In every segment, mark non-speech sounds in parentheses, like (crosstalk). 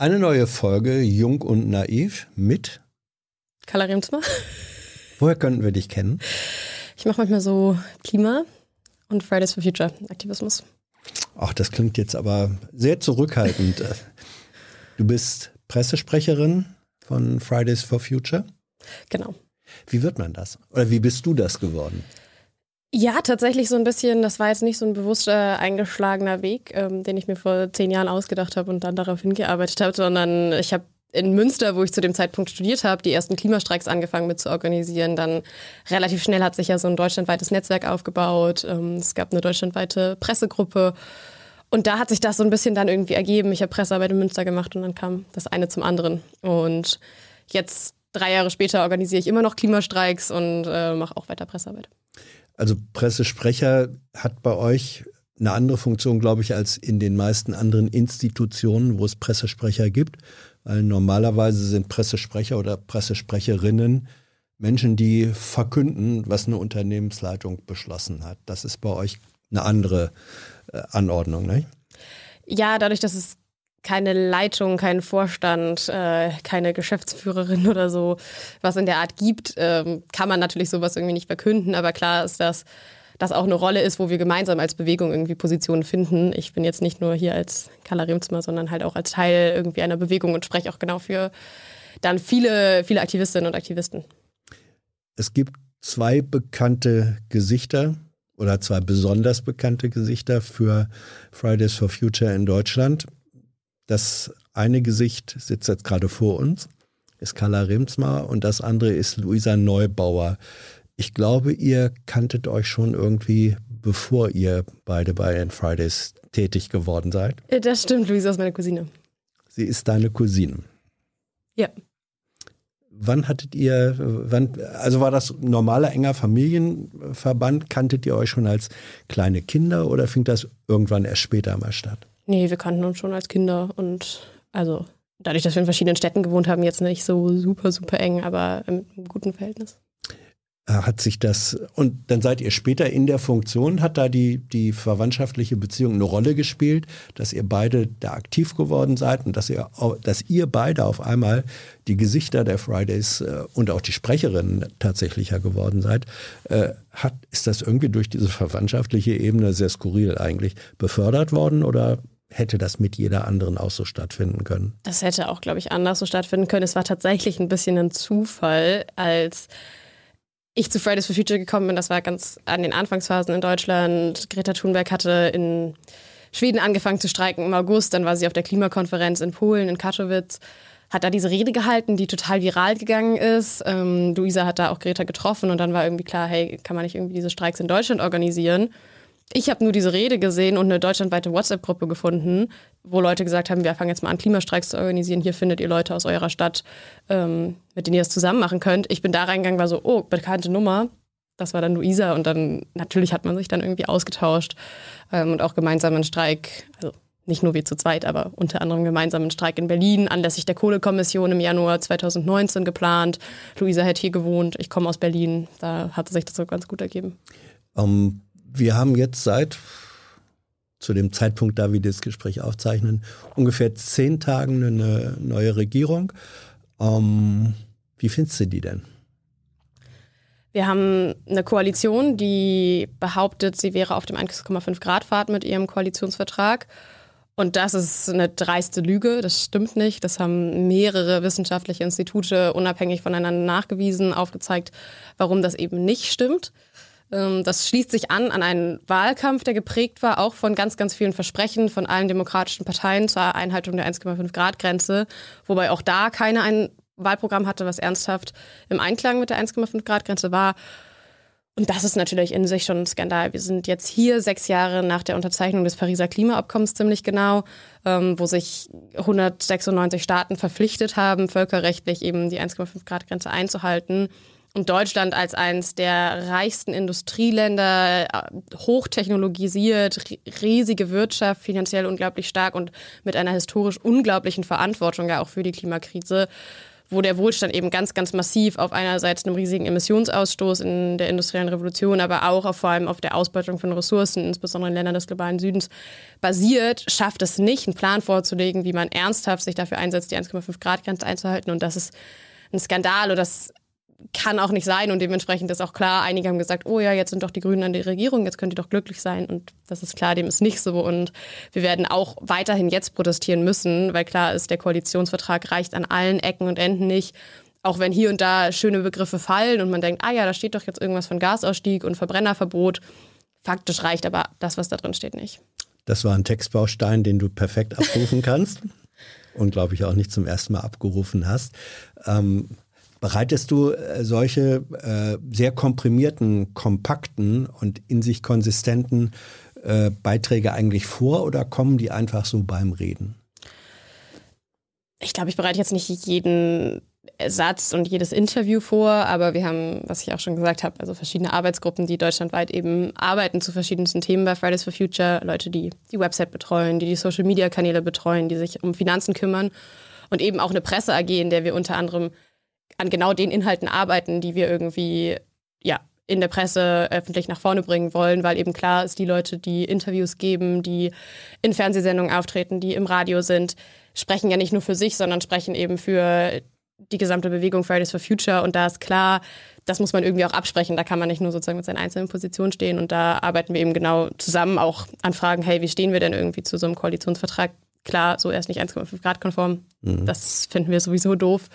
Eine neue Folge Jung und Naiv mit Carla Remsma. Woher könnten wir dich kennen? Ich mache manchmal so Klima und Fridays for Future Aktivismus. Ach, das klingt jetzt aber sehr zurückhaltend. (laughs) Du bist Pressesprecherin von Fridays for Future? Genau. Wie wird man das? Oder wie bist du das geworden? Ja, tatsächlich so ein bisschen, das war jetzt nicht so ein bewusster eingeschlagener Weg, ähm, den ich mir vor zehn Jahren ausgedacht habe und dann darauf hingearbeitet habe, sondern ich habe in Münster, wo ich zu dem Zeitpunkt studiert habe, die ersten Klimastreiks angefangen mit zu organisieren. Dann relativ schnell hat sich ja so ein deutschlandweites Netzwerk aufgebaut. Ähm, es gab eine deutschlandweite Pressegruppe. Und da hat sich das so ein bisschen dann irgendwie ergeben. Ich habe Pressearbeit in Münster gemacht und dann kam das eine zum anderen. Und jetzt, drei Jahre später, organisiere ich immer noch Klimastreiks und äh, mache auch weiter Pressearbeit. Also Pressesprecher hat bei euch eine andere Funktion, glaube ich, als in den meisten anderen Institutionen, wo es Pressesprecher gibt. Weil normalerweise sind Pressesprecher oder Pressesprecherinnen Menschen, die verkünden, was eine Unternehmensleitung beschlossen hat. Das ist bei euch eine andere äh, Anordnung, ne? Ja, dadurch, dass es keine Leitung, keinen Vorstand, äh, keine Geschäftsführerin oder so, was in der Art gibt, ähm, kann man natürlich sowas irgendwie nicht verkünden. Aber klar ist, dass das auch eine Rolle ist, wo wir gemeinsam als Bewegung irgendwie Positionen finden. Ich bin jetzt nicht nur hier als Carla Remzmer, sondern halt auch als Teil irgendwie einer Bewegung und spreche auch genau für dann viele, viele Aktivistinnen und Aktivisten. Es gibt zwei bekannte Gesichter oder zwei besonders bekannte Gesichter für Fridays for Future in Deutschland. Das eine Gesicht sitzt jetzt gerade vor uns, ist Carla Remsmar und das andere ist Luisa Neubauer. Ich glaube, ihr kanntet euch schon irgendwie, bevor ihr beide bei N Fridays tätig geworden seid. Das stimmt, Luisa ist meine Cousine. Sie ist deine Cousine. Ja. Wann hattet ihr, wann, also war das normaler enger Familienverband? Kanntet ihr euch schon als kleine Kinder oder fing das irgendwann erst später mal statt? Nee, wir kannten uns schon als Kinder und also dadurch, dass wir in verschiedenen Städten gewohnt haben, jetzt nicht so super, super eng, aber im guten Verhältnis. Äh, hat sich das, und dann seid ihr später in der Funktion, hat da die, die verwandtschaftliche Beziehung eine Rolle gespielt, dass ihr beide da aktiv geworden seid und dass ihr, dass ihr beide auf einmal die Gesichter der Fridays äh, und auch die Sprecherinnen tatsächlicher geworden seid, äh, hat, ist das irgendwie durch diese verwandtschaftliche Ebene sehr skurril eigentlich befördert worden oder hätte das mit jeder anderen auch so stattfinden können? Das hätte auch, glaube ich, anders so stattfinden können. Es war tatsächlich ein bisschen ein Zufall, als ich zu Fridays for Future gekommen bin. Das war ganz an den Anfangsphasen in Deutschland. Greta Thunberg hatte in Schweden angefangen zu streiken im August. Dann war sie auf der Klimakonferenz in Polen, in Katowice hat da diese Rede gehalten, die total viral gegangen ist. Ähm, Luisa hat da auch Greta getroffen und dann war irgendwie klar, hey, kann man nicht irgendwie diese Streiks in Deutschland organisieren? Ich habe nur diese Rede gesehen und eine deutschlandweite WhatsApp-Gruppe gefunden, wo Leute gesagt haben, wir fangen jetzt mal an, Klimastreiks zu organisieren. Hier findet ihr Leute aus eurer Stadt, ähm, mit denen ihr das zusammen machen könnt. Ich bin da reingegangen, war so, oh, bekannte Nummer. Das war dann Luisa und dann natürlich hat man sich dann irgendwie ausgetauscht ähm, und auch gemeinsam einen Streik, also nicht nur wir zu zweit, aber unter anderem gemeinsam einen Streik in Berlin anlässlich der Kohlekommission im Januar 2019 geplant. Luisa hat hier gewohnt, ich komme aus Berlin, da hat sich das so ganz gut ergeben. Um ähm, wir haben jetzt seit zu dem Zeitpunkt, da wir das Gespräch aufzeichnen, ungefähr zehn Tagen eine neue Regierung. Ähm, wie findest du die denn? Wir haben eine Koalition, die behauptet, sie wäre auf dem 1,5 Grad Pfad mit ihrem Koalitionsvertrag. Und das ist eine dreiste Lüge, das stimmt nicht. Das haben mehrere wissenschaftliche Institute unabhängig voneinander nachgewiesen, aufgezeigt, warum das eben nicht stimmt. Ähm, das schließt sich an an einen Wahlkampf, der geprägt war, auch von ganz, ganz vielen Versprechen von allen demokratischen Parteien zur Einhaltung der 1,5 Grad Grenze, wobei auch da keiner ein Wahlprogramm hatte, was ernsthaft im Einklang mit der 1,5 Grad Grenze war. Und das ist natürlich in sich schon ein Skandal. Wir sind jetzt hier sechs Jahre nach der Unterzeichnung des Pariser Klimaabkommens ziemlich genau, ähm, wo sich 196 Staaten verpflichtet haben, völkerrechtlich eben die 1,5 Grad Grenze einzuhalten. Und Deutschland als eines der reichsten Industrieländer, äh, hochtechnologisiert, riesige Wirtschaft, finanziell unglaublich stark und mit einer historisch unglaublichen Verantwortung ja auch für die Klimakrise, wo der Wohlstand eben ganz, ganz massiv auf einerseits einem riesigen Emissionsausstoß in der industriellen Revolution, aber auch auf, vor allem auf der Ausbeutung von Ressourcen, insbesondere in Ländern des globalen Südens, basiert, schafft es nicht, einen Plan vorzulegen, wie man ernsthaft sich dafür einsetzt, die 1,5 Grad Grenze einzuhalten. Und das ist ein Skandal oder das kann auch nicht sein und dementsprechend ist auch klar, einige haben gesagt, oh ja, jetzt sind doch die Grünen an der Regierung, jetzt könnt ihr doch glücklich sein und das ist klar, dem ist nicht so und wir werden auch weiterhin jetzt protestieren müssen, weil klar ist, der Koalitionsvertrag reicht an allen Ecken und Enden nicht. Auch wenn hier und da schöne Begriffe fallen und man denkt, ah ja, da steht doch jetzt irgendwas von Gasausstieg und Verbrennerverbot. Faktisch reicht aber das, was da drin steht, nicht. Das war ein Textbaustein, den du perfekt abrufen kannst (laughs) und glaube ich auch nicht zum ersten Mal abgerufen hast. Ähm, Bereitest du äh, solche äh, sehr komprimierten, kompakten und in sich konsistenten äh, Beiträge eigentlich vor oder kommen die einfach so beim Reden? Ich glaube, ich bereite jetzt nicht jeden Satz und jedes Interview vor, aber wir haben, was ich auch schon gesagt habe, also verschiedene Arbeitsgruppen, die deutschlandweit eben arbeiten zu verschiedensten Themen bei Fridays for Future, Leute, die die Website betreuen, die die Social-Media-Kanäle betreuen, die sich um Finanzen kümmern und eben auch eine Presse AG, in der wir unter anderem an genau den Inhalten arbeiten, die wir irgendwie ja, in der Presse öffentlich nach vorne bringen wollen, weil eben klar ist, die Leute, die Interviews geben, die in Fernsehsendungen auftreten, die im Radio sind, sprechen ja nicht nur für sich, sondern sprechen eben für die gesamte Bewegung Fridays for Future. Und da ist klar, das muss man irgendwie auch absprechen. Da kann man nicht nur sozusagen mit seinen einzelnen Positionen stehen. Und da arbeiten wir eben genau zusammen auch an Fragen, hey, wie stehen wir denn irgendwie zu so einem Koalitionsvertrag? Klar, so erst nicht 1,5 Grad konform. Mhm. Das finden wir sowieso doof.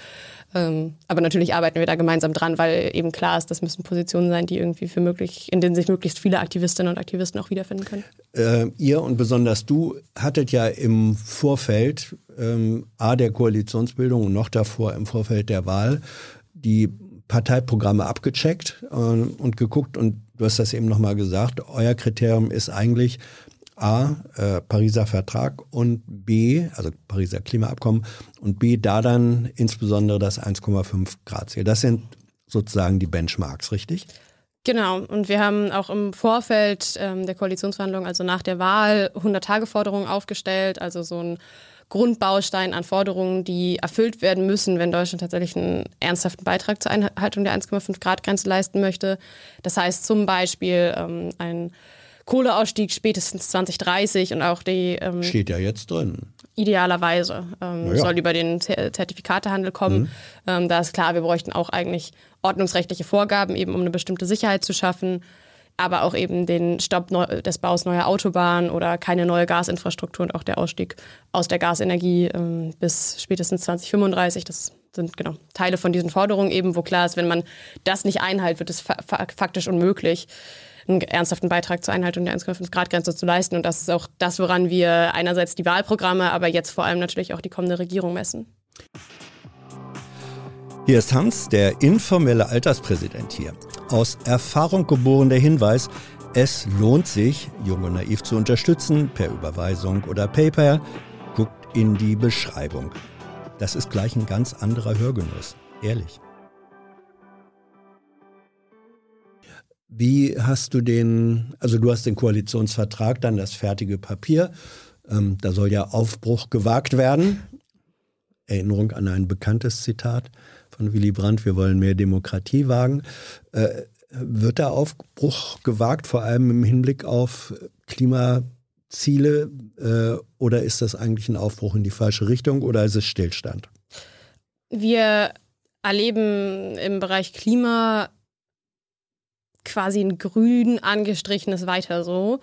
Ähm, aber natürlich arbeiten wir da gemeinsam dran, weil eben klar ist, das müssen Positionen sein, die irgendwie für möglich, in denen sich möglichst viele Aktivistinnen und Aktivisten auch wiederfinden können. Äh, ihr und besonders du hattet ja im Vorfeld ähm, A der Koalitionsbildung und noch davor im Vorfeld der Wahl die Parteiprogramme abgecheckt äh, und geguckt und du hast das eben nochmal gesagt, euer Kriterium ist eigentlich A, äh, Pariser Vertrag und B, also Pariser Klimaabkommen und B, da dann insbesondere das 1,5 Grad Ziel. Das sind sozusagen die Benchmarks, richtig? Genau, und wir haben auch im Vorfeld ähm, der Koalitionsverhandlungen, also nach der Wahl, 100-Tage-Forderungen aufgestellt, also so ein Grundbaustein an Forderungen, die erfüllt werden müssen, wenn Deutschland tatsächlich einen ernsthaften Beitrag zur Einhaltung der 1,5 Grad Grenze leisten möchte. Das heißt zum Beispiel ähm, ein Kohleausstieg spätestens 2030 und auch die. Ähm, Steht ja jetzt drin. Idealerweise. Ähm, ja. Soll über den Zertifikatehandel kommen. Mhm. Ähm, da ist klar, wir bräuchten auch eigentlich ordnungsrechtliche Vorgaben, eben um eine bestimmte Sicherheit zu schaffen. Aber auch eben den Stopp des Baus neuer Autobahnen oder keine neue Gasinfrastruktur und auch der Ausstieg aus der Gasenergie ähm, bis spätestens 2035. Das sind genau Teile von diesen Forderungen eben, wo klar ist, wenn man das nicht einhält, wird es fa faktisch unmöglich einen ernsthaften Beitrag zur Einhaltung der 1,5 Grad Grenze zu leisten. Und das ist auch das, woran wir einerseits die Wahlprogramme, aber jetzt vor allem natürlich auch die kommende Regierung messen. Hier ist Hans, der informelle Alterspräsident hier. Aus Erfahrung geboren der Hinweis, es lohnt sich, Junge Naiv zu unterstützen, per Überweisung oder PayPal. Guckt in die Beschreibung. Das ist gleich ein ganz anderer Hörgenuss. Ehrlich. Wie hast du den, also du hast den Koalitionsvertrag, dann das fertige Papier. Ähm, da soll ja Aufbruch gewagt werden. Erinnerung an ein bekanntes Zitat von Willy Brandt, wir wollen mehr Demokratie wagen. Äh, wird der Aufbruch gewagt, vor allem im Hinblick auf Klimaziele, äh, oder ist das eigentlich ein Aufbruch in die falsche Richtung oder ist es Stillstand? Wir erleben im Bereich Klima quasi ein grün angestrichenes Weiter so.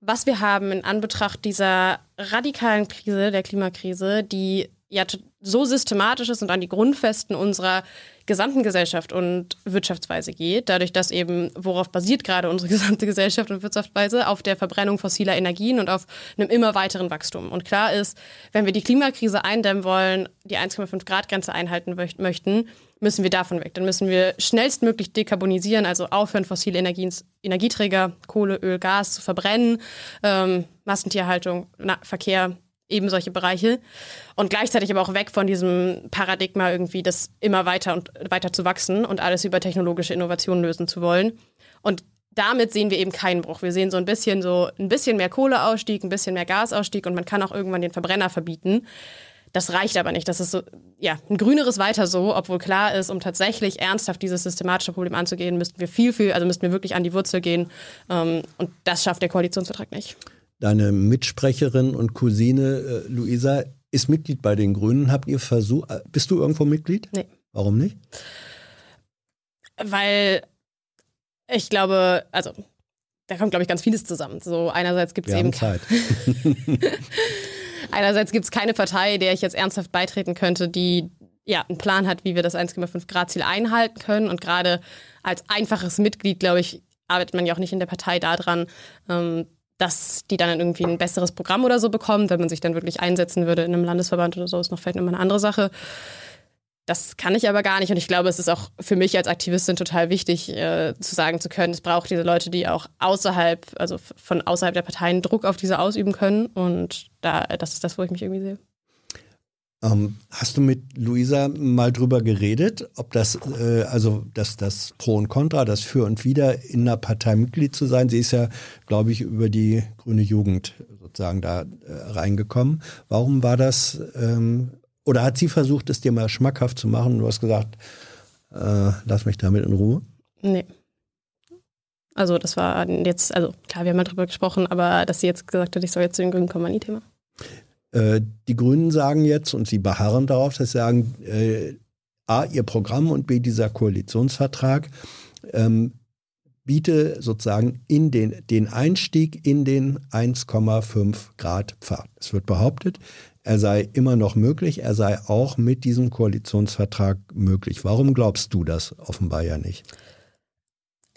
Was wir haben in Anbetracht dieser radikalen Krise, der Klimakrise, die ja so systematisch ist und an die Grundfesten unserer gesamten Gesellschaft und Wirtschaftsweise geht, dadurch, dass eben, worauf basiert gerade unsere (laughs) gesamte Gesellschaft und Wirtschaftsweise, auf der Verbrennung fossiler Energien und auf einem immer weiteren Wachstum. Und klar ist, wenn wir die Klimakrise eindämmen wollen, die 1,5 Grad Grenze einhalten möchten, müssen wir davon weg. Dann müssen wir schnellstmöglich dekarbonisieren, also aufhören, fossile Energien, Energieträger, Kohle, Öl, Gas zu verbrennen, ähm, Massentierhaltung, na, Verkehr, eben solche Bereiche. Und gleichzeitig aber auch weg von diesem Paradigma irgendwie, das immer weiter und weiter zu wachsen und alles über technologische Innovationen lösen zu wollen. Und damit sehen wir eben keinen Bruch. Wir sehen so ein bisschen so ein bisschen mehr Kohleausstieg, ein bisschen mehr Gasausstieg und man kann auch irgendwann den Verbrenner verbieten. Das reicht aber nicht. Das ist so, ja, ein grüneres weiter so, obwohl klar ist, um tatsächlich ernsthaft dieses systematische Problem anzugehen, müssten wir viel, viel, also müssten wir wirklich an die Wurzel gehen. Ähm, und das schafft der Koalitionsvertrag nicht. Deine Mitsprecherin und Cousine äh, Luisa ist Mitglied bei den Grünen. Habt ihr versucht, äh, bist du irgendwo Mitglied? Nee. Warum nicht? Weil ich glaube, also da kommt, glaube ich, ganz vieles zusammen. So einerseits gibt es eben Zeit. (laughs) (laughs) einerseits gibt es keine Partei, der ich jetzt ernsthaft beitreten könnte, die ja einen Plan hat, wie wir das 1,5 Grad Ziel einhalten können. Und gerade als einfaches Mitglied, glaube ich, arbeitet man ja auch nicht in der Partei daran, ähm, dass die dann irgendwie ein besseres Programm oder so bekommt, wenn man sich dann wirklich einsetzen würde in einem Landesverband oder so, ist noch vielleicht nochmal eine andere Sache. Das kann ich aber gar nicht. Und ich glaube, es ist auch für mich als Aktivistin total wichtig, äh, zu sagen zu können, es braucht diese Leute, die auch außerhalb, also von außerhalb der Parteien Druck auf diese ausüben können. Und da, das ist das, wo ich mich irgendwie sehe. Ähm, hast du mit Luisa mal drüber geredet, ob das, äh, also das, das Pro und Contra, das Für und Wider in einer Partei Mitglied zu sein? Sie ist ja, glaube ich, über die grüne Jugend sozusagen da äh, reingekommen. Warum war das ähm, oder hat sie versucht, es dir mal schmackhaft zu machen? Du hast gesagt, äh, lass mich damit in Ruhe. Nee. Also das war jetzt, also klar, wir haben mal drüber gesprochen, aber dass sie jetzt gesagt hat, ich soll jetzt zu den Grünen kommen, war nie Thema. Äh, die Grünen sagen jetzt, und sie beharren darauf, dass sie sagen, äh, A, ihr Programm und B, dieser Koalitionsvertrag ähm, biete sozusagen in den, den Einstieg in den 1,5 Grad Pfad. Es wird behauptet, er sei immer noch möglich, er sei auch mit diesem Koalitionsvertrag möglich. Warum glaubst du das offenbar ja nicht?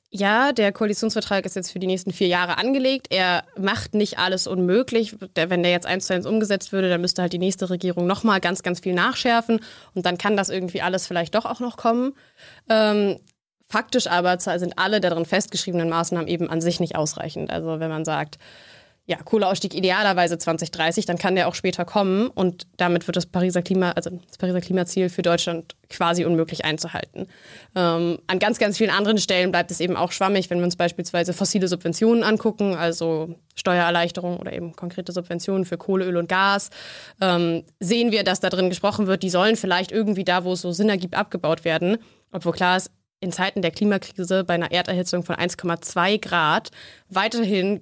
Ja, der Koalitionsvertrag ist jetzt für die nächsten vier Jahre angelegt. Er macht nicht alles unmöglich. Wenn der jetzt eins zu eins umgesetzt würde, dann müsste halt die nächste Regierung nochmal ganz, ganz viel nachschärfen. Und dann kann das irgendwie alles vielleicht doch auch noch kommen. Ähm, faktisch aber sind alle darin festgeschriebenen Maßnahmen eben an sich nicht ausreichend. Also wenn man sagt, ja, Kohleausstieg idealerweise 2030, dann kann der auch später kommen und damit wird das Pariser Klima, also das Pariser Klimaziel für Deutschland quasi unmöglich einzuhalten. Ähm, an ganz, ganz vielen anderen Stellen bleibt es eben auch schwammig, wenn wir uns beispielsweise fossile Subventionen angucken, also Steuererleichterung oder eben konkrete Subventionen für Kohle, Öl und Gas, ähm, sehen wir, dass da drin gesprochen wird, die sollen vielleicht irgendwie da, wo es so Sinn ergibt, abgebaut werden. Obwohl klar ist, in Zeiten der Klimakrise bei einer Erderhitzung von 1,2 Grad weiterhin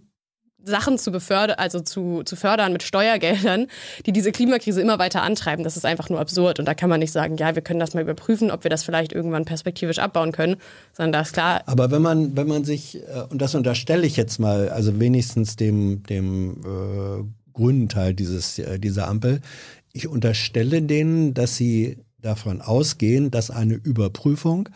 Sachen zu befördern, also zu, zu fördern mit Steuergeldern, die diese Klimakrise immer weiter antreiben. Das ist einfach nur absurd. Und da kann man nicht sagen, ja, wir können das mal überprüfen, ob wir das vielleicht irgendwann perspektivisch abbauen können, sondern da ist klar. Aber wenn man, wenn man sich, äh, und das unterstelle ich jetzt mal, also wenigstens dem, dem äh, grünen Teil dieses, äh, dieser Ampel, ich unterstelle denen, dass sie davon ausgehen, dass eine Überprüfung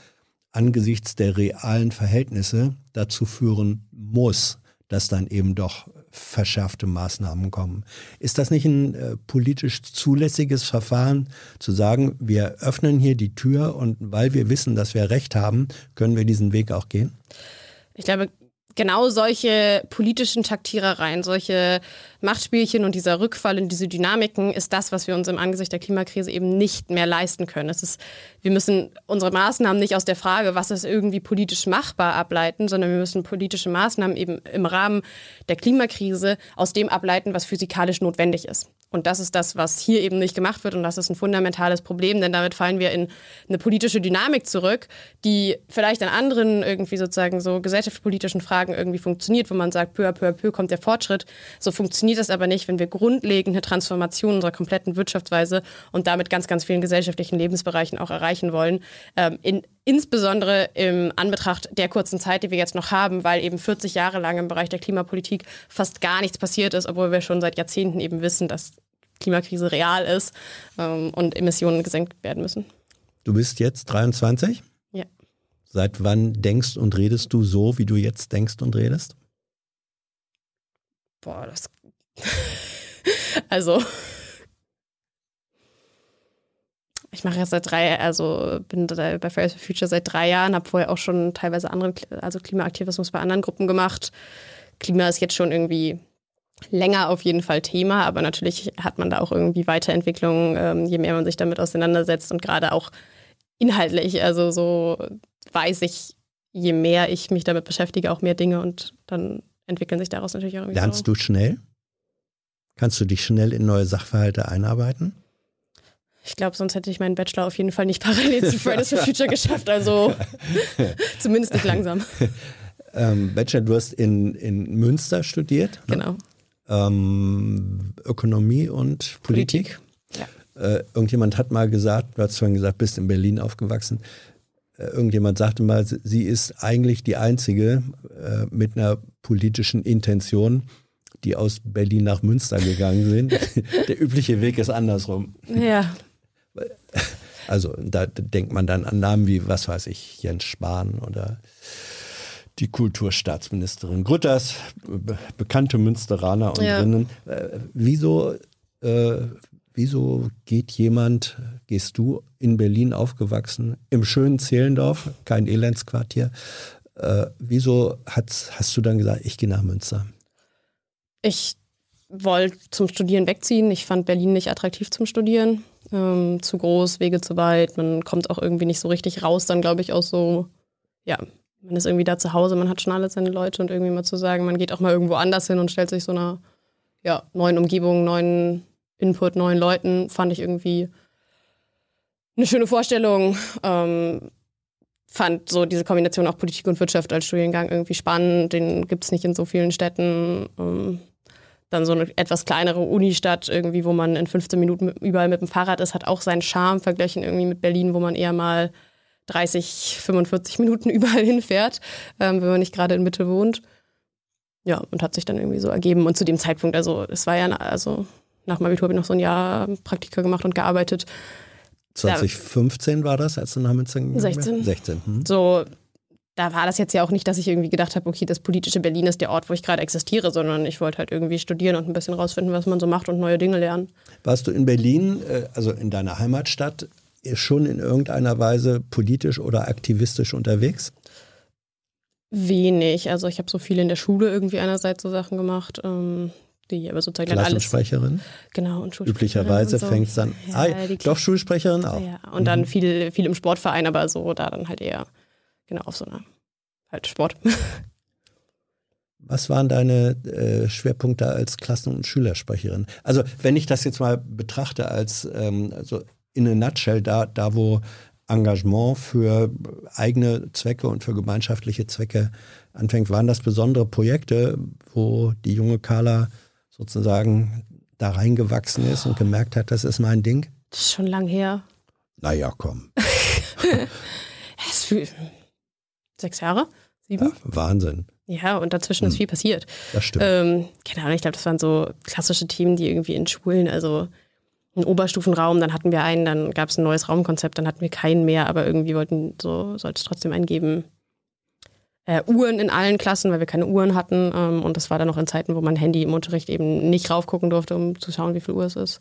angesichts der realen Verhältnisse dazu führen muss, dass dann eben doch verschärfte Maßnahmen kommen. Ist das nicht ein äh, politisch zulässiges Verfahren, zu sagen, wir öffnen hier die Tür und weil wir wissen, dass wir Recht haben, können wir diesen Weg auch gehen? Ich glaube, genau solche politischen Taktierereien, solche Machtspielchen und dieser Rückfall in diese Dynamiken ist das, was wir uns im Angesicht der Klimakrise eben nicht mehr leisten können. Es ist, wir müssen unsere Maßnahmen nicht aus der Frage, was ist irgendwie politisch machbar ableiten, sondern wir müssen politische Maßnahmen eben im Rahmen der Klimakrise aus dem ableiten, was physikalisch notwendig ist. Und das ist das, was hier eben nicht gemacht wird. Und das ist ein fundamentales Problem, denn damit fallen wir in eine politische Dynamik zurück, die vielleicht an anderen irgendwie sozusagen so gesellschaftspolitischen Fragen irgendwie funktioniert, wo man sagt, peu à peu à peu kommt der Fortschritt. So funktioniert das aber nicht, wenn wir grundlegend eine Transformation unserer kompletten Wirtschaftsweise und damit ganz, ganz vielen gesellschaftlichen Lebensbereichen auch erreichen wollen. Ähm, in, insbesondere im Anbetracht der kurzen Zeit, die wir jetzt noch haben, weil eben 40 Jahre lang im Bereich der Klimapolitik fast gar nichts passiert ist, obwohl wir schon seit Jahrzehnten eben wissen, dass Klimakrise real ist ähm, und Emissionen gesenkt werden müssen. Du bist jetzt 23? Ja. Seit wann denkst und redest du so, wie du jetzt denkst und redest? Boah, das. (laughs) also. Ich mache jetzt seit drei, also bin bei Fridays for Future seit drei Jahren, habe vorher auch schon teilweise andere, also Klimaaktivismus bei anderen Gruppen gemacht. Klima ist jetzt schon irgendwie länger auf jeden Fall Thema, aber natürlich hat man da auch irgendwie Weiterentwicklungen, ähm, je mehr man sich damit auseinandersetzt und gerade auch inhaltlich. Also so weiß ich, je mehr ich mich damit beschäftige, auch mehr Dinge und dann entwickeln sich daraus natürlich auch irgendwie. Lernst so. du schnell? Kannst du dich schnell in neue Sachverhalte einarbeiten? Glaube, sonst hätte ich meinen Bachelor auf jeden Fall nicht parallel zu Fridays for Future geschafft. Also (laughs) zumindest nicht langsam. (laughs) Ähm, Bachelor, du hast in, in Münster studiert. Ne? Genau. Ähm, Ökonomie und Politik. Politik. Ja. Äh, irgendjemand hat mal gesagt, du hast vorhin gesagt, bist in Berlin aufgewachsen. Äh, irgendjemand sagte mal, sie ist eigentlich die einzige äh, mit einer politischen Intention, die aus Berlin nach Münster gegangen sind. (laughs) Der übliche Weg ist andersrum. Ja. Also da denkt man dann an Namen wie, was weiß ich, Jens Spahn oder die Kulturstaatsministerin Grütters, be bekannte Münsteraner und ja. drinnen. Äh, wieso, äh, wieso geht jemand, gehst du in Berlin aufgewachsen, im schönen Zehlendorf, kein Elendsquartier, äh, wieso hast du dann gesagt, ich gehe nach Münster? Ich wollte zum Studieren wegziehen. Ich fand Berlin nicht attraktiv zum Studieren. Ähm, zu groß, Wege zu weit. Man kommt auch irgendwie nicht so richtig raus, dann glaube ich auch so, ja, man ist irgendwie da zu Hause, man hat schon alle seine Leute und irgendwie mal zu sagen, man geht auch mal irgendwo anders hin und stellt sich so einer ja, neuen Umgebung, neuen Input, neuen Leuten, fand ich irgendwie eine schöne Vorstellung. Ähm, fand so diese Kombination auch Politik und Wirtschaft als Studiengang irgendwie spannend. Den gibt es nicht in so vielen Städten. Ähm, dann so eine etwas kleinere Unistadt irgendwie, wo man in 15 Minuten überall mit dem Fahrrad ist, hat auch seinen Charme verglichen irgendwie mit Berlin, wo man eher mal 30, 45 Minuten (laughs) überall hinfährt, ähm, wenn man nicht gerade in Mitte wohnt. Ja, und hat sich dann irgendwie so ergeben. Und zu dem Zeitpunkt, also es war ja, also nach dem Abitur habe ich noch so ein Jahr Praktika gemacht und gearbeitet. 2015 war das, als du nach Münster gegangen 16. 16. Hm. So, da war das jetzt ja auch nicht, dass ich irgendwie gedacht habe, okay, das politische Berlin ist der Ort, wo ich gerade existiere, sondern ich wollte halt irgendwie studieren und ein bisschen rausfinden, was man so macht und neue Dinge lernen. Warst du in Berlin, äh, also in deiner Heimatstadt, schon in irgendeiner Weise politisch oder aktivistisch unterwegs? Wenig. Also ich habe so viel in der Schule irgendwie einerseits so Sachen gemacht, ähm, die aber sozusagen dann alles. Klassensprecherin? Genau, und Schulsprecherin. Üblicherweise so. fängt es dann. Ja, ah, doch, Schulsprecherin auch. Ja, und mhm. dann viel, viel im Sportverein, aber so da dann halt eher genau auf so einer halt Sport. (laughs) Was waren deine äh, Schwerpunkte als Klassen- und Schülersprecherin? Also wenn ich das jetzt mal betrachte als ähm, also in a nutshell, da, da wo Engagement für eigene Zwecke und für gemeinschaftliche Zwecke anfängt, waren das besondere Projekte, wo die junge Carla sozusagen da reingewachsen ist und gemerkt hat, das ist mein Ding? Das ist schon lang her. Naja, komm. (laughs) sechs Jahre? Sieben? Ja, Wahnsinn. Ja, und dazwischen hm. ist viel passiert. Das stimmt. Ähm, keine Ahnung, ich glaube, das waren so klassische Themen, die irgendwie in Schulen, also einen Oberstufenraum, dann hatten wir einen, dann gab es ein neues Raumkonzept, dann hatten wir keinen mehr, aber irgendwie wollten, so sollte es trotzdem einen geben. Äh, Uhren in allen Klassen, weil wir keine Uhren hatten. Ähm, und das war dann noch in Zeiten, wo man Handy im Unterricht eben nicht raufgucken durfte, um zu schauen, wie viel Uhr es ist.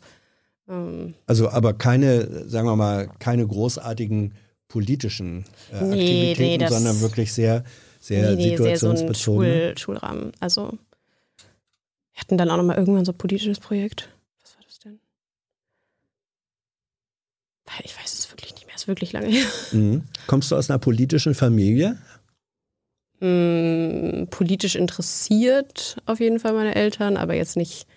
Ähm also aber keine, sagen wir mal, keine großartigen politischen äh, nee, Aktivitäten, nee, sondern wirklich sehr, sehr nee, situationsbezogen. Sehr so Schul Schulrahmen. Also wir hatten dann auch nochmal irgendwann so ein politisches Projekt. Ich weiß es wirklich nicht mehr, es ist wirklich lange her. Mhm. Kommst du aus einer politischen Familie? Mhm, politisch interessiert auf jeden Fall meine Eltern, aber jetzt nicht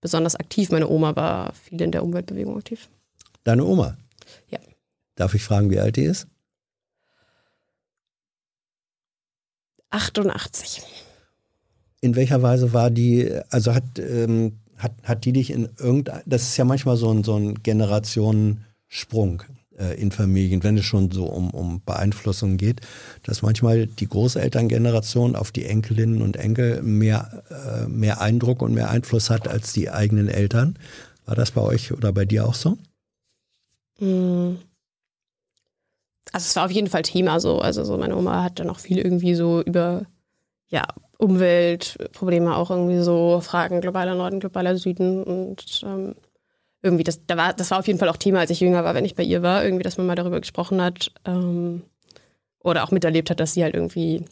besonders aktiv. Meine Oma war viel in der Umweltbewegung aktiv. Deine Oma? Ja. Darf ich fragen, wie alt die ist? 88. In welcher Weise war die, also hat, ähm, hat, hat die dich in irgendein, das ist ja manchmal so ein, so ein Generationen- Sprung äh, in Familien, wenn es schon so um, um Beeinflussung geht, dass manchmal die Großelterngeneration auf die Enkelinnen und Enkel mehr, äh, mehr Eindruck und mehr Einfluss hat als die eigenen Eltern. War das bei euch oder bei dir auch so? Hm. Also es war auf jeden Fall Thema so. Also so meine Oma hat dann auch viel irgendwie so über ja, Umweltprobleme auch irgendwie so Fragen globaler Norden, globaler Süden und ähm, irgendwie, das, da war, das war auf jeden Fall auch Thema, als ich jünger war, wenn ich bei ihr war, irgendwie, dass man mal darüber gesprochen hat ähm, oder auch miterlebt hat, dass sie halt irgendwie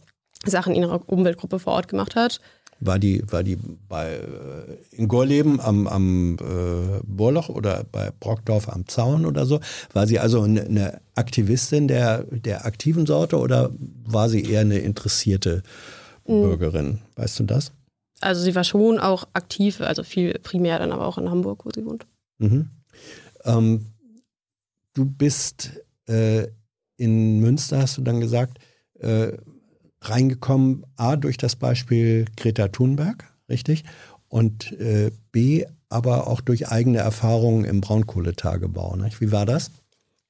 Sachen in ihrer Umweltgruppe vor Ort gemacht hat. War die, war die bei äh, in Gorleben am, am äh, Bohrloch oder bei Brockdorf am Zaun oder so? War sie also eine, eine Aktivistin der, der aktiven Sorte oder war sie eher eine interessierte mhm. Bürgerin? Weißt du das? Also sie war schon auch aktiv, also viel primär dann aber auch in Hamburg, wo sie wohnt. Mhm. Ähm, du bist äh, in Münster, hast du dann gesagt, äh, reingekommen, A, durch das Beispiel Greta Thunberg, richtig? Und äh, B, aber auch durch eigene Erfahrungen im Braunkohletagebau. Nicht? Wie war das?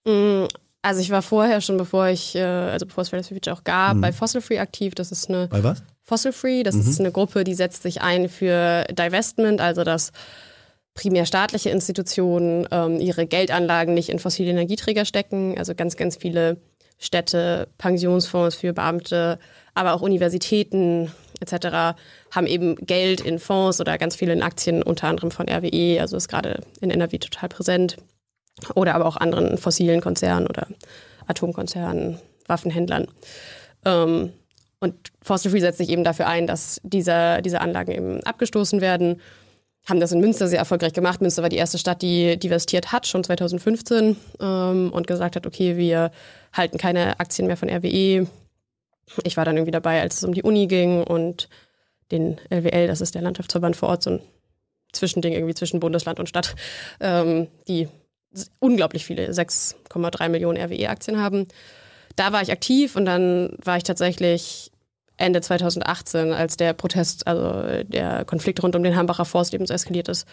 Mm, also ich war vorher schon, bevor ich, äh, also bevor es Fridays for Future auch gab, mhm. bei Fossil Free aktiv. Das ist eine. Bei was? Fossil Free, das mhm. ist eine Gruppe, die setzt sich ein für Divestment, also dass primär staatliche Institutionen ähm, ihre Geldanlagen nicht in fossile Energieträger stecken. Also ganz, ganz viele Städte, Pensionsfonds für Beamte, aber auch Universitäten etc. haben eben Geld in Fonds oder ganz viele in Aktien, unter anderem von RWE, also ist gerade in NRW total präsent. Oder aber auch anderen fossilen Konzernen oder Atomkonzernen, Waffenhändlern. Ähm, und Free setzt sich eben dafür ein, dass diese, diese Anlagen eben abgestoßen werden. Haben das in Münster sehr erfolgreich gemacht. Münster war die erste Stadt, die divestiert hat, schon 2015, ähm, und gesagt hat, okay, wir halten keine Aktien mehr von RWE. Ich war dann irgendwie dabei, als es um die Uni ging und den LWL, das ist der Landschaftsverband vor Ort, so ein Zwischending irgendwie zwischen Bundesland und Stadt, ähm, die unglaublich viele, 6,3 Millionen RWE-Aktien haben. Da war ich aktiv und dann war ich tatsächlich Ende 2018, als der Protest, also der Konflikt rund um den Hambacher Forst eben so eskaliert ist,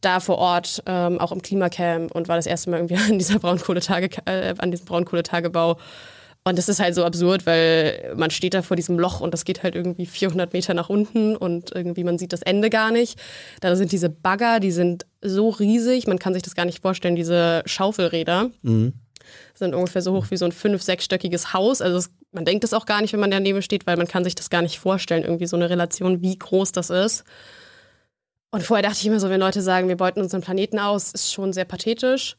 da vor Ort, ähm, auch im Klimacamp und war das erste Mal irgendwie (laughs) an dieser Braunkohletage, äh, an diesem Braunkohletagebau. Und das ist halt so absurd, weil man steht da vor diesem Loch und das geht halt irgendwie 400 Meter nach unten und irgendwie man sieht das Ende gar nicht. Da sind diese Bagger, die sind so riesig, man kann sich das gar nicht vorstellen, diese Schaufelräder. Mhm. Sind ungefähr so hoch wie so ein fünf-, sechsstöckiges Haus. Also es, man denkt es auch gar nicht, wenn man daneben steht, weil man kann sich das gar nicht vorstellen, irgendwie so eine Relation, wie groß das ist. Und vorher dachte ich immer so, wenn Leute sagen, wir beuten unseren Planeten aus, ist schon sehr pathetisch.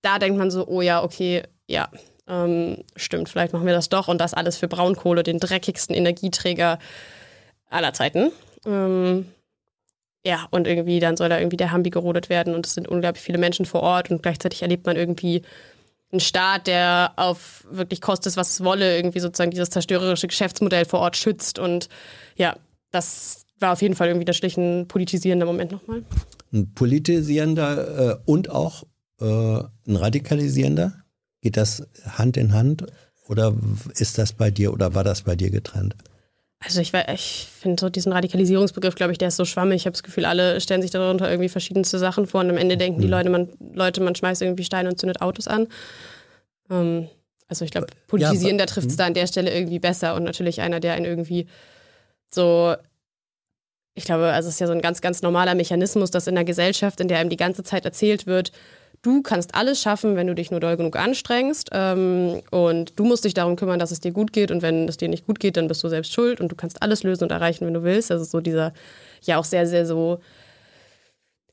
Da denkt man so, oh ja, okay, ja, ähm, stimmt, vielleicht machen wir das doch. Und das alles für Braunkohle, den dreckigsten Energieträger aller Zeiten. Ähm, ja, und irgendwie dann soll da irgendwie der Hambi gerodet werden und es sind unglaublich viele Menschen vor Ort und gleichzeitig erlebt man irgendwie einen Staat, der auf wirklich kostet, was es wolle, irgendwie sozusagen dieses zerstörerische Geschäftsmodell vor Ort schützt und ja, das war auf jeden Fall irgendwie der ein politisierender Moment nochmal. Ein politisierender äh, und auch äh, ein radikalisierender? Geht das Hand in Hand oder ist das bei dir oder war das bei dir getrennt? Also ich, ich finde so diesen Radikalisierungsbegriff, glaube ich, der ist so schwammig. Ich habe das Gefühl, alle stellen sich darunter irgendwie verschiedenste Sachen vor und am Ende denken die mhm. Leute, man, Leute, man schmeißt irgendwie Steine und zündet Autos an. Ähm, also ich glaube, politisieren, ja, da trifft es da an der Stelle irgendwie besser und natürlich einer, der einen irgendwie so ich glaube, also es ist ja so ein ganz, ganz normaler Mechanismus, dass in der Gesellschaft, in der einem die ganze Zeit erzählt wird, du kannst alles schaffen, wenn du dich nur doll genug anstrengst. Ähm, und du musst dich darum kümmern, dass es dir gut geht. Und wenn es dir nicht gut geht, dann bist du selbst schuld und du kannst alles lösen und erreichen, wenn du willst. Also so dieser ja auch sehr, sehr so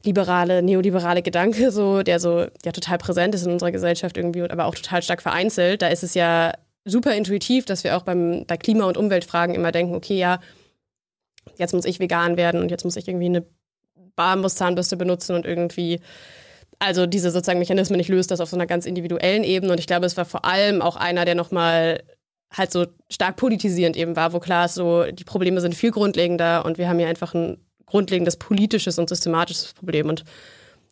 liberale, neoliberale Gedanke, so, der so ja total präsent ist in unserer Gesellschaft irgendwie, aber auch total stark vereinzelt. Da ist es ja super intuitiv, dass wir auch beim, bei Klima- und Umweltfragen immer denken, okay, ja, jetzt muss ich vegan werden und jetzt muss ich irgendwie eine Bambuszahnbürste benutzen und irgendwie also diese sozusagen Mechanismen nicht löst das auf so einer ganz individuellen Ebene. Und ich glaube, es war vor allem auch einer, der nochmal halt so stark politisierend eben war, wo klar ist, so die Probleme sind viel grundlegender und wir haben hier einfach ein grundlegendes politisches und systematisches Problem. Und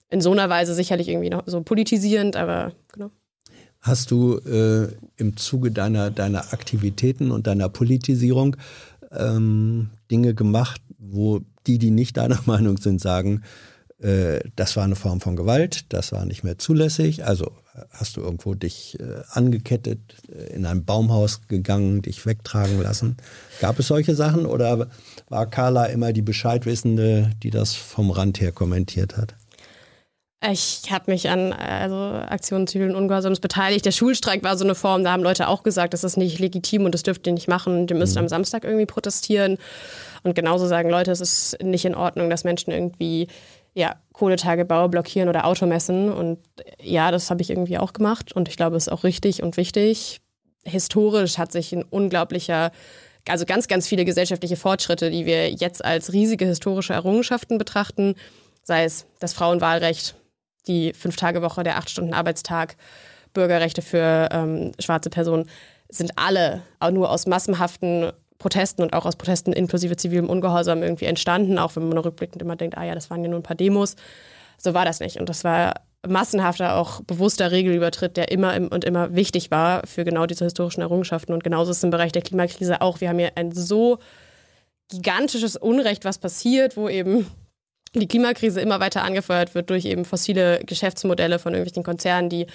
in so einer Weise sicherlich irgendwie noch so politisierend, aber genau. Hast du äh, im Zuge deiner, deiner Aktivitäten und deiner Politisierung ähm, Dinge gemacht, wo die, die nicht deiner (laughs) Meinung sind, sagen, das war eine Form von Gewalt, das war nicht mehr zulässig. Also hast du irgendwo dich äh, angekettet, äh, in ein Baumhaus gegangen, dich wegtragen lassen. Gab es solche Sachen oder war Carla immer die Bescheidwissende, die das vom Rand her kommentiert hat? Ich habe mich an also Aktionen zivilen Ungehorsams beteiligt. Der Schulstreik war so eine Form, da haben Leute auch gesagt, das ist nicht legitim und das dürft ihr nicht machen. Ihr müsst mhm. am Samstag irgendwie protestieren. Und genauso sagen Leute, es ist nicht in Ordnung, dass Menschen irgendwie ja, Kohletagebau blockieren oder Automessen. Und ja, das habe ich irgendwie auch gemacht. Und ich glaube, es ist auch richtig und wichtig. Historisch hat sich ein unglaublicher, also ganz, ganz viele gesellschaftliche Fortschritte, die wir jetzt als riesige historische Errungenschaften betrachten, sei es das Frauenwahlrecht, die Fünf-Tage-Woche, der Acht-Stunden-Arbeitstag, Bürgerrechte für ähm, schwarze Personen, sind alle nur aus massenhaften Protesten und auch aus Protesten inklusive zivilem Ungehorsam irgendwie entstanden, auch wenn man rückblickend immer denkt, ah ja, das waren ja nur ein paar Demos. So war das nicht. Und das war massenhafter, auch bewusster Regelübertritt, der immer und immer wichtig war für genau diese historischen Errungenschaften. Und genauso ist es im Bereich der Klimakrise auch. Wir haben hier ein so gigantisches Unrecht, was passiert, wo eben die Klimakrise immer weiter angefeuert wird durch eben fossile Geschäftsmodelle von irgendwelchen Konzernen, die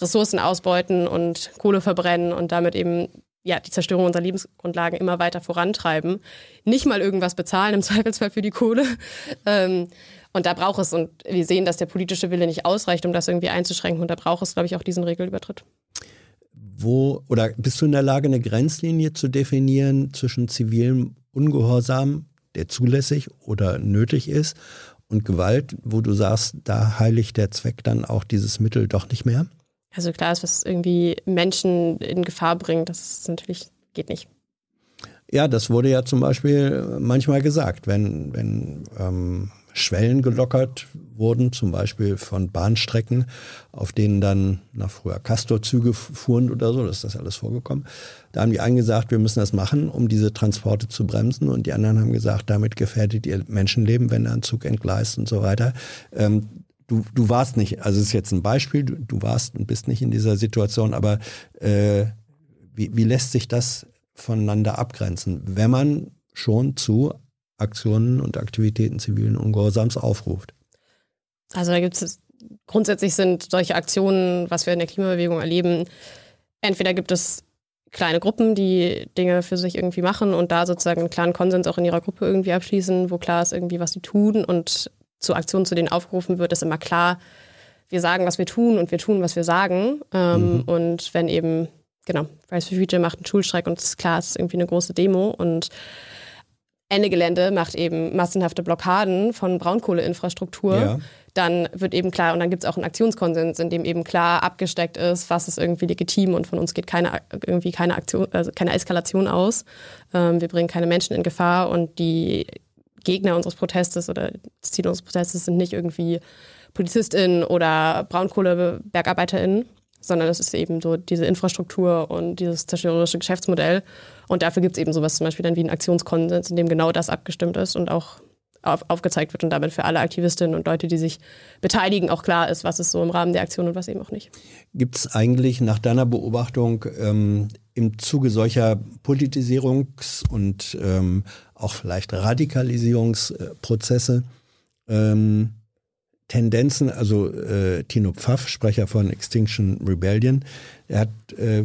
Ressourcen ausbeuten und Kohle verbrennen und damit eben ja, die Zerstörung unserer Lebensgrundlagen immer weiter vorantreiben. Nicht mal irgendwas bezahlen, im (laughs) Zweifelsfall für die Kohle. Ähm, und da braucht es, und wir sehen, dass der politische Wille nicht ausreicht, um das irgendwie einzuschränken. Und da braucht es, glaube ich, auch diesen Regelübertritt. Wo, oder bist du in der Lage, eine Grenzlinie zu definieren zwischen zivilem Ungehorsam, der zulässig oder nötig ist, und Gewalt, wo du sagst, da heiligt der Zweck dann auch dieses Mittel doch nicht mehr? Also klar ist, was irgendwie Menschen in Gefahr bringt, das natürlich geht nicht. Ja, das wurde ja zum Beispiel manchmal gesagt, wenn, wenn ähm, Schwellen gelockert wurden, zum Beispiel von Bahnstrecken, auf denen dann nach früher Castor-Züge fuhren oder so, das ist das alles vorgekommen. Da haben die einen gesagt, wir müssen das machen, um diese Transporte zu bremsen und die anderen haben gesagt, damit gefährdet ihr Menschenleben, wenn ein Zug entgleist und so weiter. Ähm, du, du warst nicht, also es ist jetzt ein Beispiel, du, du warst und bist nicht in dieser Situation, aber äh, wie, wie lässt sich das voneinander abgrenzen, wenn man schon zu Aktionen und Aktivitäten zivilen Ungehorsams aufruft? Also da gibt es grundsätzlich sind solche Aktionen, was wir in der Klimabewegung erleben, entweder gibt es kleine Gruppen, die Dinge für sich irgendwie machen und da sozusagen einen klaren Konsens auch in ihrer Gruppe irgendwie abschließen, wo klar ist irgendwie, was sie tun und zu Aktionen, zu denen aufgerufen wird, ist immer klar, wir sagen, was wir tun und wir tun, was wir sagen. Ähm, mhm. Und wenn eben, genau, Fridays for Future macht einen Schulstreik und es ist klar, es ist irgendwie eine große Demo und Ende Gelände macht eben massenhafte Blockaden von Braunkohleinfrastruktur, ja. dann wird eben klar, und dann gibt es auch einen Aktionskonsens, in dem eben klar abgesteckt ist, was ist irgendwie legitim und von uns geht keine, irgendwie keine Aktion, also keine Eskalation aus. Ähm, wir bringen keine Menschen in Gefahr und die Gegner unseres Protestes oder das Ziel unseres Protestes sind nicht irgendwie PolizistInnen oder BraunkohlebergarbeiterInnen, sondern es ist eben so diese Infrastruktur und dieses zerstörerische Geschäftsmodell. Und dafür gibt es eben sowas zum Beispiel dann wie einen Aktionskonsens, in dem genau das abgestimmt ist und auch auf, aufgezeigt wird und damit für alle Aktivistinnen und Leute, die sich beteiligen, auch klar ist, was ist so im Rahmen der Aktion und was eben auch nicht. Gibt es eigentlich nach deiner Beobachtung ähm, im Zuge solcher Politisierungs- und ähm, auch vielleicht Radikalisierungsprozesse ähm, Tendenzen, also äh, Tino Pfaff, Sprecher von Extinction Rebellion, er hat äh,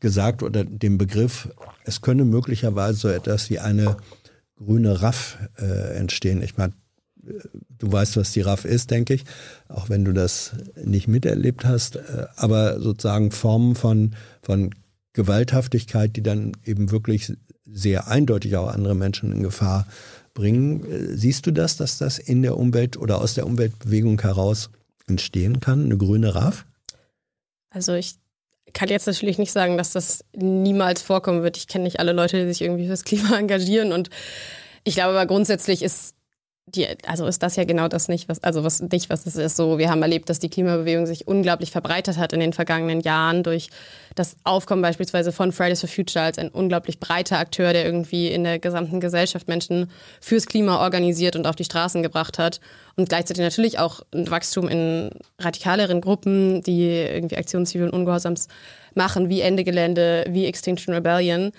gesagt oder den Begriff, es könne möglicherweise so etwas wie eine grüne RAF äh, entstehen. Ich meine, du weißt, was die RAF ist, denke ich, auch wenn du das nicht miterlebt hast, äh, aber sozusagen Formen von, von Gewalthaftigkeit, die dann eben wirklich sehr eindeutig auch andere Menschen in Gefahr bringen. Äh, siehst du das, dass das in der Umwelt oder aus der Umweltbewegung heraus entstehen kann, eine grüne RAF? Also ich kann jetzt natürlich nicht sagen, dass das niemals vorkommen wird. Ich kenne nicht alle Leute, die sich irgendwie fürs Klima (laughs) engagieren und ich glaube aber grundsätzlich ist die, also ist das ja genau das nicht, was, also was nicht, was es ist. So, wir haben erlebt, dass die Klimabewegung sich unglaublich verbreitet hat in den vergangenen Jahren durch das Aufkommen beispielsweise von Fridays for Future als ein unglaublich breiter Akteur, der irgendwie in der gesamten Gesellschaft Menschen fürs Klima organisiert und auf die Straßen gebracht hat. Und gleichzeitig natürlich auch ein Wachstum in radikaleren Gruppen, die irgendwie Aktionen zivilen Ungehorsams machen, wie Ende Gelände, wie Extinction Rebellion.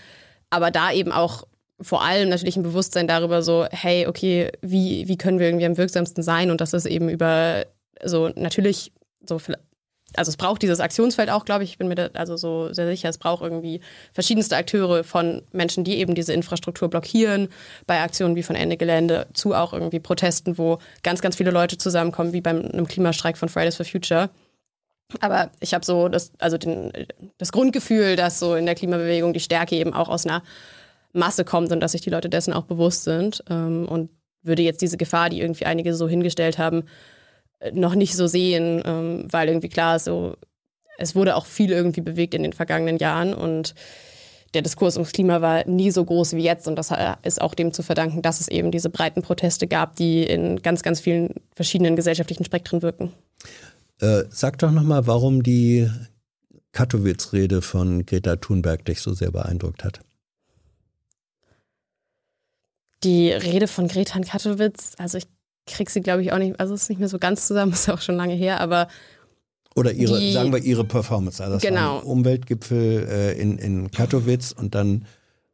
Aber da eben auch vor allem natürlich ein Bewusstsein darüber so, hey, okay, wie, wie können wir irgendwie am wirksamsten sein und das ist eben über so natürlich so also es braucht dieses Aktionsfeld auch, glaube ich, ich bin mir da also so sehr sicher, es braucht irgendwie verschiedenste Akteure von Menschen, die eben diese Infrastruktur blockieren, bei Aktionen wie von Ende Gelände zu auch irgendwie Protesten, wo ganz, ganz viele Leute zusammenkommen, wie beim einem Klimastreik von Fridays for Future. Aber ich habe so das, also den, das Grundgefühl, dass so in der Klimabewegung die Stärke eben auch aus einer Masse kommt und dass sich die Leute dessen auch bewusst sind. Ähm, und würde jetzt diese Gefahr, die irgendwie einige so hingestellt haben, äh, noch nicht so sehen, ähm, weil irgendwie klar ist, so, es wurde auch viel irgendwie bewegt in den vergangenen Jahren und der Diskurs ums Klima war nie so groß wie jetzt und das ist auch dem zu verdanken, dass es eben diese breiten Proteste gab, die in ganz, ganz vielen verschiedenen gesellschaftlichen Spektren wirken. Äh, sag doch nochmal, warum die Katowice-Rede von Greta Thunberg dich so sehr beeindruckt hat die Rede von Greta Katowice, also ich krieg sie, glaube ich, auch nicht, also es ist nicht mehr so ganz zusammen, (laughs) ist auch schon lange her, aber oder ihre, die, sagen wir ihre Performance. Also das genau. war ein Umweltgipfel äh, in, in Katowice und dann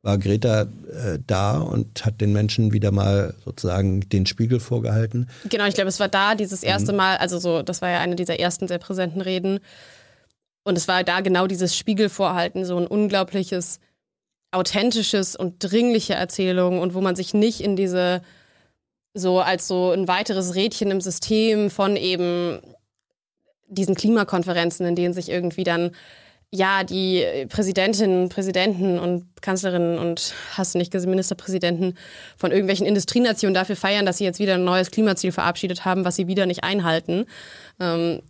war Greta äh, da und hat den Menschen wieder mal sozusagen den Spiegel vorgehalten. Genau, ich glaube, es war da dieses erste mhm. Mal, also so, das war ja eine dieser ersten sehr präsenten Reden. Und es war da genau dieses Spiegelvorhalten, so ein unglaubliches, authentisches und dringliche Erzählung und wo man sich nicht in diese, so als so ein weiteres Rädchen im System von eben diesen Klimakonferenzen, in denen sich irgendwie dann ja, die Präsidentinnen, Präsidenten und Kanzlerinnen und hast du nicht gesehen, Ministerpräsidenten von irgendwelchen Industrienationen dafür feiern, dass sie jetzt wieder ein neues Klimaziel verabschiedet haben, was sie wieder nicht einhalten. Ähm,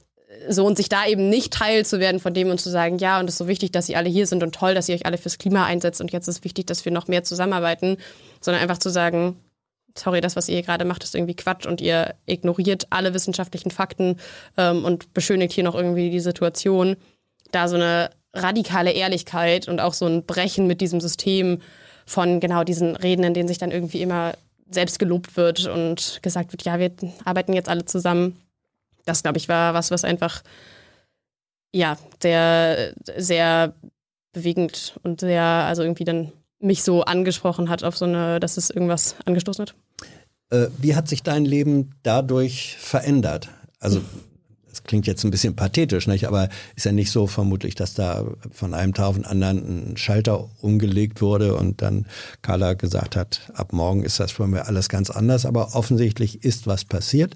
so und sich da eben nicht Teil zu werden von dem und zu sagen, ja, und es ist so wichtig, dass ihr alle hier sind und toll, dass ihr euch alle fürs Klima einsetzt und jetzt ist wichtig, dass wir noch mehr zusammenarbeiten, sondern einfach zu sagen, sorry, das, was ihr hier gerade macht, ist irgendwie Quatsch und ihr ignoriert alle wissenschaftlichen Fakten ähm, und beschönigt hier noch irgendwie die Situation da so eine radikale Ehrlichkeit und auch so ein Brechen mit diesem System von genau diesen Reden, in denen sich dann irgendwie immer selbst gelobt wird und gesagt wird, ja, wir arbeiten jetzt alle zusammen. Das, glaube ich, war was, was einfach, ja, sehr, sehr bewegend und sehr, also irgendwie dann mich so angesprochen hat auf so eine, dass es irgendwas angestoßen hat. Äh, wie hat sich dein Leben dadurch verändert? Also das klingt jetzt ein bisschen pathetisch, nicht? aber ist ja nicht so vermutlich, dass da von einem Tag auf den anderen ein Schalter umgelegt wurde und dann Carla gesagt hat, ab morgen ist das für mich alles ganz anders. Aber offensichtlich ist was passiert.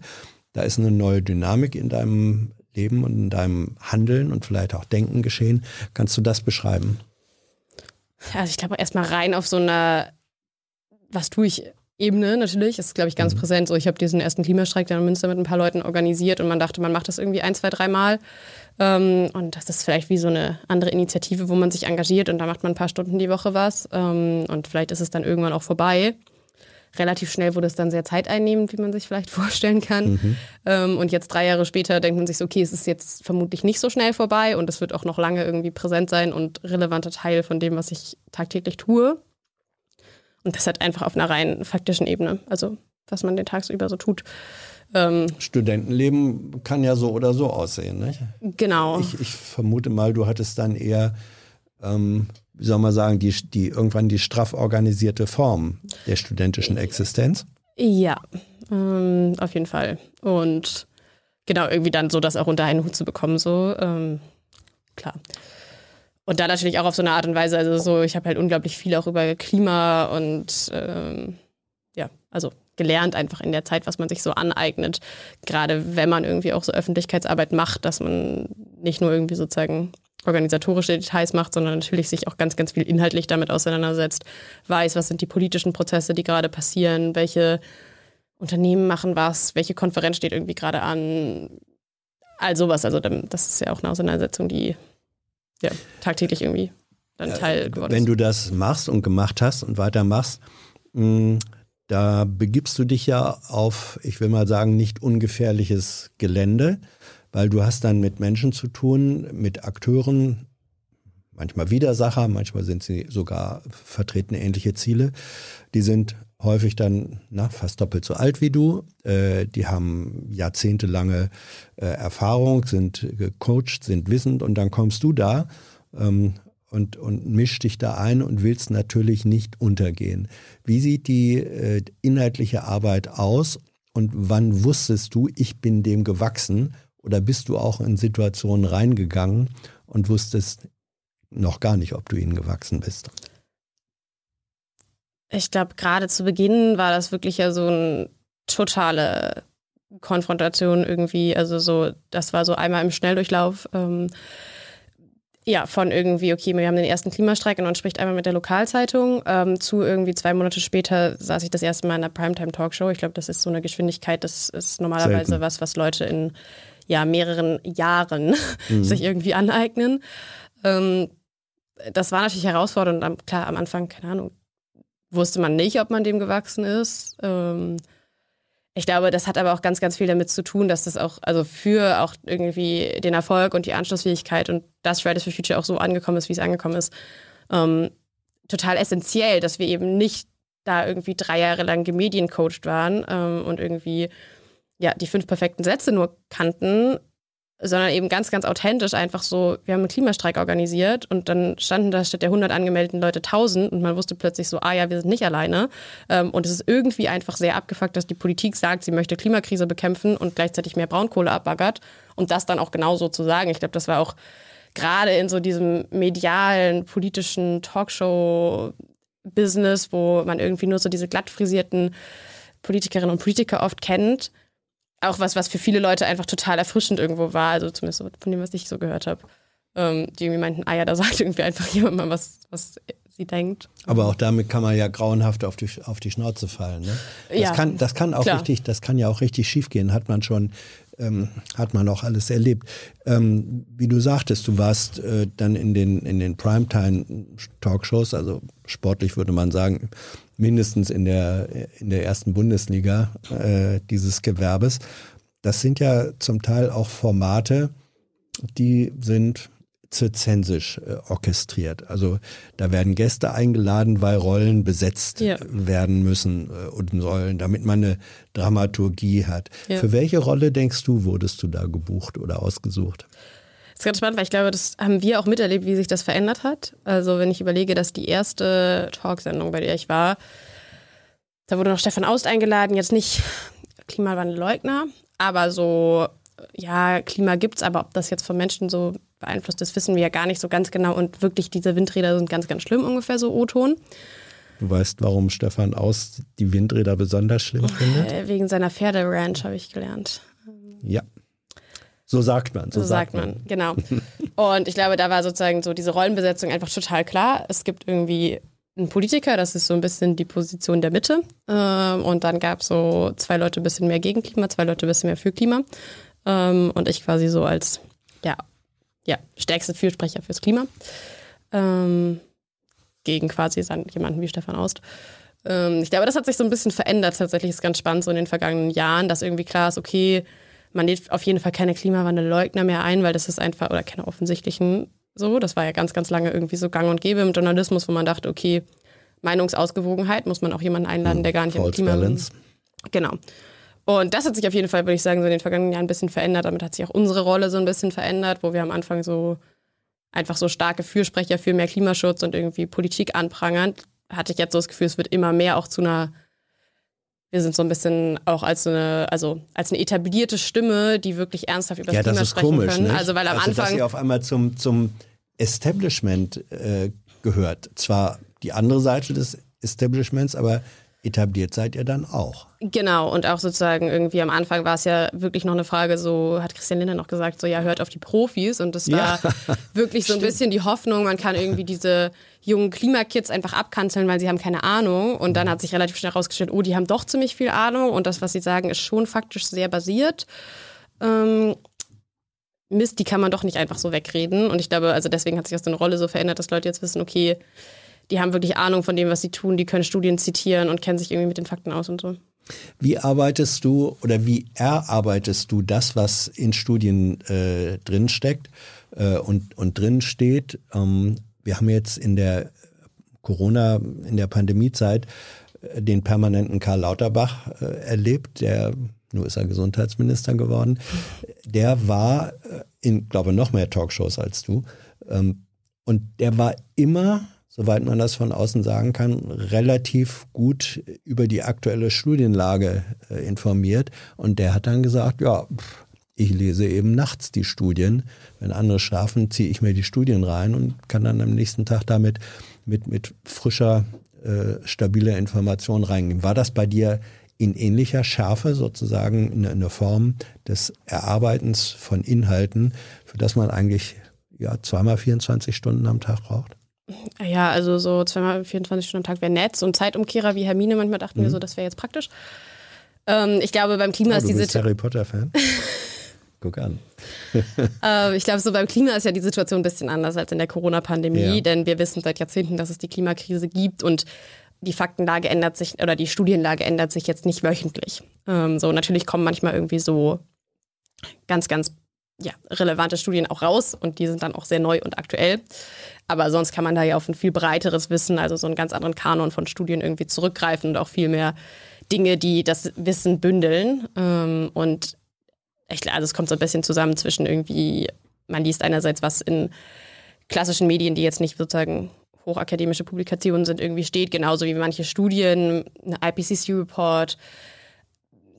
Da ist eine neue Dynamik in deinem Leben und in deinem Handeln und vielleicht auch Denken geschehen. Kannst du das beschreiben? Also ich glaube erstmal rein auf so einer, was tue ich Ebene natürlich. Das ist, glaube ich, ganz mhm. präsent. So, ich habe diesen ersten Klimastreik dann in Münster mit ein paar Leuten organisiert und man dachte, man macht das irgendwie ein, zwei, dreimal. Ähm, und das ist vielleicht wie so eine andere Initiative, wo man sich engagiert und da macht man ein paar Stunden die Woche was. Ähm, und vielleicht ist es dann irgendwann auch vorbei. Relativ schnell wurde es dann sehr zeiteinnehmend, wie man sich vielleicht (laughs) vorstellen kann. Mhm. Ähm, und jetzt drei Jahre später denkt man sich so, okay, es ist jetzt vermutlich nicht so schnell vorbei und es wird auch noch lange irgendwie präsent sein und relevanter Teil von dem, was ich tagtäglich tue. Und das hat einfach auf einer rein faktischen Ebene, also was man den tagsüber so tut. Ähm, Studentenleben kann ja so oder so aussehen, nicht? Genau. Ich, ich vermute mal, du hattest dann eher, ähm, wie soll man sagen, die, die irgendwann die straff organisierte Form der studentischen Existenz. Ja, ähm, auf jeden Fall. Und genau, irgendwie dann so das auch unter einen Hut zu bekommen, so, ähm, klar. Und da natürlich auch auf so eine Art und Weise, also so, ich habe halt unglaublich viel auch über Klima und ähm, ja, also gelernt einfach in der Zeit, was man sich so aneignet. Gerade wenn man irgendwie auch so Öffentlichkeitsarbeit macht, dass man nicht nur irgendwie sozusagen organisatorische Details macht, sondern natürlich sich auch ganz, ganz viel inhaltlich damit auseinandersetzt, weiß, was sind die politischen Prozesse, die gerade passieren, welche Unternehmen machen was, welche Konferenz steht irgendwie gerade an, all sowas. Also das ist ja auch eine Auseinandersetzung, die ja, tagtäglich irgendwie dann Teil geworden Wenn du das machst und gemacht hast und weitermachst, mh, da begibst du dich ja auf, ich will mal sagen, nicht ungefährliches Gelände, weil du hast dann mit Menschen zu tun, mit Akteuren, manchmal Widersacher, manchmal sind sie sogar vertreten ähnliche Ziele. Die sind häufig dann na, fast doppelt so alt wie du. Äh, die haben jahrzehntelange äh, Erfahrung, sind gecoacht, sind wissend und dann kommst du da ähm, und, und mischst dich da ein und willst natürlich nicht untergehen. Wie sieht die äh, inhaltliche Arbeit aus und wann wusstest du, ich bin dem gewachsen oder bist du auch in Situationen reingegangen und wusstest noch gar nicht, ob du ihnen gewachsen bist? ich glaube, gerade zu Beginn war das wirklich ja so eine totale Konfrontation irgendwie. Also so, das war so einmal im Schnelldurchlauf. Ähm, ja, von irgendwie, okay, wir haben den ersten Klimastreik und man spricht einmal mit der Lokalzeitung. Ähm, zu irgendwie zwei Monate später saß ich das erste Mal in einer Primetime-Talkshow. Ich glaube, das ist so eine Geschwindigkeit, das ist normalerweise Selten. was, was Leute in ja, mehreren Jahren (laughs) mhm. sich irgendwie aneignen. Ähm, das war natürlich herausfordernd. Klar, am Anfang, keine Ahnung, wusste man nicht, ob man dem gewachsen ist. Ähm, ich glaube, das hat aber auch ganz, ganz viel damit zu tun, dass das auch, also für auch irgendwie den Erfolg und die Anschlussfähigkeit und das Fridays for Future auch so angekommen ist, wie es angekommen ist, ähm, total essentiell, dass wir eben nicht da irgendwie drei Jahre lang gemediencoacht waren ähm, und irgendwie ja, die fünf perfekten Sätze nur kannten, sondern eben ganz, ganz authentisch einfach so, wir haben einen Klimastreik organisiert und dann standen da statt der 100 angemeldeten Leute 1000 und man wusste plötzlich so, ah ja, wir sind nicht alleine. Ähm, und es ist irgendwie einfach sehr abgefuckt, dass die Politik sagt, sie möchte Klimakrise bekämpfen und gleichzeitig mehr Braunkohle abbaggert und das dann auch genauso zu sagen. Ich glaube, das war auch gerade in so diesem medialen, politischen Talkshow-Business, wo man irgendwie nur so diese glatt frisierten Politikerinnen und Politiker oft kennt, auch was, was für viele Leute einfach total erfrischend irgendwo war, also zumindest von dem, was ich so gehört habe. Ähm, die irgendwie meinten, ah ja, da (laughs) sagt irgendwie einfach jemand mal, was, was sie denkt. Aber auch damit kann man ja grauenhaft auf die, auf die Schnauze fallen. Ne? Das, ja, kann, das kann auch klar. richtig, das kann ja auch richtig schiefgehen, hat man schon, ähm, hat man auch alles erlebt. Ähm, wie du sagtest, du warst äh, dann in den, in den Primetime-Talkshows, also sportlich würde man sagen, mindestens in der, in der ersten Bundesliga äh, dieses Gewerbes. Das sind ja zum Teil auch Formate, die sind zirzensisch äh, orchestriert. Also da werden Gäste eingeladen, weil Rollen besetzt ja. werden müssen äh, und sollen, damit man eine Dramaturgie hat. Ja. Für welche Rolle denkst du, wurdest du da gebucht oder ausgesucht? Das ist ganz spannend, weil ich glaube, das haben wir auch miterlebt, wie sich das verändert hat. Also wenn ich überlege, dass die erste Talksendung, bei der ich war, da wurde noch Stefan Aust eingeladen, jetzt nicht Klimawandelleugner, aber so, ja, Klima gibt es, aber ob das jetzt von Menschen so beeinflusst ist, wissen wir ja gar nicht so ganz genau. Und wirklich, diese Windräder sind ganz, ganz schlimm, ungefähr so O-Ton. Du weißt, warum Stefan Aust die Windräder besonders schlimm findet? Äh, wegen seiner Pferderanch, habe ich gelernt. Ja. So sagt man. So, so sagt man. man, genau. (laughs) Und ich glaube, da war sozusagen so diese Rollenbesetzung einfach total klar. Es gibt irgendwie einen Politiker, das ist so ein bisschen die Position der Mitte. Ähm, und dann gab es so zwei Leute ein bisschen mehr gegen Klima, zwei Leute ein bisschen mehr für Klima. Ähm, und ich quasi so als ja, ja, stärkste Fürsprecher fürs Klima. Ähm, gegen quasi jemanden wie Stefan Aust. ich glaube, das hat sich so ein bisschen verändert. Tatsächlich ist ganz spannend so in den vergangenen Jahren, dass irgendwie klar ist, okay, man lädt auf jeden Fall keine Klimawandelleugner mehr ein, weil das ist einfach, oder keine offensichtlichen so. Das war ja ganz, ganz lange irgendwie so gang und gäbe im Journalismus, wo man dachte, okay, Meinungsausgewogenheit, muss man auch jemanden einladen, hm, der gar nicht im Klima... Balance. Genau. Und das hat sich auf jeden Fall, würde ich sagen, so in den vergangenen Jahren ein bisschen verändert. Damit hat sich auch unsere Rolle so ein bisschen verändert, wo wir am Anfang so einfach so starke Fürsprecher für mehr Klimaschutz und irgendwie Politik anprangern. Hatte ich jetzt so das Gefühl, es wird immer mehr auch zu einer wir sind so ein bisschen auch als eine, also als eine etablierte Stimme, die wirklich ernsthaft über das ja, Klima das ist sprechen komisch, können. Nicht? Also weil am also, Anfang dass ihr auf einmal zum zum Establishment äh, gehört. Zwar die andere Seite des Establishments, aber etabliert seid ihr dann auch. Genau, und auch sozusagen irgendwie am Anfang war es ja wirklich noch eine Frage, so hat Christian Lindner noch gesagt, so ja, hört auf die Profis. Und das war ja, (laughs) wirklich so ein bisschen die Hoffnung, man kann irgendwie diese jungen Klimakids einfach abkanzeln, weil sie haben keine Ahnung. Und dann hat sich relativ schnell herausgestellt, oh, die haben doch ziemlich viel Ahnung und das, was sie sagen, ist schon faktisch sehr basiert. Ähm, Mist, die kann man doch nicht einfach so wegreden. Und ich glaube, also deswegen hat sich das eine Rolle so verändert, dass Leute jetzt wissen, okay, die haben wirklich Ahnung von dem, was sie tun, die können Studien zitieren und kennen sich irgendwie mit den Fakten aus und so. Wie arbeitest du oder wie erarbeitest du das, was in Studien äh, drinsteckt äh, und, und drin? Ähm, wir haben jetzt in der Corona, in der Pandemiezeit äh, den permanenten Karl Lauterbach äh, erlebt, der, nur ist er Gesundheitsminister geworden, der war äh, in, glaube noch mehr Talkshows als du. Ähm, und der war immer soweit man das von außen sagen kann, relativ gut über die aktuelle Studienlage äh, informiert. Und der hat dann gesagt, ja, ich lese eben nachts die Studien. Wenn andere schlafen, ziehe ich mir die Studien rein und kann dann am nächsten Tag damit mit, mit frischer, äh, stabiler Information reingehen. War das bei dir in ähnlicher Schärfe sozusagen eine, eine Form des Erarbeitens von Inhalten, für das man eigentlich ja, zweimal 24 Stunden am Tag braucht? Ja, also so zweimal 24 Stunden am Tag wäre nett. So ein Zeitumkehrer wie Hermine, manchmal dachten mhm. wir so, das wäre jetzt praktisch. Ähm, ich glaube, beim Klima oh, ist die Situation. Harry Potter-Fan? (laughs) Guck an. (laughs) äh, ich glaube, so beim Klima ist ja die Situation ein bisschen anders als in der Corona-Pandemie, ja. denn wir wissen seit Jahrzehnten, dass es die Klimakrise gibt und die Faktenlage ändert sich oder die Studienlage ändert sich jetzt nicht wöchentlich. Ähm, so natürlich kommen manchmal irgendwie so ganz, ganz ja, relevante Studien auch raus und die sind dann auch sehr neu und aktuell. Aber sonst kann man da ja auf ein viel breiteres Wissen, also so einen ganz anderen Kanon von Studien irgendwie zurückgreifen und auch viel mehr Dinge, die das Wissen bündeln. Ähm, und ich, also es kommt so ein bisschen zusammen zwischen irgendwie, man liest einerseits was in klassischen Medien, die jetzt nicht sozusagen hochakademische Publikationen sind, irgendwie steht, genauso wie manche Studien, eine IPCC-Report,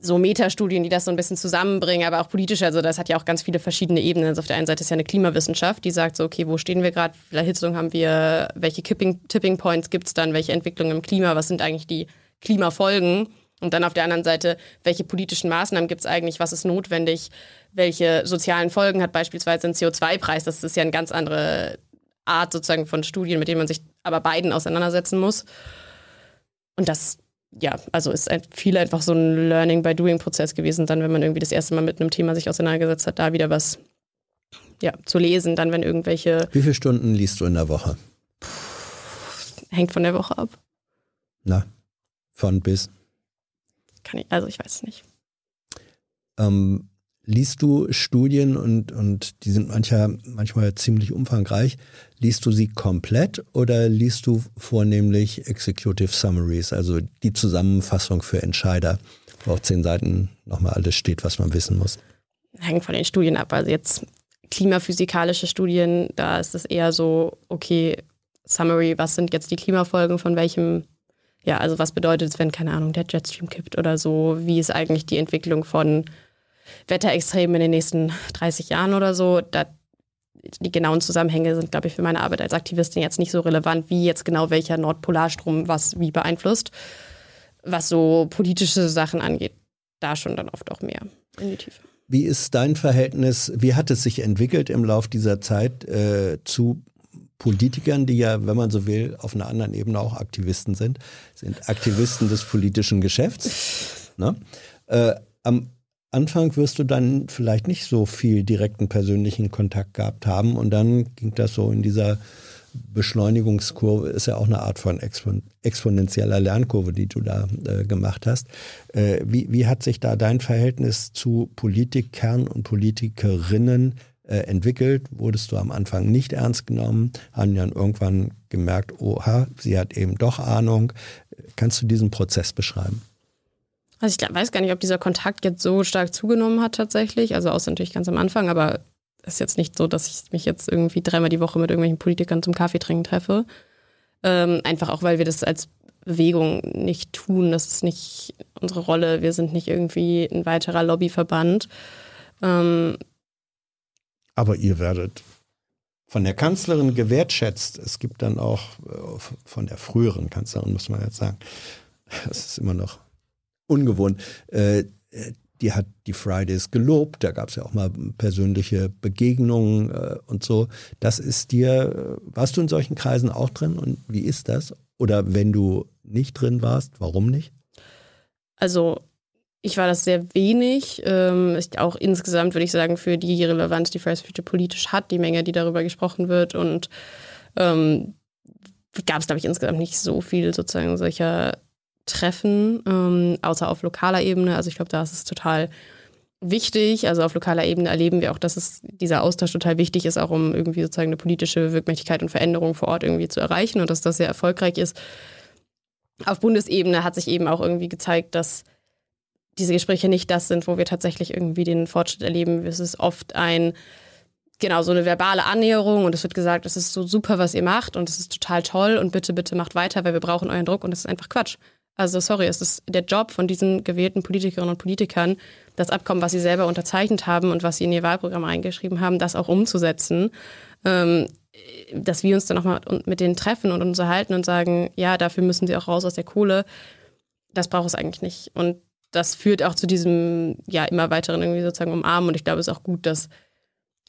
so Metastudien, die das so ein bisschen zusammenbringen, aber auch politisch. Also das hat ja auch ganz viele verschiedene Ebenen. Also auf der einen Seite ist ja eine Klimawissenschaft, die sagt so, okay, wo stehen wir gerade, wie viel Erhitzung haben wir, welche Kipping, Tipping Points gibt es dann, welche Entwicklungen im Klima, was sind eigentlich die Klimafolgen? Und dann auf der anderen Seite, welche politischen Maßnahmen gibt es eigentlich, was ist notwendig, welche sozialen Folgen hat beispielsweise ein CO2-Preis. Das ist ja eine ganz andere Art sozusagen von Studien, mit denen man sich aber beiden auseinandersetzen muss. Und das ja, also ist viel einfach so ein Learning by Doing Prozess gewesen, dann, wenn man irgendwie das erste Mal mit einem Thema sich auseinandergesetzt hat, da wieder was ja, zu lesen, dann, wenn irgendwelche. Wie viele Stunden liest du in der Woche? hängt von der Woche ab. Na, von bis? Kann ich, also ich weiß es nicht. Ähm, liest du Studien und, und die sind mancher, manchmal ziemlich umfangreich. Liest du sie komplett oder liest du vornehmlich Executive Summaries, also die Zusammenfassung für Entscheider, wo auf zehn Seiten nochmal alles steht, was man wissen muss? Hängt von den Studien ab. Also jetzt klimaphysikalische Studien, da ist es eher so, okay, Summary, was sind jetzt die Klimafolgen von welchem, ja, also was bedeutet es, wenn, keine Ahnung, der Jetstream kippt oder so, wie ist eigentlich die Entwicklung von Wetterextremen in den nächsten 30 Jahren oder so. Da, die genauen Zusammenhänge sind, glaube ich, für meine Arbeit als Aktivistin jetzt nicht so relevant, wie jetzt genau welcher Nordpolarstrom was wie beeinflusst. Was so politische Sachen angeht, da schon dann oft auch mehr in die Tiefe. Wie ist dein Verhältnis, wie hat es sich entwickelt im Lauf dieser Zeit äh, zu Politikern, die ja, wenn man so will, auf einer anderen Ebene auch Aktivisten sind, sind Aktivisten des politischen Geschäfts. Ne? Äh, am Anfang wirst du dann vielleicht nicht so viel direkten persönlichen Kontakt gehabt haben und dann ging das so in dieser Beschleunigungskurve, ist ja auch eine Art von expon exponentieller Lernkurve, die du da äh, gemacht hast. Äh, wie, wie hat sich da dein Verhältnis zu Politikern und Politikerinnen äh, entwickelt? Wurdest du am Anfang nicht ernst genommen? Haben dann irgendwann gemerkt, oha, sie hat eben doch Ahnung. Kannst du diesen Prozess beschreiben? Also ich weiß gar nicht, ob dieser Kontakt jetzt so stark zugenommen hat tatsächlich. Also außer natürlich ganz am Anfang, aber es ist jetzt nicht so, dass ich mich jetzt irgendwie dreimal die Woche mit irgendwelchen Politikern zum Kaffee trinken treffe. Ähm, einfach auch, weil wir das als Bewegung nicht tun. Das ist nicht unsere Rolle. Wir sind nicht irgendwie ein weiterer Lobbyverband. Ähm, aber ihr werdet von der Kanzlerin gewertschätzt. Es gibt dann auch äh, von der früheren Kanzlerin, muss man jetzt sagen, das ist immer noch ungewohnt. Äh, die hat die Fridays gelobt, da gab es ja auch mal persönliche Begegnungen äh, und so. Das ist dir, äh, warst du in solchen Kreisen auch drin und wie ist das? Oder wenn du nicht drin warst, warum nicht? Also ich war das sehr wenig. Ähm, auch insgesamt würde ich sagen, für die Relevanz, die Fridays Future politisch hat, die Menge, die darüber gesprochen wird und ähm, gab es, glaube ich, insgesamt nicht so viel sozusagen solcher treffen, ähm, außer auf lokaler Ebene. Also ich glaube, da ist es total wichtig. Also auf lokaler Ebene erleben wir auch, dass es dieser Austausch total wichtig ist, auch um irgendwie sozusagen eine politische Wirkmächtigkeit und Veränderung vor Ort irgendwie zu erreichen und dass das sehr erfolgreich ist. Auf Bundesebene hat sich eben auch irgendwie gezeigt, dass diese Gespräche nicht das sind, wo wir tatsächlich irgendwie den Fortschritt erleben. Es ist oft ein, genau, so eine verbale Annäherung und es wird gesagt, es ist so super, was ihr macht und es ist total toll und bitte, bitte macht weiter, weil wir brauchen euren Druck und das ist einfach Quatsch. Also sorry, es ist der Job von diesen gewählten Politikerinnen und Politikern, das Abkommen, was sie selber unterzeichnet haben und was sie in ihr Wahlprogramm eingeschrieben haben, das auch umzusetzen. Ähm, dass wir uns dann auch mal mit denen treffen und uns erhalten und sagen, ja, dafür müssen sie auch raus aus der Kohle. Das braucht es eigentlich nicht. Und das führt auch zu diesem, ja, immer weiteren irgendwie sozusagen Umarmen. Und ich glaube, es ist auch gut, dass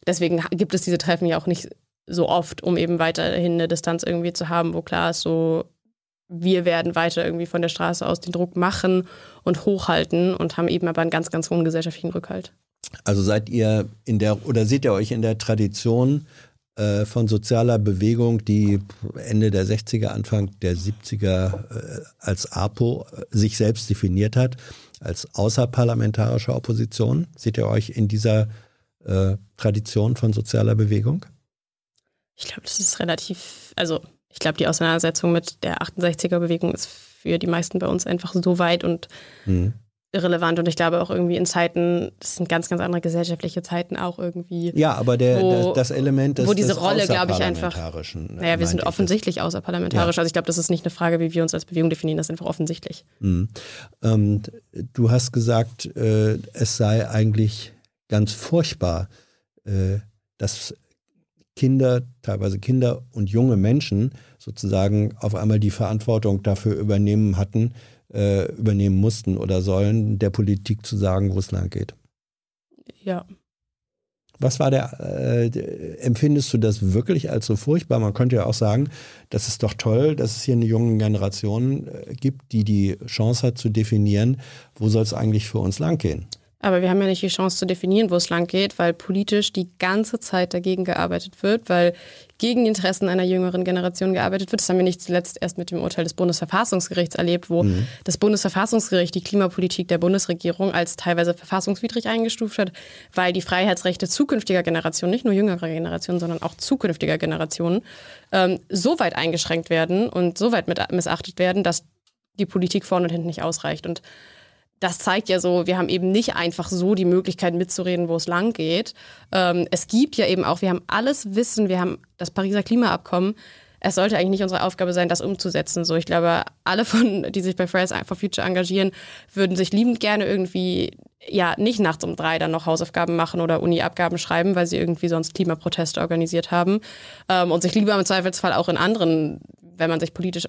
deswegen gibt es diese Treffen ja auch nicht so oft, um eben weiterhin eine Distanz irgendwie zu haben, wo klar ist, so wir werden weiter irgendwie von der Straße aus den Druck machen und hochhalten und haben eben aber einen ganz, ganz hohen gesellschaftlichen Rückhalt. Also seid ihr in der oder seht ihr euch in der Tradition äh, von sozialer Bewegung, die Ende der 60er, Anfang der 70er äh, als APO äh, sich selbst definiert hat, als außerparlamentarische Opposition? Seht ihr euch in dieser äh, Tradition von sozialer Bewegung? Ich glaube, das ist relativ, also ich glaube, die Auseinandersetzung mit der 68er-Bewegung ist für die meisten bei uns einfach so weit und mhm irrelevant und ich glaube auch irgendwie in Zeiten, das sind ganz, ganz andere gesellschaftliche Zeiten auch irgendwie. Ja, aber der, wo, das, das Element des Wo diese des Rolle, glaube ich, einfach. Naja, wir sind offensichtlich außerparlamentarisch. Ja. Also ich glaube, das ist nicht eine Frage, wie wir uns als Bewegung definieren, das ist einfach offensichtlich. Mhm. Ähm, du hast gesagt, äh, es sei eigentlich ganz furchtbar, äh, dass Kinder, teilweise Kinder und junge Menschen sozusagen auf einmal die Verantwortung dafür übernehmen hatten, äh, übernehmen mussten oder sollen, der Politik zu sagen, wo es lang geht. Ja. Was war der, äh, empfindest du das wirklich als so furchtbar? Man könnte ja auch sagen, das ist doch toll, dass es hier eine junge Generation äh, gibt, die die Chance hat zu definieren, wo soll es eigentlich für uns lang gehen. Aber wir haben ja nicht die Chance zu definieren, wo es lang geht, weil politisch die ganze Zeit dagegen gearbeitet wird, weil gegen die Interessen einer jüngeren Generation gearbeitet wird. Das haben wir nicht zuletzt erst mit dem Urteil des Bundesverfassungsgerichts erlebt, wo mhm. das Bundesverfassungsgericht die Klimapolitik der Bundesregierung als teilweise verfassungswidrig eingestuft hat, weil die Freiheitsrechte zukünftiger Generationen, nicht nur jüngerer Generationen, sondern auch zukünftiger Generationen, ähm, so weit eingeschränkt werden und so weit missachtet werden, dass die Politik vorne und hinten nicht ausreicht. Und das zeigt ja so, wir haben eben nicht einfach so die Möglichkeit mitzureden, wo es lang geht. Ähm, es gibt ja eben auch, wir haben alles Wissen, wir haben das Pariser Klimaabkommen. Es sollte eigentlich nicht unsere Aufgabe sein, das umzusetzen. So, ich glaube, alle von, die sich bei Fridays for Future engagieren, würden sich liebend gerne irgendwie ja nicht nachts um drei dann noch Hausaufgaben machen oder Uni-Abgaben schreiben, weil sie irgendwie sonst Klimaproteste organisiert haben ähm, und sich lieber im Zweifelsfall auch in anderen, wenn man sich politisch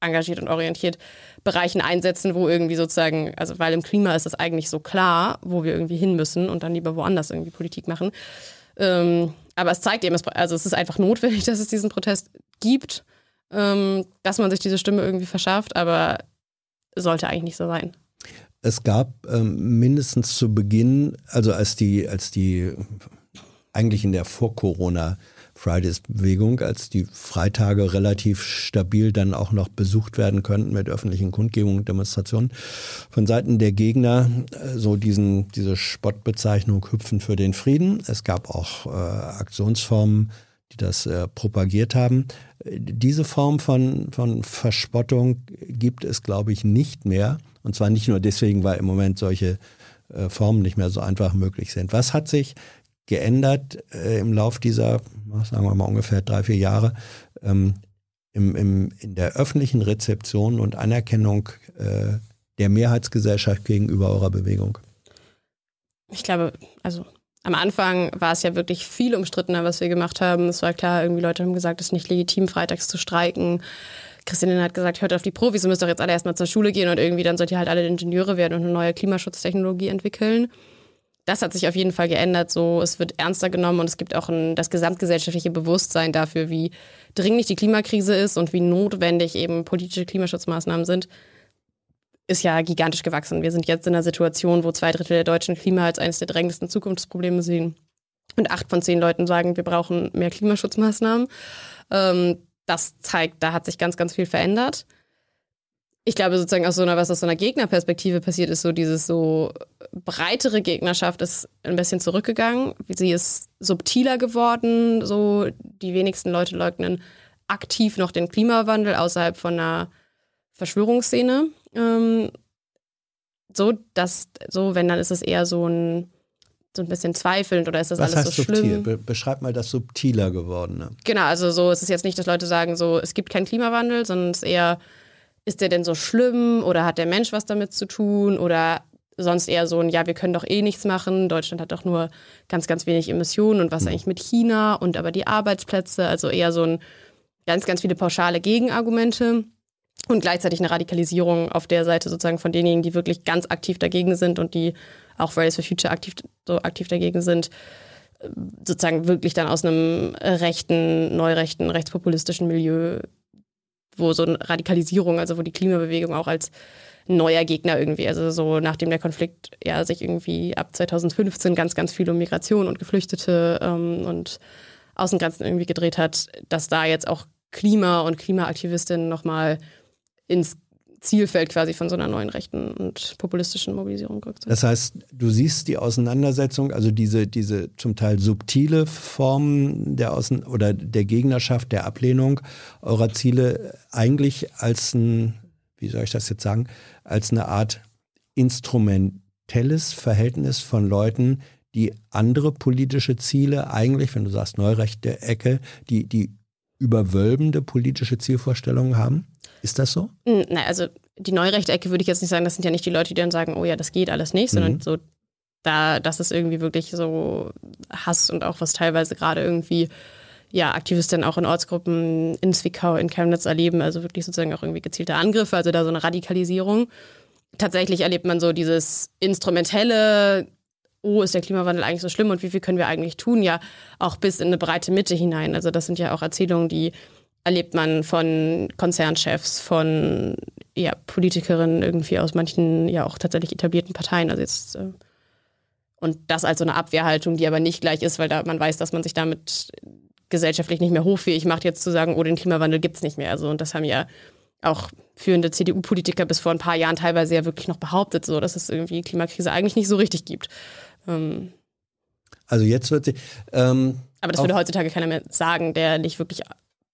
engagiert und orientiert Bereichen einsetzen, wo irgendwie sozusagen, also weil im Klima ist es eigentlich so klar, wo wir irgendwie hin müssen und dann lieber woanders irgendwie Politik machen. Ähm, aber es zeigt eben, also es ist einfach notwendig, (laughs) dass es diesen Protest gibt, ähm, dass man sich diese Stimme irgendwie verschafft, aber sollte eigentlich nicht so sein. Es gab ähm, mindestens zu Beginn, also als die, als die eigentlich in der Vor-Corona- Fridays-Bewegung, als die Freitage relativ stabil dann auch noch besucht werden könnten mit öffentlichen Kundgebungen und Demonstrationen. Von Seiten der Gegner äh, so diesen, diese Spottbezeichnung Hüpfen für den Frieden. Es gab auch äh, Aktionsformen, die das äh, propagiert haben. Diese Form von, von Verspottung gibt es, glaube ich, nicht mehr. Und zwar nicht nur deswegen, weil im Moment solche äh, Formen nicht mehr so einfach möglich sind. Was hat sich geändert äh, im Lauf dieser, sagen wir mal ungefähr drei, vier Jahre, ähm, im, im, in der öffentlichen Rezeption und Anerkennung äh, der Mehrheitsgesellschaft gegenüber eurer Bewegung? Ich glaube, also am Anfang war es ja wirklich viel umstrittener, was wir gemacht haben. Es war klar, irgendwie Leute haben gesagt, es ist nicht legitim, freitags zu streiken. Christiane hat gesagt, hört auf die Profis, ihr müsst doch jetzt alle erstmal zur Schule gehen und irgendwie dann sollt ihr halt alle Ingenieure werden und eine neue Klimaschutztechnologie entwickeln das hat sich auf jeden Fall geändert. So, es wird ernster genommen und es gibt auch ein, das gesamtgesellschaftliche Bewusstsein dafür, wie dringlich die Klimakrise ist und wie notwendig eben politische Klimaschutzmaßnahmen sind, ist ja gigantisch gewachsen. Wir sind jetzt in einer Situation, wo zwei Drittel der Deutschen Klima als eines der drängendsten Zukunftsprobleme sehen. Und acht von zehn Leuten sagen, wir brauchen mehr Klimaschutzmaßnahmen. Ähm, das zeigt, da hat sich ganz, ganz viel verändert ich glaube sozusagen aus so einer, was aus so einer Gegnerperspektive passiert ist, so dieses so breitere Gegnerschaft ist ein bisschen zurückgegangen. Sie ist subtiler geworden, so die wenigsten Leute leugnen aktiv noch den Klimawandel außerhalb von einer Verschwörungsszene. Ähm, so, dass, so, wenn, dann ist es eher so ein so ein bisschen zweifelnd oder ist das Was alles heißt so subtil? schlimm? Be beschreib mal das subtiler gewordene. Genau, also so es ist jetzt nicht, dass Leute sagen, so es gibt keinen Klimawandel, sondern es ist eher ist der denn so schlimm oder hat der Mensch was damit zu tun oder sonst eher so ein, ja, wir können doch eh nichts machen, Deutschland hat doch nur ganz, ganz wenig Emissionen und was mhm. eigentlich mit China und aber die Arbeitsplätze, also eher so ein ganz, ganz viele pauschale Gegenargumente und gleichzeitig eine Radikalisierung auf der Seite sozusagen von denjenigen, die wirklich ganz aktiv dagegen sind und die auch Fridays for Future aktiv, so aktiv dagegen sind, sozusagen wirklich dann aus einem rechten, neurechten, rechtspopulistischen Milieu wo so eine Radikalisierung, also wo die Klimabewegung auch als neuer Gegner irgendwie, also so nachdem der Konflikt ja sich irgendwie ab 2015 ganz, ganz viel um Migration und Geflüchtete ähm, und Außengrenzen irgendwie gedreht hat, dass da jetzt auch Klima und Klimaaktivistinnen nochmal ins Zielfeld quasi von so einer neuen rechten und populistischen Mobilisierung sind. Das heißt, du siehst die Auseinandersetzung, also diese, diese zum Teil subtile Form der Außen oder der Gegnerschaft, der Ablehnung eurer Ziele eigentlich als ein, wie soll ich das jetzt sagen, als eine Art instrumentelles Verhältnis von Leuten, die andere politische Ziele eigentlich, wenn du sagst neurechte Ecke, die, die überwölbende politische Zielvorstellungen haben? Ist das so? Nein, also die neurechte Ecke würde ich jetzt nicht sagen, das sind ja nicht die Leute, die dann sagen, oh ja, das geht alles nicht, sondern mhm. so, da, das ist irgendwie wirklich so Hass und auch was teilweise gerade irgendwie ja, Aktivisten auch in Ortsgruppen in Zwickau, in Chemnitz erleben, also wirklich sozusagen auch irgendwie gezielte Angriffe, also da so eine Radikalisierung. Tatsächlich erlebt man so dieses instrumentelle, oh, ist der Klimawandel eigentlich so schlimm und wie viel können wir eigentlich tun, ja auch bis in eine breite Mitte hinein. Also das sind ja auch Erzählungen, die erlebt man von Konzernchefs, von ja, Politikerinnen irgendwie aus manchen ja auch tatsächlich etablierten Parteien. Also jetzt äh, und das als so eine Abwehrhaltung, die aber nicht gleich ist, weil da man weiß, dass man sich damit gesellschaftlich nicht mehr hochfähig macht, jetzt zu sagen, oh, den Klimawandel gibt es nicht mehr. Also und das haben ja auch führende CDU-Politiker bis vor ein paar Jahren teilweise ja wirklich noch behauptet, so dass es irgendwie Klimakrise eigentlich nicht so richtig gibt. Ähm, also jetzt wird sie. Ähm, aber das würde heutzutage keiner mehr sagen, der nicht wirklich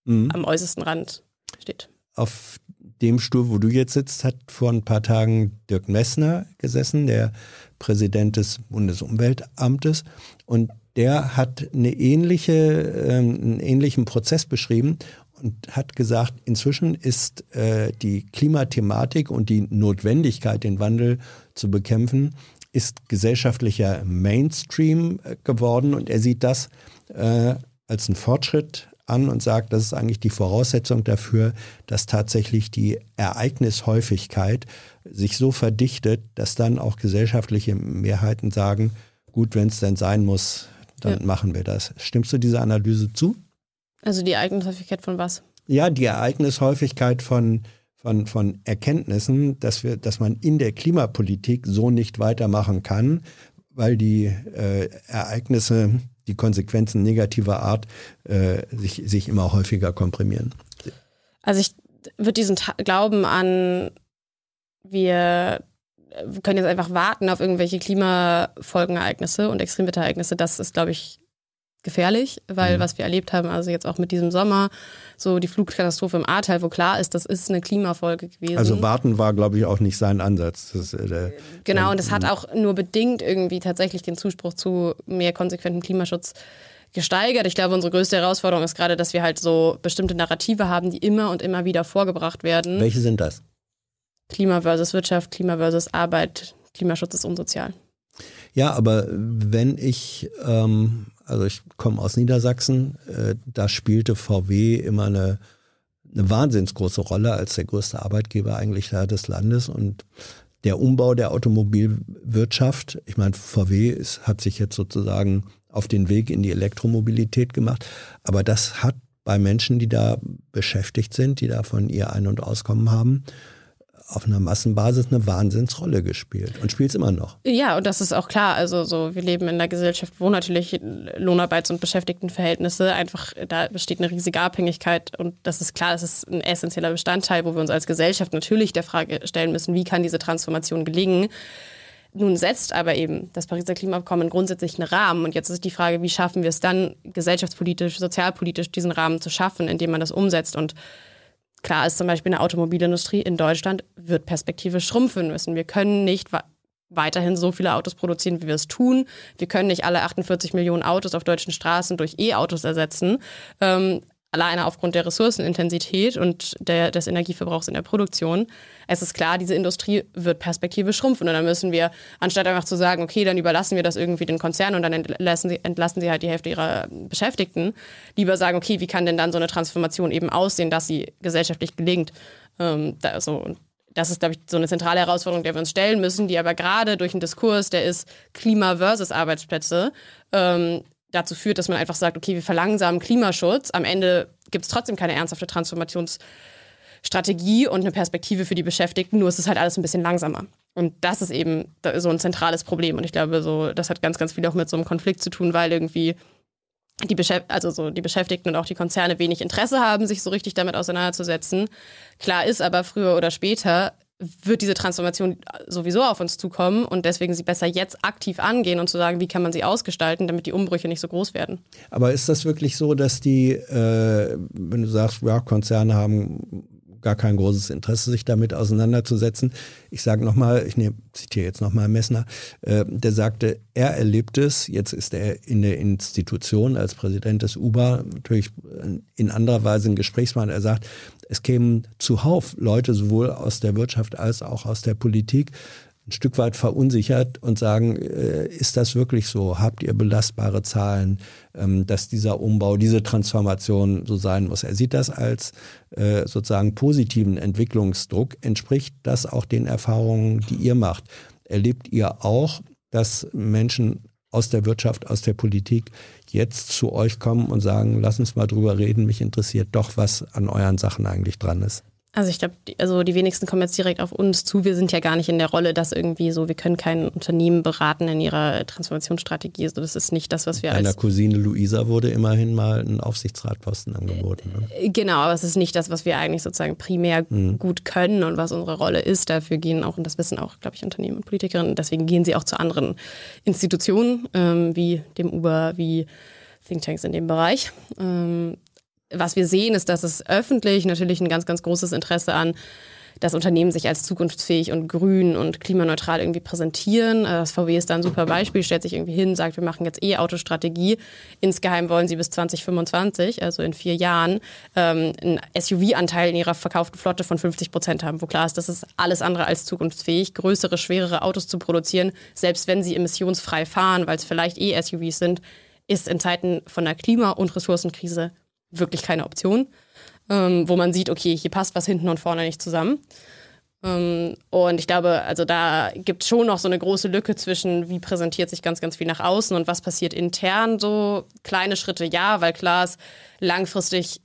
mhm. am äußersten Rand steht. Auf dem Stuhl, wo du jetzt sitzt, hat vor ein paar Tagen Dirk Messner gesessen, der Präsident des Bundesumweltamtes. Und der hat eine ähnliche, äh, einen ähnlichen Prozess beschrieben und hat gesagt, inzwischen ist äh, die Klimathematik und die Notwendigkeit, den Wandel zu bekämpfen, ist gesellschaftlicher Mainstream äh, geworden und er sieht das äh, als einen Fortschritt an und sagt, das ist eigentlich die Voraussetzung dafür, dass tatsächlich die Ereignishäufigkeit sich so verdichtet, dass dann auch gesellschaftliche Mehrheiten sagen, gut, wenn es denn sein muss, dann ja. machen wir das. Stimmst du dieser Analyse zu? Also die Ereignishäufigkeit von was? Ja, die Ereignishäufigkeit von, von, von Erkenntnissen, dass, wir, dass man in der Klimapolitik so nicht weitermachen kann, weil die äh, Ereignisse, die Konsequenzen negativer Art äh, sich, sich immer häufiger komprimieren. Also ich würde diesen Ta Glauben an, wir können jetzt einfach warten auf irgendwelche Klimafolgenereignisse und Extremwetterereignisse. Das ist, glaube ich, gefährlich, weil mhm. was wir erlebt haben, also jetzt auch mit diesem Sommer, so die Flugkatastrophe im Ahrtal, wo klar ist, das ist eine Klimafolge gewesen. Also warten war, glaube ich, auch nicht sein Ansatz. Das, äh, genau, und es hat auch nur bedingt irgendwie tatsächlich den Zuspruch zu mehr konsequentem Klimaschutz gesteigert. Ich glaube, unsere größte Herausforderung ist gerade, dass wir halt so bestimmte Narrative haben, die immer und immer wieder vorgebracht werden. Welche sind das? Klima versus Wirtschaft, Klima versus Arbeit, Klimaschutz ist unsozial. Ja, aber wenn ich, ähm, also ich komme aus Niedersachsen, äh, da spielte VW immer eine, eine wahnsinns große Rolle als der größte Arbeitgeber eigentlich da des Landes. Und der Umbau der Automobilwirtschaft, ich meine, VW ist, hat sich jetzt sozusagen auf den Weg in die Elektromobilität gemacht, aber das hat bei Menschen, die da beschäftigt sind, die davon ihr Ein- und Auskommen haben, auf einer Massenbasis eine Wahnsinnsrolle gespielt und spielt es immer noch. Ja, und das ist auch klar. Also so, wir leben in einer Gesellschaft, wo natürlich Lohnarbeits- und Beschäftigtenverhältnisse einfach, da besteht eine riesige Abhängigkeit und das ist klar, das ist ein essentieller Bestandteil, wo wir uns als Gesellschaft natürlich der Frage stellen müssen, wie kann diese Transformation gelingen? Nun setzt aber eben das Pariser Klimaabkommen grundsätzlich einen Rahmen. Und jetzt ist die Frage, wie schaffen wir es dann, gesellschaftspolitisch, sozialpolitisch diesen Rahmen zu schaffen, indem man das umsetzt. Und Klar ist zum Beispiel eine Automobilindustrie in Deutschland wird perspektivisch schrumpfen müssen. Wir können nicht weiterhin so viele Autos produzieren, wie wir es tun. Wir können nicht alle 48 Millionen Autos auf deutschen Straßen durch E-Autos ersetzen. Ähm, alleine aufgrund der Ressourcenintensität und der, des Energieverbrauchs in der Produktion. Es ist klar, diese Industrie wird perspektivisch schrumpfen. Und dann müssen wir, anstatt einfach zu sagen, okay, dann überlassen wir das irgendwie den Konzernen und dann entlassen sie, entlassen sie halt die Hälfte ihrer Beschäftigten, lieber sagen, okay, wie kann denn dann so eine Transformation eben aussehen, dass sie gesellschaftlich gelingt? Ähm, da, so, das ist, glaube ich, so eine zentrale Herausforderung, der wir uns stellen müssen, die aber gerade durch einen Diskurs, der ist Klima versus Arbeitsplätze, ähm, dazu führt, dass man einfach sagt, okay, wir verlangsamen Klimaschutz. Am Ende gibt es trotzdem keine ernsthafte Transformationsstrategie und eine Perspektive für die Beschäftigten, nur ist es halt alles ein bisschen langsamer. Und das ist eben so ein zentrales Problem. Und ich glaube, so, das hat ganz, ganz viel auch mit so einem Konflikt zu tun, weil irgendwie die, Beschäft also so die Beschäftigten und auch die Konzerne wenig Interesse haben, sich so richtig damit auseinanderzusetzen. Klar ist aber früher oder später wird diese Transformation sowieso auf uns zukommen und deswegen sie besser jetzt aktiv angehen und zu sagen, wie kann man sie ausgestalten, damit die Umbrüche nicht so groß werden. Aber ist das wirklich so, dass die, äh, wenn du sagst, ja, Konzerne haben gar kein großes Interesse, sich damit auseinanderzusetzen. Ich sage nochmal, ich nehm, zitiere jetzt nochmal Messner, äh, der sagte, er erlebt es, jetzt ist er in der Institution als Präsident des UBA, natürlich in anderer Weise ein Gesprächsmann, er sagt, es kämen zuhauf Leute sowohl aus der Wirtschaft als auch aus der Politik, ein Stück weit verunsichert und sagen, äh, ist das wirklich so? Habt ihr belastbare Zahlen, ähm, dass dieser Umbau, diese Transformation so sein muss? Er sieht das als äh, sozusagen positiven Entwicklungsdruck. Entspricht das auch den Erfahrungen, die ihr macht? Erlebt ihr auch, dass Menschen aus der Wirtschaft, aus der Politik jetzt zu euch kommen und sagen, lass uns mal drüber reden, mich interessiert doch, was an euren Sachen eigentlich dran ist? Also ich glaube, die, also die wenigsten kommen jetzt direkt auf uns zu. Wir sind ja gar nicht in der Rolle, dass irgendwie so, wir können kein Unternehmen beraten in ihrer Transformationsstrategie. Also das ist nicht das, was wir Deiner als... Cousine Luisa wurde immerhin mal ein Aufsichtsratposten angeboten. Ne? Äh, genau, aber es ist nicht das, was wir eigentlich sozusagen primär mhm. gut können und was unsere Rolle ist. Dafür gehen auch, und das wissen auch, glaube ich, Unternehmen und Politikerinnen, deswegen gehen sie auch zu anderen Institutionen, ähm, wie dem Uber, wie Thinktanks in dem Bereich. Ähm, was wir sehen, ist, dass es öffentlich natürlich ein ganz, ganz großes Interesse an das Unternehmen sich als zukunftsfähig und grün und klimaneutral irgendwie präsentieren. Äh, das VW ist da ein super Beispiel, stellt sich irgendwie hin, sagt, wir machen jetzt E-Auto-Strategie. Insgeheim wollen sie bis 2025, also in vier Jahren, ähm, einen SUV-Anteil in ihrer verkauften Flotte von 50 Prozent haben, wo klar ist, das ist alles andere als zukunftsfähig, größere, schwerere Autos zu produzieren, selbst wenn sie emissionsfrei fahren, weil es vielleicht E-SUVs sind, ist in Zeiten von einer Klima- und Ressourcenkrise wirklich keine Option, ähm, wo man sieht, okay, hier passt was hinten und vorne nicht zusammen. Ähm, und ich glaube, also da gibt es schon noch so eine große Lücke zwischen, wie präsentiert sich ganz, ganz viel nach außen und was passiert intern. So kleine Schritte, ja, weil klar ist, langfristig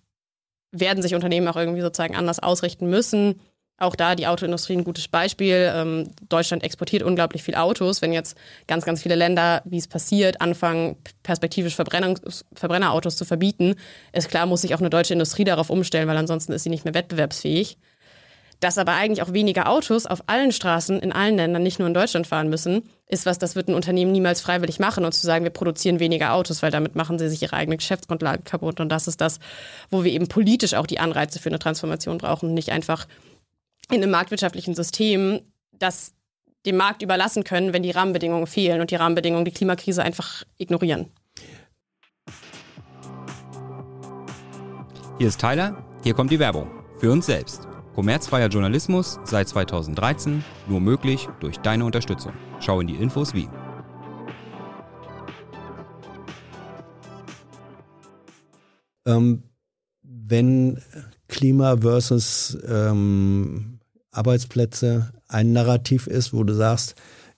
werden sich Unternehmen auch irgendwie sozusagen anders ausrichten müssen. Auch da die Autoindustrie ein gutes Beispiel. Ähm, Deutschland exportiert unglaublich viel Autos. Wenn jetzt ganz, ganz viele Länder, wie es passiert, anfangen, perspektivisch Verbrennerautos zu verbieten, ist klar, muss sich auch eine deutsche Industrie darauf umstellen, weil ansonsten ist sie nicht mehr wettbewerbsfähig. Dass aber eigentlich auch weniger Autos auf allen Straßen in allen Ländern, nicht nur in Deutschland fahren müssen, ist was, das wird ein Unternehmen niemals freiwillig machen und zu sagen, wir produzieren weniger Autos, weil damit machen sie sich ihre eigene Geschäftsgrundlage kaputt. Und das ist das, wo wir eben politisch auch die Anreize für eine Transformation brauchen, nicht einfach in einem marktwirtschaftlichen System das dem Markt überlassen können, wenn die Rahmenbedingungen fehlen und die Rahmenbedingungen die Klimakrise einfach ignorieren. Hier ist Tyler, hier kommt die Werbung. Für uns selbst. Kommerzfreier Journalismus seit 2013, nur möglich durch deine Unterstützung. Schau in die Infos wie. Ähm, wenn Klima versus ähm, Arbeitsplätze ein Narrativ ist, wo du sagst,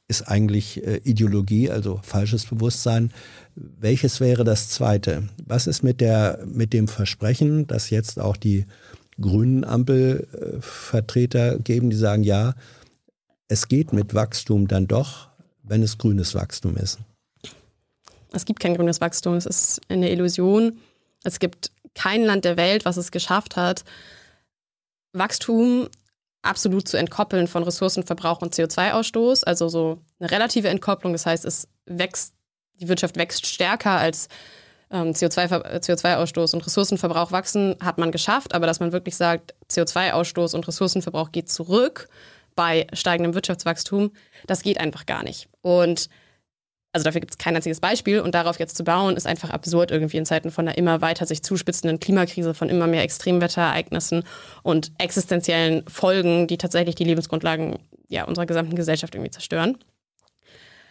ist eigentlich äh, Ideologie, also falsches Bewusstsein. Welches wäre das zweite? Was ist mit der, mit dem Versprechen, dass jetzt auch die grünen Ampelvertreter geben, die sagen, ja, es geht mit Wachstum dann doch, wenn es grünes Wachstum ist? Es gibt kein grünes Wachstum, es ist eine Illusion. Es gibt kein Land der Welt, was es geschafft hat, Wachstum absolut zu entkoppeln von Ressourcenverbrauch und CO2-Ausstoß. Also so eine relative Entkopplung. Das heißt, es wächst, die Wirtschaft wächst stärker als ähm, CO2-Ausstoß CO2 und Ressourcenverbrauch wachsen, hat man geschafft. Aber dass man wirklich sagt, CO2-Ausstoß und Ressourcenverbrauch geht zurück bei steigendem Wirtschaftswachstum, das geht einfach gar nicht. Und also dafür gibt es kein einziges Beispiel und darauf jetzt zu bauen, ist einfach absurd irgendwie in Zeiten von einer immer weiter sich zuspitzenden Klimakrise, von immer mehr Extremwetterereignissen und existenziellen Folgen, die tatsächlich die Lebensgrundlagen ja, unserer gesamten Gesellschaft irgendwie zerstören.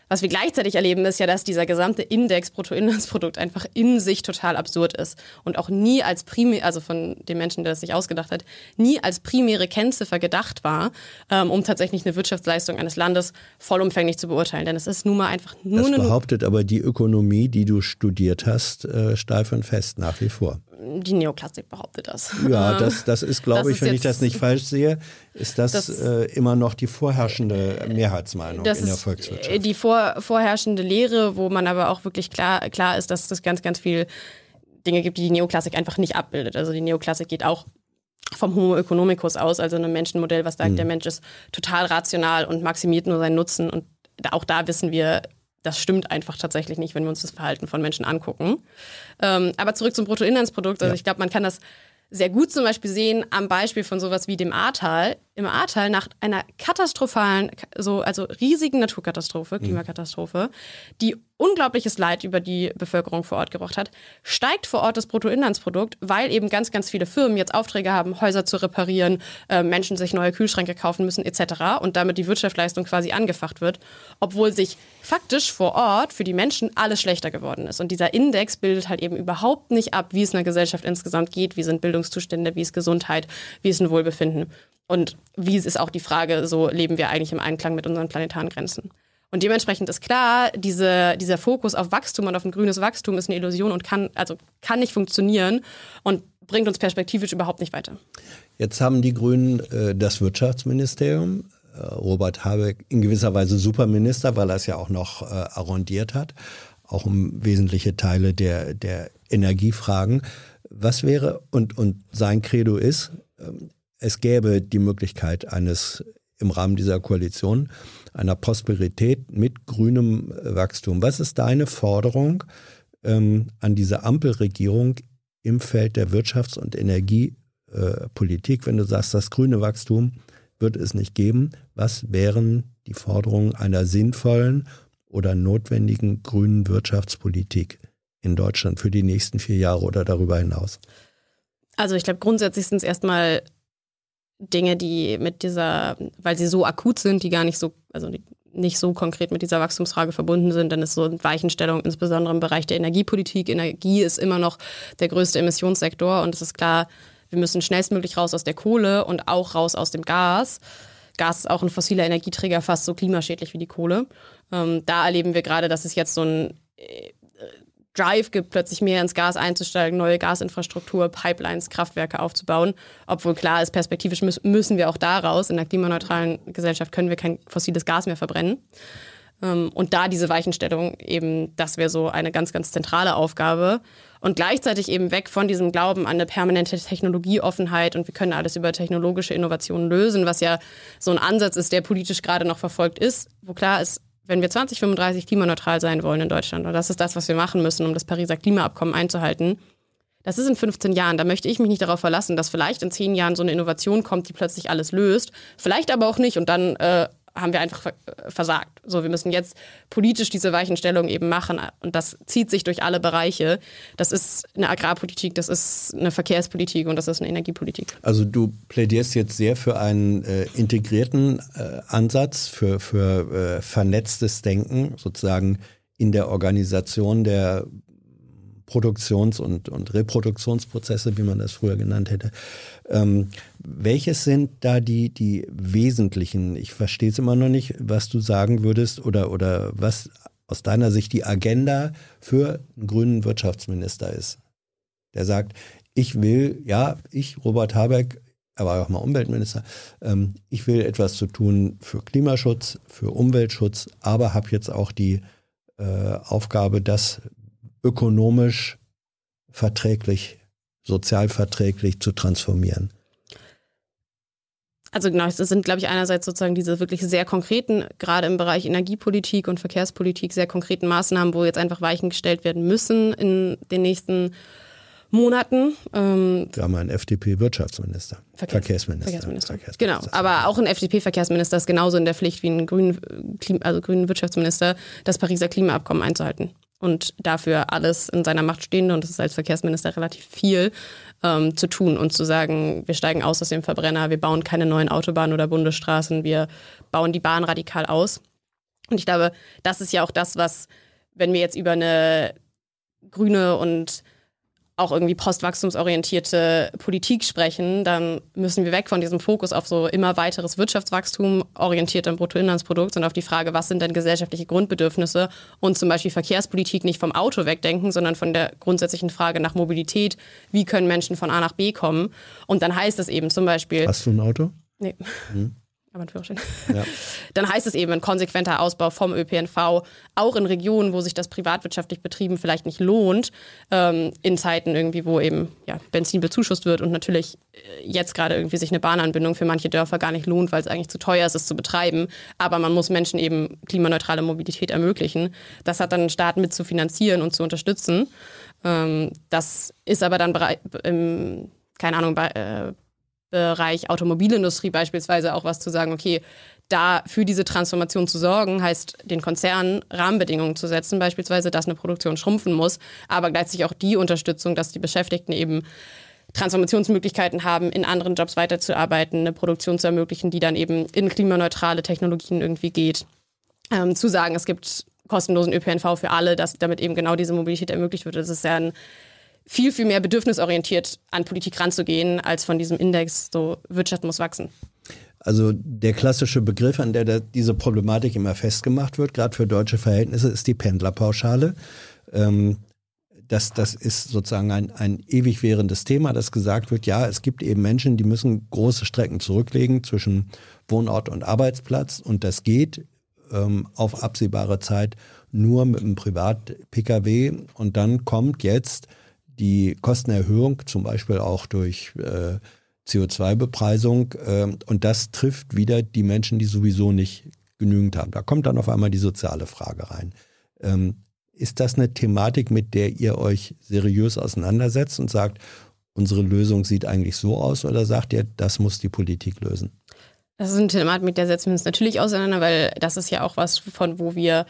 Was wir gleichzeitig erleben, ist ja, dass dieser gesamte Index Bruttoinlandsprodukt einfach in sich total absurd ist und auch nie als primär, also von dem Menschen, der das sich ausgedacht hat, nie als primäre Kennziffer gedacht war, ähm, um tatsächlich eine Wirtschaftsleistung eines Landes vollumfänglich zu beurteilen. Denn es ist nun mal einfach nur das eine. behauptet aber die Ökonomie, die du studiert hast, äh, steif und fest nach wie vor die Neoklassik behauptet das. Ja, (laughs) das, das ist, glaube ich, wenn ich das nicht falsch sehe, ist das, das äh, immer noch die vorherrschende Mehrheitsmeinung in der Volkswirtschaft. Die vor, vorherrschende Lehre, wo man aber auch wirklich klar, klar ist, dass es ganz, ganz viel Dinge gibt, die die Neoklassik einfach nicht abbildet. Also die Neoklassik geht auch vom Homo economicus aus, also einem Menschenmodell, was sagt, mhm. der Mensch ist total rational und maximiert nur seinen Nutzen. Und auch da wissen wir, das stimmt einfach tatsächlich nicht, wenn wir uns das Verhalten von Menschen angucken. Ähm, aber zurück zum Bruttoinlandsprodukt. Also ja. ich glaube, man kann das sehr gut zum Beispiel sehen am Beispiel von sowas wie dem Ahrtal. Im Ahrtal nach einer katastrophalen, so, also riesigen Naturkatastrophe, mhm. Klimakatastrophe, die unglaubliches Leid über die Bevölkerung vor Ort gebracht hat, steigt vor Ort das Bruttoinlandsprodukt, weil eben ganz, ganz viele Firmen jetzt Aufträge haben, Häuser zu reparieren, äh, Menschen sich neue Kühlschränke kaufen müssen etc. und damit die Wirtschaftsleistung quasi angefacht wird, obwohl sich faktisch vor Ort für die Menschen alles schlechter geworden ist. Und dieser Index bildet halt eben überhaupt nicht ab, wie es einer Gesellschaft insgesamt geht, wie sind Bildungszustände, wie ist Gesundheit, wie ist ein Wohlbefinden. Und wie ist auch die Frage, so leben wir eigentlich im Einklang mit unseren planetaren Grenzen. Und dementsprechend ist klar, diese, dieser Fokus auf Wachstum und auf ein grünes Wachstum ist eine Illusion und kann, also kann nicht funktionieren und bringt uns perspektivisch überhaupt nicht weiter. Jetzt haben die Grünen äh, das Wirtschaftsministerium. Äh, Robert Habeck in gewisser Weise Superminister, weil er es ja auch noch äh, arrondiert hat, auch um wesentliche Teile der, der Energiefragen. Was wäre, und, und sein Credo ist, ähm, es gäbe die Möglichkeit eines im Rahmen dieser Koalition einer Prosperität mit grünem Wachstum. Was ist deine Forderung ähm, an diese Ampelregierung im Feld der Wirtschafts- und Energiepolitik, wenn du sagst, das grüne Wachstum wird es nicht geben? Was wären die Forderungen einer sinnvollen oder notwendigen grünen Wirtschaftspolitik in Deutschland für die nächsten vier Jahre oder darüber hinaus? Also ich glaube, grundsätzlich sind es erstmal Dinge, die mit dieser, weil sie so akut sind, die gar nicht so, also nicht so konkret mit dieser Wachstumsfrage verbunden sind, dann ist so eine Weichenstellung, insbesondere im Bereich der Energiepolitik. Energie ist immer noch der größte Emissionssektor und es ist klar, wir müssen schnellstmöglich raus aus der Kohle und auch raus aus dem Gas. Gas ist auch ein fossiler Energieträger, fast so klimaschädlich wie die Kohle. Ähm, da erleben wir gerade, dass es jetzt so ein äh, Drive gibt, plötzlich mehr ins Gas einzusteigen, neue Gasinfrastruktur, Pipelines, Kraftwerke aufzubauen. Obwohl klar ist, perspektivisch müssen wir auch da raus. In einer klimaneutralen Gesellschaft können wir kein fossiles Gas mehr verbrennen. Ähm, und da diese Weichenstellung eben, das wäre so eine ganz, ganz zentrale Aufgabe. Und gleichzeitig eben weg von diesem Glauben an eine permanente Technologieoffenheit und wir können alles über technologische Innovationen lösen, was ja so ein Ansatz ist, der politisch gerade noch verfolgt ist, wo klar ist, wenn wir 2035 klimaneutral sein wollen in Deutschland, und das ist das, was wir machen müssen, um das Pariser Klimaabkommen einzuhalten, das ist in 15 Jahren. Da möchte ich mich nicht darauf verlassen, dass vielleicht in 10 Jahren so eine Innovation kommt, die plötzlich alles löst. Vielleicht aber auch nicht. Und dann äh, haben wir einfach versagt. So, wir müssen jetzt politisch diese Weichenstellung eben machen und das zieht sich durch alle Bereiche. Das ist eine Agrarpolitik, das ist eine Verkehrspolitik und das ist eine Energiepolitik. Also du plädierst jetzt sehr für einen äh, integrierten äh, Ansatz, für, für äh, vernetztes Denken, sozusagen in der Organisation der Produktions- und, und Reproduktionsprozesse, wie man das früher genannt hätte. Ähm, welches sind da die, die wesentlichen? Ich verstehe es immer noch nicht, was du sagen würdest oder, oder was aus deiner Sicht die Agenda für einen grünen Wirtschaftsminister ist. Der sagt, ich will, ja, ich, Robert Habeck, er war auch mal Umweltminister, ähm, ich will etwas zu tun für Klimaschutz, für Umweltschutz, aber habe jetzt auch die äh, Aufgabe, das ökonomisch verträglich, sozial verträglich zu transformieren? Also genau, es sind, glaube ich, einerseits sozusagen diese wirklich sehr konkreten, gerade im Bereich Energiepolitik und Verkehrspolitik, sehr konkreten Maßnahmen, wo jetzt einfach Weichen gestellt werden müssen in den nächsten Monaten. Ähm, Wir haben einen FDP-Wirtschaftsminister. Verkehrs Verkehrsminister. Verkehrsminister. Verkehrsminister. Genau, aber auch ein FDP-Verkehrsminister ist genauso in der Pflicht wie ein grünen, also grünen Wirtschaftsminister, das Pariser Klimaabkommen einzuhalten und dafür alles in seiner Macht Stehende, und das ist als Verkehrsminister relativ viel, ähm, zu tun und zu sagen, wir steigen aus aus dem Verbrenner, wir bauen keine neuen Autobahnen oder Bundesstraßen, wir bauen die Bahn radikal aus. Und ich glaube, das ist ja auch das, was, wenn wir jetzt über eine grüne und auch irgendwie postwachstumsorientierte Politik sprechen, dann müssen wir weg von diesem Fokus auf so immer weiteres Wirtschaftswachstum orientiert am Bruttoinlandsprodukt und auf die Frage, was sind denn gesellschaftliche Grundbedürfnisse und zum Beispiel Verkehrspolitik nicht vom Auto wegdenken, sondern von der grundsätzlichen Frage nach Mobilität. Wie können Menschen von A nach B kommen? Und dann heißt es eben zum Beispiel. Hast du ein Auto? Nee. Hm aber ein Führerschein. Ja. (laughs) Dann heißt es eben ein konsequenter Ausbau vom ÖPNV, auch in Regionen, wo sich das privatwirtschaftlich betrieben vielleicht nicht lohnt, ähm, in Zeiten irgendwie, wo eben ja, Benzin bezuschusst wird und natürlich äh, jetzt gerade irgendwie sich eine Bahnanbindung für manche Dörfer gar nicht lohnt, weil es eigentlich zu teuer ist, es zu betreiben. Aber man muss Menschen eben klimaneutrale Mobilität ermöglichen. Das hat dann ein Staat mit zu finanzieren und zu unterstützen. Ähm, das ist aber dann im keine Ahnung, bei, äh, Bereich Automobilindustrie beispielsweise auch was zu sagen, okay, da für diese Transformation zu sorgen, heißt den Konzernen Rahmenbedingungen zu setzen, beispielsweise, dass eine Produktion schrumpfen muss, aber gleichzeitig auch die Unterstützung, dass die Beschäftigten eben Transformationsmöglichkeiten haben, in anderen Jobs weiterzuarbeiten, eine Produktion zu ermöglichen, die dann eben in klimaneutrale Technologien irgendwie geht. Ähm, zu sagen, es gibt kostenlosen ÖPNV für alle, dass damit eben genau diese Mobilität ermöglicht wird. Das ist ja ein viel, viel mehr bedürfnisorientiert an Politik ranzugehen, als von diesem Index, so Wirtschaft muss wachsen. Also der klassische Begriff, an der diese Problematik immer festgemacht wird, gerade für deutsche Verhältnisse, ist die Pendlerpauschale. Ähm, das, das ist sozusagen ein, ein ewig währendes Thema, dass gesagt wird, ja, es gibt eben Menschen, die müssen große Strecken zurücklegen zwischen Wohnort und Arbeitsplatz und das geht ähm, auf absehbare Zeit nur mit einem Privat-Pkw und dann kommt jetzt die Kostenerhöhung, zum Beispiel auch durch äh, CO2-Bepreisung, äh, und das trifft wieder die Menschen, die sowieso nicht genügend haben. Da kommt dann auf einmal die soziale Frage rein. Ähm, ist das eine Thematik, mit der ihr euch seriös auseinandersetzt und sagt, unsere Lösung sieht eigentlich so aus, oder sagt ihr, das muss die Politik lösen? Das ist eine Thematik, mit der setzen wir uns natürlich auseinander, weil das ist ja auch was, von wo wir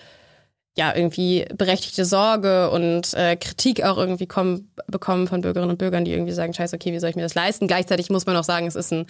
ja irgendwie berechtigte Sorge und äh, Kritik auch irgendwie kommen, bekommen von Bürgerinnen und Bürgern, die irgendwie sagen, scheiße, okay, wie soll ich mir das leisten? Gleichzeitig muss man auch sagen, es ist ein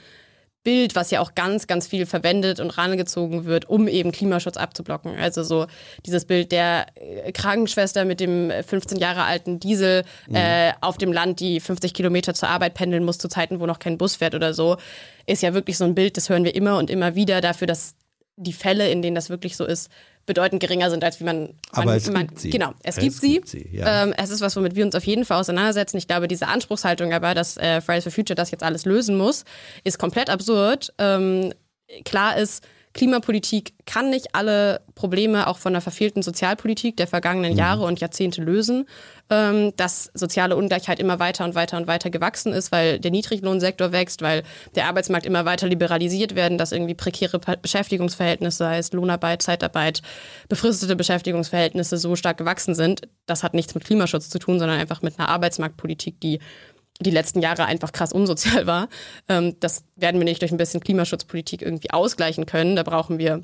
Bild, was ja auch ganz, ganz viel verwendet und rangezogen wird, um eben Klimaschutz abzublocken. Also so dieses Bild der äh, Krankenschwester mit dem 15 Jahre alten Diesel mhm. äh, auf dem Land, die 50 Kilometer zur Arbeit pendeln muss zu Zeiten, wo noch kein Bus fährt oder so, ist ja wirklich so ein Bild, das hören wir immer und immer wieder dafür, dass die Fälle, in denen das wirklich so ist, bedeutend geringer sind, als wie man. Aber man, es man, gibt sie. Genau, es, es gibt sie. Gibt sie ja. ähm, es ist was, womit wir uns auf jeden Fall auseinandersetzen. Ich glaube, diese Anspruchshaltung aber, dass äh, Fridays for Future das jetzt alles lösen muss, ist komplett absurd. Ähm, klar ist, Klimapolitik kann nicht alle Probleme auch von der verfehlten Sozialpolitik der vergangenen mhm. Jahre und Jahrzehnte lösen. Ähm, dass soziale Ungleichheit immer weiter und weiter und weiter gewachsen ist, weil der Niedriglohnsektor wächst, weil der Arbeitsmarkt immer weiter liberalisiert werden, dass irgendwie prekäre Beschäftigungsverhältnisse, sei es Lohnarbeit, Zeitarbeit, befristete Beschäftigungsverhältnisse so stark gewachsen sind. Das hat nichts mit Klimaschutz zu tun, sondern einfach mit einer Arbeitsmarktpolitik, die die letzten Jahre einfach krass unsozial war. Ähm, das werden wir nicht durch ein bisschen Klimaschutzpolitik irgendwie ausgleichen können. Da brauchen wir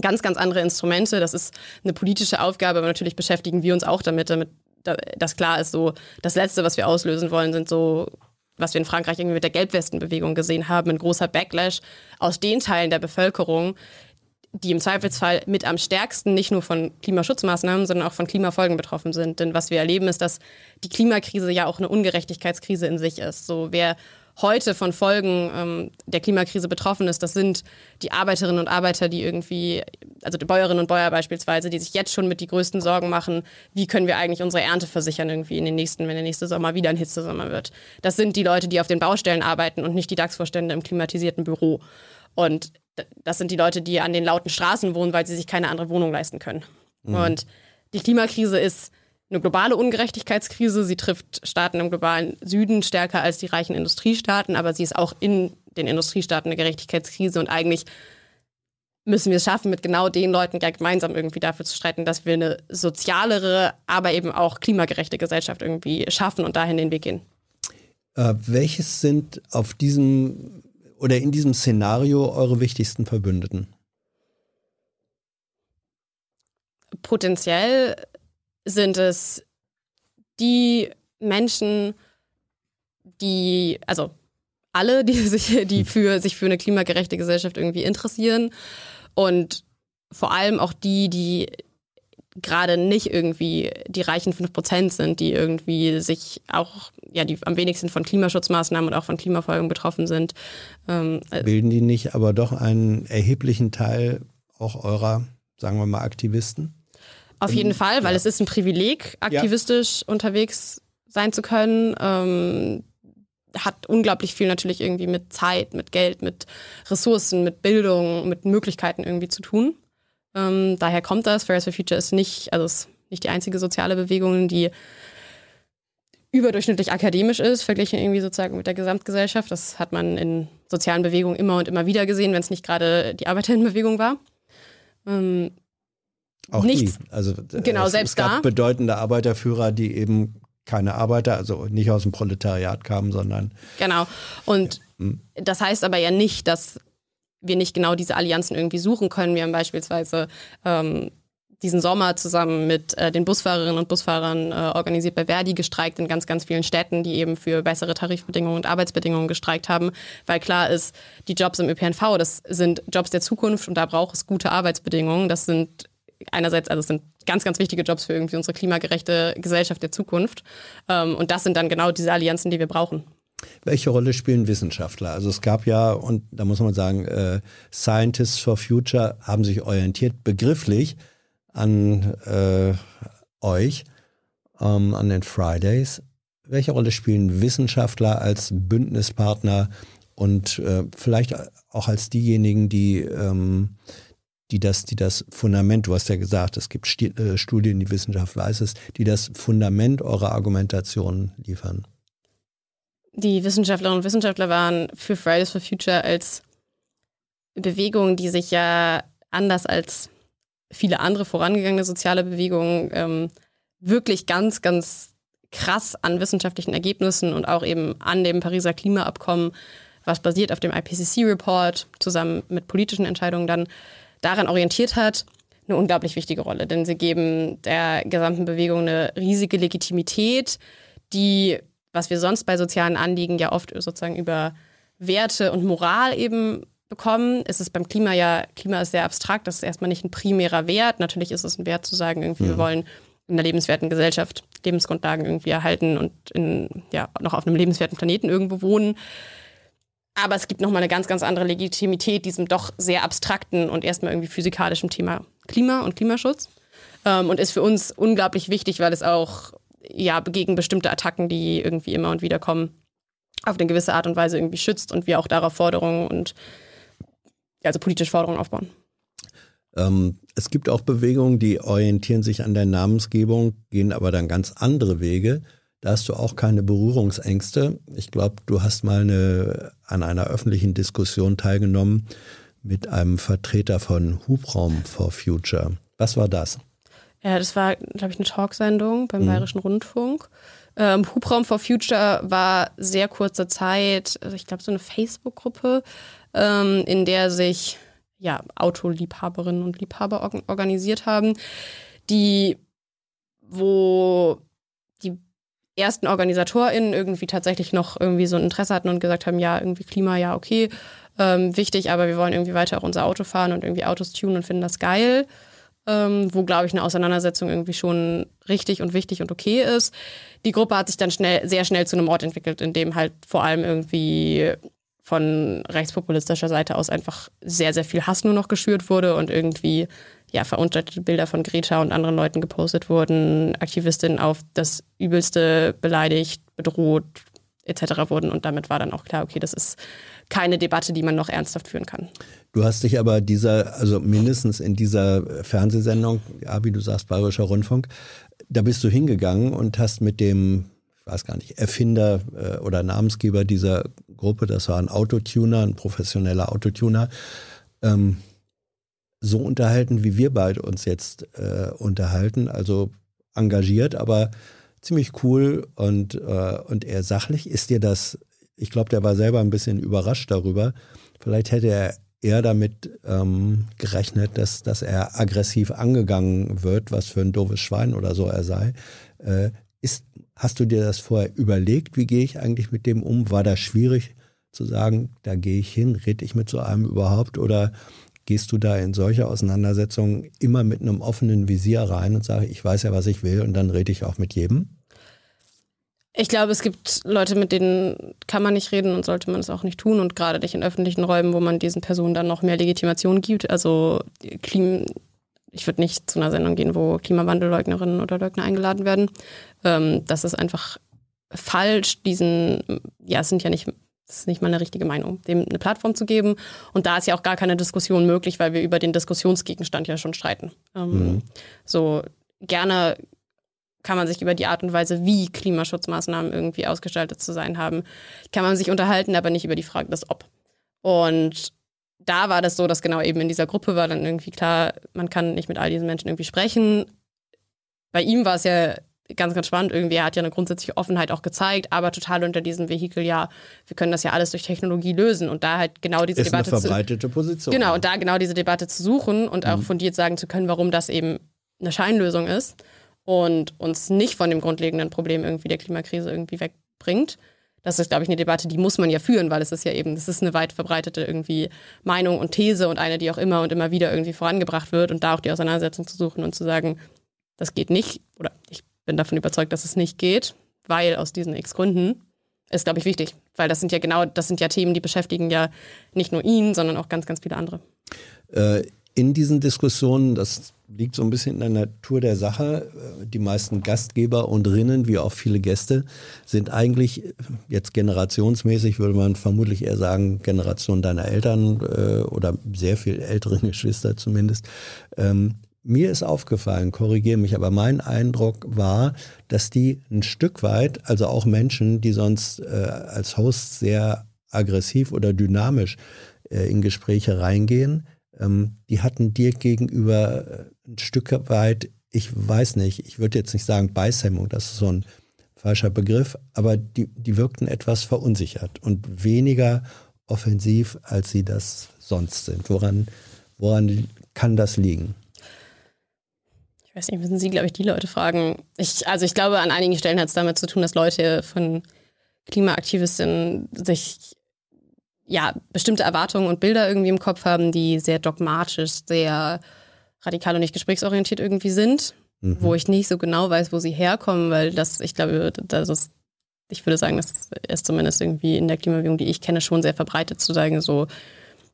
ganz, ganz andere Instrumente. Das ist eine politische Aufgabe, aber natürlich beschäftigen wir uns auch damit, damit das klar ist, so das Letzte, was wir auslösen wollen, sind so was wir in Frankreich irgendwie mit der Gelbwestenbewegung gesehen haben, ein großer Backlash aus den Teilen der Bevölkerung, die im Zweifelsfall mit am stärksten nicht nur von Klimaschutzmaßnahmen, sondern auch von Klimafolgen betroffen sind. Denn was wir erleben, ist, dass die Klimakrise ja auch eine Ungerechtigkeitskrise in sich ist. So wer heute von Folgen ähm, der Klimakrise betroffen ist, das sind die Arbeiterinnen und Arbeiter, die irgendwie, also die Bäuerinnen und Bäuer beispielsweise, die sich jetzt schon mit die größten Sorgen machen, wie können wir eigentlich unsere Ernte versichern irgendwie in den nächsten, wenn der nächste Sommer wieder ein Hitzesommer wird. Das sind die Leute, die auf den Baustellen arbeiten und nicht die DAX-Vorstände im klimatisierten Büro. Und das sind die Leute, die an den lauten Straßen wohnen, weil sie sich keine andere Wohnung leisten können. Mhm. Und die Klimakrise ist eine globale Ungerechtigkeitskrise. Sie trifft Staaten im globalen Süden stärker als die reichen Industriestaaten, aber sie ist auch in den Industriestaaten eine Gerechtigkeitskrise und eigentlich müssen wir es schaffen, mit genau den Leuten ja gemeinsam irgendwie dafür zu streiten, dass wir eine sozialere, aber eben auch klimagerechte Gesellschaft irgendwie schaffen und dahin den Weg gehen. Äh, welches sind auf diesem oder in diesem Szenario eure wichtigsten Verbündeten? Potenziell sind es die Menschen, die, also alle, die (laughs) sich, die für, sich für eine klimagerechte Gesellschaft irgendwie interessieren und vor allem auch die, die gerade nicht irgendwie die reichen 5% sind, die irgendwie sich auch, ja, die am wenigsten von Klimaschutzmaßnahmen und auch von Klimafolgen betroffen sind. Ähm, äh, Bilden die nicht aber doch einen erheblichen Teil auch eurer, sagen wir mal, Aktivisten? Auf jeden Fall, weil ja. es ist ein Privileg, aktivistisch ja. unterwegs sein zu können. Ähm, hat unglaublich viel natürlich irgendwie mit Zeit, mit Geld, mit Ressourcen, mit Bildung, mit Möglichkeiten irgendwie zu tun. Ähm, daher kommt das. Fridays for Future ist nicht, also ist nicht die einzige soziale Bewegung, die überdurchschnittlich akademisch ist, verglichen irgendwie sozusagen mit der Gesamtgesellschaft. Das hat man in sozialen Bewegungen immer und immer wieder gesehen, wenn es nicht gerade die Arbeiterinnenbewegung war. Ähm, auch nichts, die. Also genau, es, selbst es gab da. bedeutende Arbeiterführer, die eben keine Arbeiter, also nicht aus dem Proletariat kamen, sondern. Genau. Und hm. das heißt aber ja nicht, dass wir nicht genau diese Allianzen irgendwie suchen können. Wir haben beispielsweise ähm, diesen Sommer zusammen mit äh, den Busfahrerinnen und Busfahrern äh, organisiert bei Verdi gestreikt in ganz, ganz vielen Städten, die eben für bessere Tarifbedingungen und Arbeitsbedingungen gestreikt haben, weil klar ist, die Jobs im ÖPNV, das sind Jobs der Zukunft und da braucht es gute Arbeitsbedingungen. Das sind einerseits, also es sind ganz, ganz wichtige Jobs für irgendwie unsere klimagerechte Gesellschaft der Zukunft. Ähm, und das sind dann genau diese Allianzen, die wir brauchen. Welche Rolle spielen Wissenschaftler? Also es gab ja, und da muss man sagen, äh, Scientists for Future haben sich orientiert begrifflich an äh, euch, ähm, an den Fridays. Welche Rolle spielen Wissenschaftler als Bündnispartner und äh, vielleicht auch als diejenigen, die, ähm, die, das, die das Fundament, du hast ja gesagt, es gibt äh, Studien, die Wissenschaft weiß es, die das Fundament eurer Argumentation liefern? Die Wissenschaftlerinnen und Wissenschaftler waren für Fridays for Future als Bewegung, die sich ja anders als viele andere vorangegangene soziale Bewegungen ähm, wirklich ganz, ganz krass an wissenschaftlichen Ergebnissen und auch eben an dem Pariser Klimaabkommen, was basiert auf dem IPCC-Report, zusammen mit politischen Entscheidungen dann daran orientiert hat, eine unglaublich wichtige Rolle. Denn sie geben der gesamten Bewegung eine riesige Legitimität, die, was wir sonst bei sozialen Anliegen ja oft sozusagen über Werte und Moral eben bekommen. Es ist beim Klima ja, Klima ist sehr abstrakt, das ist erstmal nicht ein primärer Wert. Natürlich ist es ein Wert zu sagen, irgendwie, mhm. wir wollen in einer lebenswerten Gesellschaft Lebensgrundlagen irgendwie erhalten und in, ja, noch auf einem lebenswerten Planeten irgendwo wohnen. Aber es gibt nochmal eine ganz, ganz andere Legitimität diesem doch sehr abstrakten und erstmal irgendwie physikalischen Thema Klima und Klimaschutz. Ähm, und ist für uns unglaublich wichtig, weil es auch ja, gegen bestimmte Attacken, die irgendwie immer und wieder kommen, auf eine gewisse Art und Weise irgendwie schützt und wir auch darauf Forderungen und also politische Forderungen aufbauen. Ähm, es gibt auch Bewegungen, die orientieren sich an der Namensgebung, gehen aber dann ganz andere Wege. Da hast du auch keine Berührungsängste. Ich glaube, du hast mal eine, an einer öffentlichen Diskussion teilgenommen mit einem Vertreter von Hubraum for Future. Was war das? Ja, das war, glaube ich, eine Talksendung beim mhm. Bayerischen Rundfunk. Ähm, Hubraum for Future war sehr kurze Zeit, also ich glaube, so eine Facebook-Gruppe, ähm, in der sich ja, Autoliebhaberinnen und Liebhaber or organisiert haben, die, wo die ersten OrganisatorInnen irgendwie tatsächlich noch irgendwie so ein Interesse hatten und gesagt haben, ja, irgendwie Klima, ja, okay, ähm, wichtig, aber wir wollen irgendwie weiter auch unser Auto fahren und irgendwie Autos tunen und finden das geil. Ähm, wo, glaube ich, eine Auseinandersetzung irgendwie schon richtig und wichtig und okay ist. Die Gruppe hat sich dann schnell, sehr schnell zu einem Ort entwickelt, in dem halt vor allem irgendwie von rechtspopulistischer Seite aus einfach sehr, sehr viel Hass nur noch geschürt wurde und irgendwie ja, verunstaltete Bilder von Greta und anderen Leuten gepostet wurden, Aktivistinnen auf das Übelste beleidigt, bedroht etc. wurden und damit war dann auch klar, okay, das ist keine Debatte, die man noch ernsthaft führen kann. Du hast dich aber dieser, also mindestens in dieser Fernsehsendung, ja, wie du sagst, Bayerischer Rundfunk, da bist du hingegangen und hast mit dem weiß gar nicht, Erfinder äh, oder Namensgeber dieser Gruppe, das war ein Autotuner, ein professioneller Autotuner, ähm, so unterhalten, wie wir beide uns jetzt äh, unterhalten, also engagiert, aber ziemlich cool und, äh, und eher sachlich. Ist dir das, ich glaube, der war selber ein bisschen überrascht darüber. Vielleicht hätte er eher damit ähm, gerechnet, dass, dass er aggressiv angegangen wird, was für ein doofes Schwein oder so er sei. Äh, ist, hast du dir das vorher überlegt? Wie gehe ich eigentlich mit dem um? War das schwierig zu sagen, da gehe ich hin, rede ich mit so einem überhaupt? Oder gehst du da in solche Auseinandersetzungen immer mit einem offenen Visier rein und sage, ich weiß ja, was ich will und dann rede ich auch mit jedem? Ich glaube, es gibt Leute, mit denen kann man nicht reden und sollte man es auch nicht tun und gerade nicht in öffentlichen Räumen, wo man diesen Personen dann noch mehr Legitimation gibt. Also Klim ich würde nicht zu einer Sendung gehen, wo Klimawandelleugnerinnen oder Leugner eingeladen werden. Ähm, das ist einfach falsch, diesen, ja, es sind ja nicht, das ist nicht mal eine richtige Meinung, dem eine Plattform zu geben. Und da ist ja auch gar keine Diskussion möglich, weil wir über den Diskussionsgegenstand ja schon streiten. Ähm, mhm. So gerne kann man sich über die Art und Weise, wie Klimaschutzmaßnahmen irgendwie ausgestaltet zu sein haben, kann man sich unterhalten, aber nicht über die Frage des Ob. Und da war das so, dass genau eben in dieser Gruppe war dann irgendwie klar, man kann nicht mit all diesen Menschen irgendwie sprechen. Bei ihm war es ja ganz, ganz spannend irgendwie. Er hat ja eine grundsätzliche Offenheit auch gezeigt, aber total unter diesem Vehikel, ja, wir können das ja alles durch Technologie lösen und da halt genau diese ist Debatte eine verbreitete Position. Genau, und da genau diese Debatte zu suchen und auch mhm. fundiert sagen zu können, warum das eben eine Scheinlösung ist und uns nicht von dem grundlegenden Problem irgendwie der Klimakrise irgendwie wegbringt. Das ist, glaube ich, eine Debatte, die muss man ja führen, weil es ist ja eben, das ist eine weit verbreitete irgendwie Meinung und These und eine, die auch immer und immer wieder irgendwie vorangebracht wird und da auch die Auseinandersetzung zu suchen und zu sagen, das geht nicht oder ich bin davon überzeugt, dass es nicht geht, weil aus diesen x Gründen ist, glaube ich, wichtig. Weil das sind ja genau, das sind ja Themen, die beschäftigen ja nicht nur ihn, sondern auch ganz, ganz viele andere. Äh, in diesen Diskussionen, das liegt so ein bisschen in der Natur der Sache, äh, die meisten Gastgeber und Rinnen, wie auch viele Gäste, sind eigentlich jetzt generationsmäßig, würde man vermutlich eher sagen, Generation deiner Eltern äh, oder sehr viel älteren (laughs) Geschwister zumindest, ähm, mir ist aufgefallen, korrigiere mich, aber mein Eindruck war, dass die ein Stück weit, also auch Menschen, die sonst äh, als Host sehr aggressiv oder dynamisch äh, in Gespräche reingehen, ähm, die hatten dir gegenüber äh, ein Stück weit, ich weiß nicht, ich würde jetzt nicht sagen Beißhemmung, das ist so ein falscher Begriff, aber die, die wirkten etwas verunsichert und weniger offensiv, als sie das sonst sind. Woran, woran kann das liegen? weiß nicht, müssen Sie, glaube ich, die Leute fragen. Ich, also ich glaube, an einigen Stellen hat es damit zu tun, dass Leute von Klimaaktivisten sich ja bestimmte Erwartungen und Bilder irgendwie im Kopf haben, die sehr dogmatisch, sehr radikal und nicht gesprächsorientiert irgendwie sind, mhm. wo ich nicht so genau weiß, wo sie herkommen, weil das, ich glaube, das ist, ich würde sagen, das ist zumindest irgendwie in der Klimabewegung, die ich kenne, schon sehr verbreitet zu sagen, so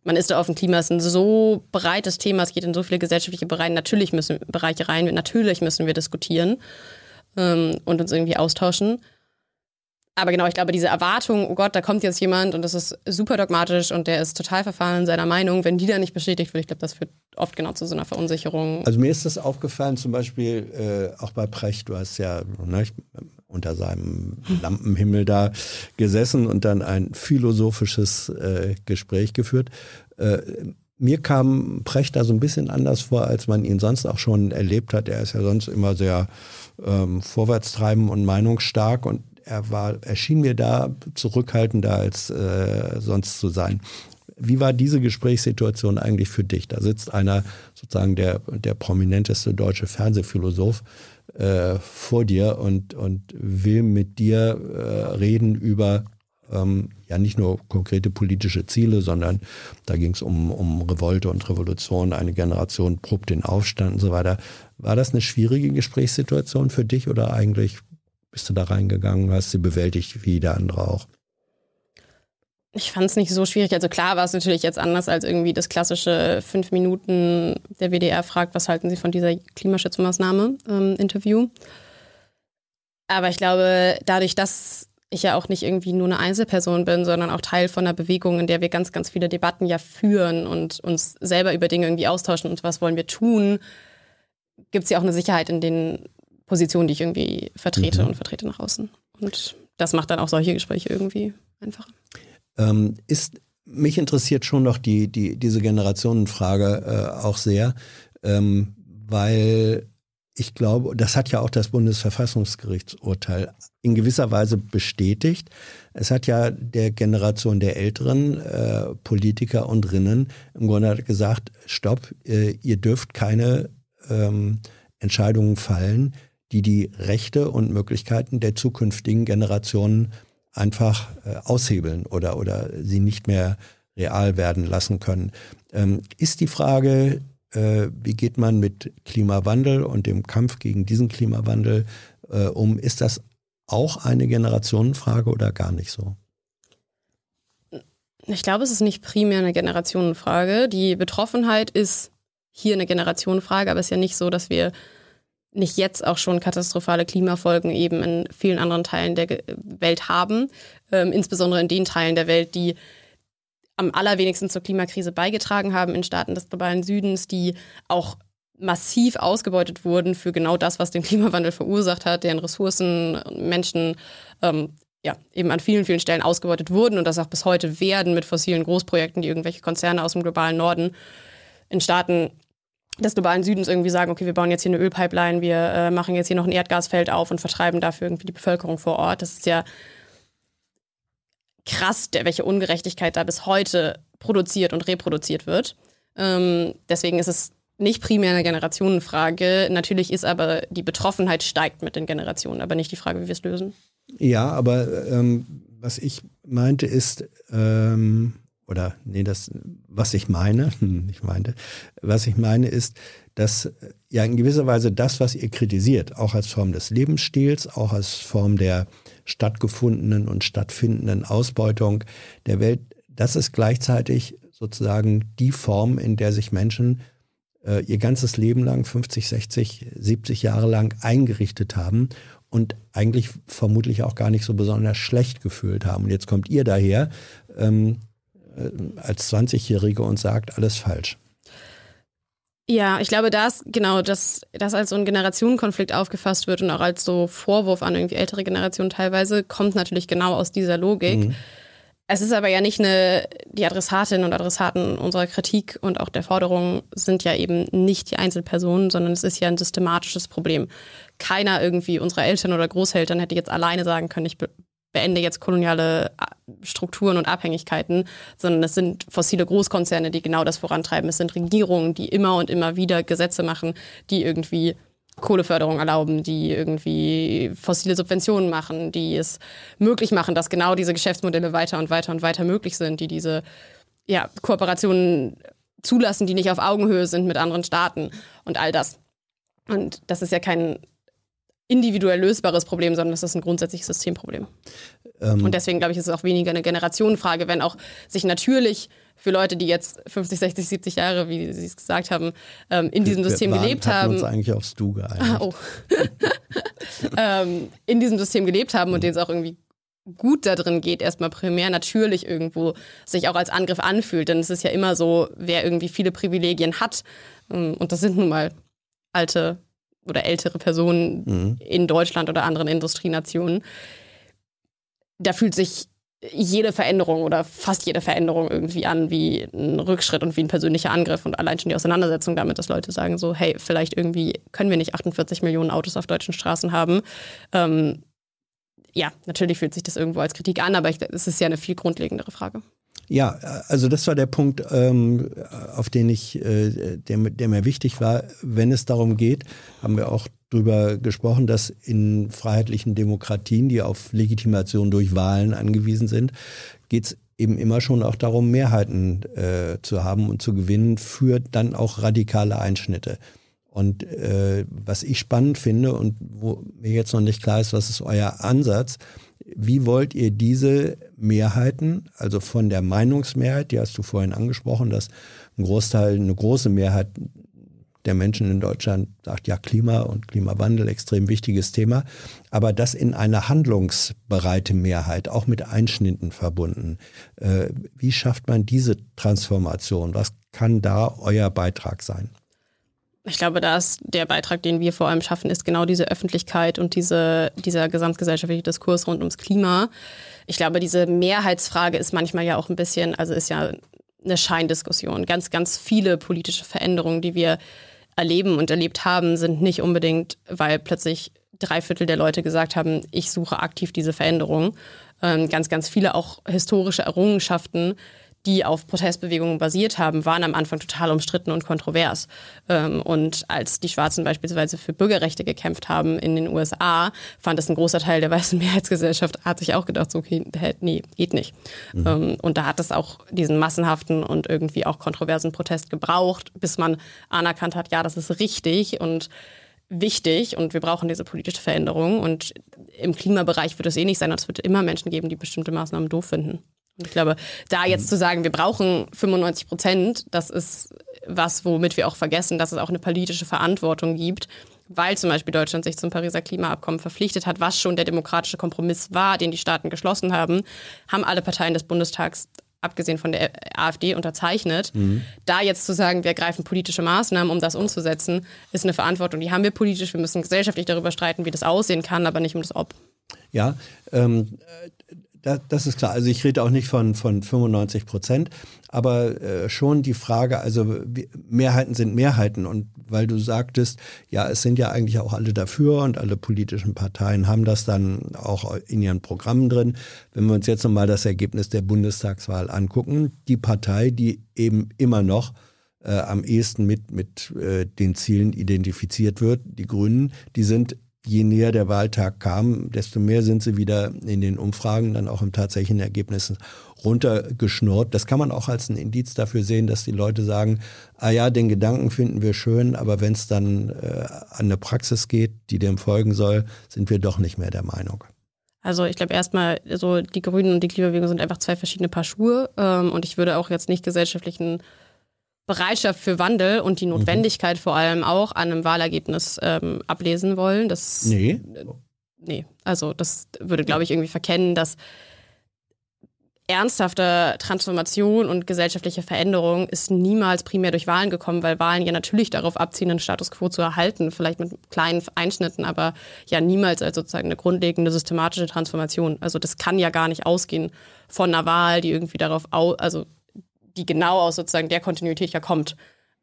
man ist da auf dem Klima, es ist ein so breites Thema, es geht in so viele gesellschaftliche Bereiche, natürlich müssen Bereiche rein, natürlich müssen wir diskutieren ähm, und uns irgendwie austauschen. Aber genau, ich glaube, diese Erwartung, oh Gott, da kommt jetzt jemand und das ist super dogmatisch und der ist total verfahren in seiner Meinung, wenn die da nicht bestätigt wird, ich glaube, das führt oft genau zu so einer Verunsicherung. Also mir ist das aufgefallen, zum Beispiel äh, auch bei Precht, du hast ja ne, unter seinem Lampenhimmel da gesessen und dann ein philosophisches äh, Gespräch geführt. Äh, mir kam Precht da so ein bisschen anders vor, als man ihn sonst auch schon erlebt hat. Er ist ja sonst immer sehr ähm, vorwärtstreibend und meinungsstark und er war, erschien mir da zurückhaltender als äh, sonst zu sein. Wie war diese Gesprächssituation eigentlich für dich? Da sitzt einer, sozusagen der, der prominenteste deutsche Fernsehphilosoph äh, vor dir und, und will mit dir äh, reden über ähm, ja nicht nur konkrete politische Ziele, sondern da ging es um, um Revolte und Revolution, eine Generation probt den Aufstand und so weiter. War das eine schwierige Gesprächssituation für dich oder eigentlich bist du da reingegangen, hast sie bewältigt wie der andere auch? Ich fand es nicht so schwierig. Also klar war es natürlich jetzt anders als irgendwie das klassische fünf Minuten der WDR fragt, was halten Sie von dieser Klimaschutzmaßnahme ähm, Interview. Aber ich glaube, dadurch, dass ich ja auch nicht irgendwie nur eine Einzelperson bin, sondern auch Teil von einer Bewegung, in der wir ganz, ganz viele Debatten ja führen und uns selber über Dinge irgendwie austauschen und was wollen wir tun, gibt es ja auch eine Sicherheit in den Position, die ich irgendwie vertrete mhm. und vertrete nach außen. Und das macht dann auch solche Gespräche irgendwie einfacher. Ähm, ist mich interessiert schon noch die, die, diese Generationenfrage äh, auch sehr, ähm, weil ich glaube, das hat ja auch das Bundesverfassungsgerichtsurteil in gewisser Weise bestätigt. Es hat ja der Generation der älteren äh, Politiker und Rinnen im Grunde gesagt, stopp, äh, ihr dürft keine ähm, Entscheidungen fallen, die die Rechte und Möglichkeiten der zukünftigen Generationen einfach äh, aushebeln oder, oder sie nicht mehr real werden lassen können. Ähm, ist die Frage, äh, wie geht man mit Klimawandel und dem Kampf gegen diesen Klimawandel äh, um, ist das auch eine Generationenfrage oder gar nicht so? Ich glaube, es ist nicht primär eine Generationenfrage. Die Betroffenheit ist hier eine Generationenfrage, aber es ist ja nicht so, dass wir nicht jetzt auch schon katastrophale Klimafolgen eben in vielen anderen Teilen der Welt haben, ähm, insbesondere in den Teilen der Welt, die am allerwenigsten zur Klimakrise beigetragen haben, in Staaten des globalen Südens, die auch massiv ausgebeutet wurden für genau das, was den Klimawandel verursacht hat, deren Ressourcen, Menschen ähm, ja, eben an vielen, vielen Stellen ausgebeutet wurden und das auch bis heute werden mit fossilen Großprojekten, die irgendwelche Konzerne aus dem globalen Norden in Staaten des globalen Südens irgendwie sagen, okay, wir bauen jetzt hier eine Ölpipeline, wir äh, machen jetzt hier noch ein Erdgasfeld auf und vertreiben dafür irgendwie die Bevölkerung vor Ort. Das ist ja krass, der, welche Ungerechtigkeit da bis heute produziert und reproduziert wird. Ähm, deswegen ist es nicht primär eine Generationenfrage. Natürlich ist aber die Betroffenheit steigt mit den Generationen, aber nicht die Frage, wie wir es lösen. Ja, aber ähm, was ich meinte ist, ähm, oder nee, das, was ich meine, (laughs) ich meinte, was ich meine ist, dass ja in gewisser Weise das, was ihr kritisiert, auch als Form des Lebensstils, auch als Form der stattgefundenen und stattfindenden Ausbeutung der Welt, das ist gleichzeitig sozusagen die Form, in der sich Menschen äh, ihr ganzes Leben lang, 50, 60, 70 Jahre lang eingerichtet haben und eigentlich vermutlich auch gar nicht so besonders schlecht gefühlt haben. Und jetzt kommt ihr daher ähm, äh, als 20-Jährige und sagt, alles falsch. Ja, ich glaube, dass genau, dass das als so ein Generationenkonflikt aufgefasst wird und auch als so Vorwurf an irgendwie ältere Generationen teilweise, kommt natürlich genau aus dieser Logik. Mhm. Es ist aber ja nicht eine, die Adressatinnen und Adressaten unserer Kritik und auch der Forderungen sind ja eben nicht die Einzelpersonen, sondern es ist ja ein systematisches Problem. Keiner irgendwie unserer Eltern oder Großeltern hätte jetzt alleine sagen können, ich beende jetzt koloniale äh, Strukturen und Abhängigkeiten, sondern es sind fossile Großkonzerne, die genau das vorantreiben. Es sind Regierungen, die immer und immer wieder Gesetze machen, die irgendwie Kohleförderung erlauben, die irgendwie fossile Subventionen machen, die es möglich machen, dass genau diese Geschäftsmodelle weiter und weiter und weiter möglich sind, die diese ja, Kooperationen zulassen, die nicht auf Augenhöhe sind mit anderen Staaten und all das. Und das ist ja kein individuell lösbares Problem, sondern das ist ein grundsätzliches Systemproblem. Ähm und deswegen glaube ich, ist es auch weniger eine Generationenfrage, wenn auch sich natürlich für Leute, die jetzt 50, 60, 70 Jahre, wie Sie es gesagt haben, ähm, in diesem System wir waren, gelebt haben. uns eigentlich aufs Du geeinigt. oh. (laughs) ähm, in diesem System gelebt haben und denen es auch irgendwie gut da drin geht, erstmal primär natürlich irgendwo sich auch als Angriff anfühlt. Denn es ist ja immer so, wer irgendwie viele Privilegien hat, ähm, und das sind nun mal alte oder ältere Personen mhm. in Deutschland oder anderen Industrienationen, da fühlt sich jede Veränderung oder fast jede Veränderung irgendwie an wie ein Rückschritt und wie ein persönlicher Angriff und allein schon die Auseinandersetzung damit, dass Leute sagen so, hey, vielleicht irgendwie können wir nicht 48 Millionen Autos auf deutschen Straßen haben. Ähm, ja, natürlich fühlt sich das irgendwo als Kritik an, aber es ist ja eine viel grundlegendere Frage. Ja, also das war der Punkt, ähm, auf den ich, äh, der, der mir wichtig war. Wenn es darum geht, haben wir auch darüber gesprochen, dass in freiheitlichen Demokratien, die auf Legitimation durch Wahlen angewiesen sind, geht es eben immer schon auch darum, Mehrheiten äh, zu haben und zu gewinnen für dann auch radikale Einschnitte. Und äh, was ich spannend finde und wo mir jetzt noch nicht klar ist, was ist euer Ansatz, wie wollt ihr diese Mehrheiten, also von der Meinungsmehrheit, die hast du vorhin angesprochen, dass ein Großteil, eine große Mehrheit der Menschen in Deutschland sagt, ja, Klima und Klimawandel, extrem wichtiges Thema, aber das in eine handlungsbereite Mehrheit, auch mit Einschnitten verbunden. Äh, wie schafft man diese Transformation? Was kann da euer Beitrag sein? Ich glaube, dass der Beitrag, den wir vor allem schaffen, ist genau diese Öffentlichkeit und diese, dieser gesamtgesellschaftliche Diskurs rund ums Klima. Ich glaube, diese Mehrheitsfrage ist manchmal ja auch ein bisschen, also ist ja eine Scheindiskussion. Ganz, ganz viele politische Veränderungen, die wir erleben und erlebt haben, sind nicht unbedingt, weil plötzlich drei Viertel der Leute gesagt haben, ich suche aktiv diese Veränderung. Ähm, ganz, ganz viele auch historische Errungenschaften, die auf Protestbewegungen basiert haben, waren am Anfang total umstritten und kontrovers. Ähm, und als die Schwarzen beispielsweise für Bürgerrechte gekämpft haben in den USA, fand es ein großer Teil der weißen (laughs) Mehrheitsgesellschaft, hat sich auch gedacht, so, okay, nee, geht nicht. Mhm. Ähm, und da hat es auch diesen massenhaften und irgendwie auch kontroversen Protest gebraucht, bis man anerkannt hat, ja, das ist richtig und wichtig und wir brauchen diese politische Veränderung. Und im Klimabereich wird es eh nicht sein, es wird immer Menschen geben, die bestimmte Maßnahmen doof finden. Ich glaube, da jetzt zu sagen, wir brauchen 95 Prozent, das ist was, womit wir auch vergessen, dass es auch eine politische Verantwortung gibt, weil zum Beispiel Deutschland sich zum Pariser Klimaabkommen verpflichtet hat, was schon der demokratische Kompromiss war, den die Staaten geschlossen haben, haben alle Parteien des Bundestags abgesehen von der AfD unterzeichnet. Mhm. Da jetzt zu sagen, wir ergreifen politische Maßnahmen, um das umzusetzen, ist eine Verantwortung. Die haben wir politisch. Wir müssen gesellschaftlich darüber streiten, wie das aussehen kann, aber nicht um das Ob. Ja, ähm, das, das, ist klar. Also ich rede auch nicht von, von 95 Prozent, aber äh, schon die Frage, also Mehrheiten sind Mehrheiten und weil du sagtest, ja, es sind ja eigentlich auch alle dafür und alle politischen Parteien haben das dann auch in ihren Programmen drin. Wenn wir uns jetzt nochmal das Ergebnis der Bundestagswahl angucken, die Partei, die eben immer noch äh, am ehesten mit, mit äh, den Zielen identifiziert wird, die Grünen, die sind je näher der Wahltag kam, desto mehr sind sie wieder in den Umfragen dann auch im tatsächlichen Ergebnis runtergeschnurrt. Das kann man auch als ein Indiz dafür sehen, dass die Leute sagen, ah ja, den Gedanken finden wir schön, aber wenn es dann äh, an eine Praxis geht, die dem folgen soll, sind wir doch nicht mehr der Meinung. Also ich glaube erstmal, so die Grünen und die Klimabewegung sind einfach zwei verschiedene Paar Schuhe ähm, und ich würde auch jetzt nicht gesellschaftlichen Bereitschaft für Wandel und die mhm. Notwendigkeit mhm. vor allem auch an einem Wahlergebnis ähm, ablesen wollen. Das, nee. Äh, nee, also das würde, glaube ich, irgendwie verkennen, dass ernsthafte Transformation und gesellschaftliche Veränderung ist niemals primär durch Wahlen gekommen, weil Wahlen ja natürlich darauf abziehen, einen Status quo zu erhalten, vielleicht mit kleinen Einschnitten, aber ja niemals als sozusagen eine grundlegende systematische Transformation. Also das kann ja gar nicht ausgehen von einer Wahl, die irgendwie darauf, au also die genau aus sozusagen der Kontinuität ja kommt.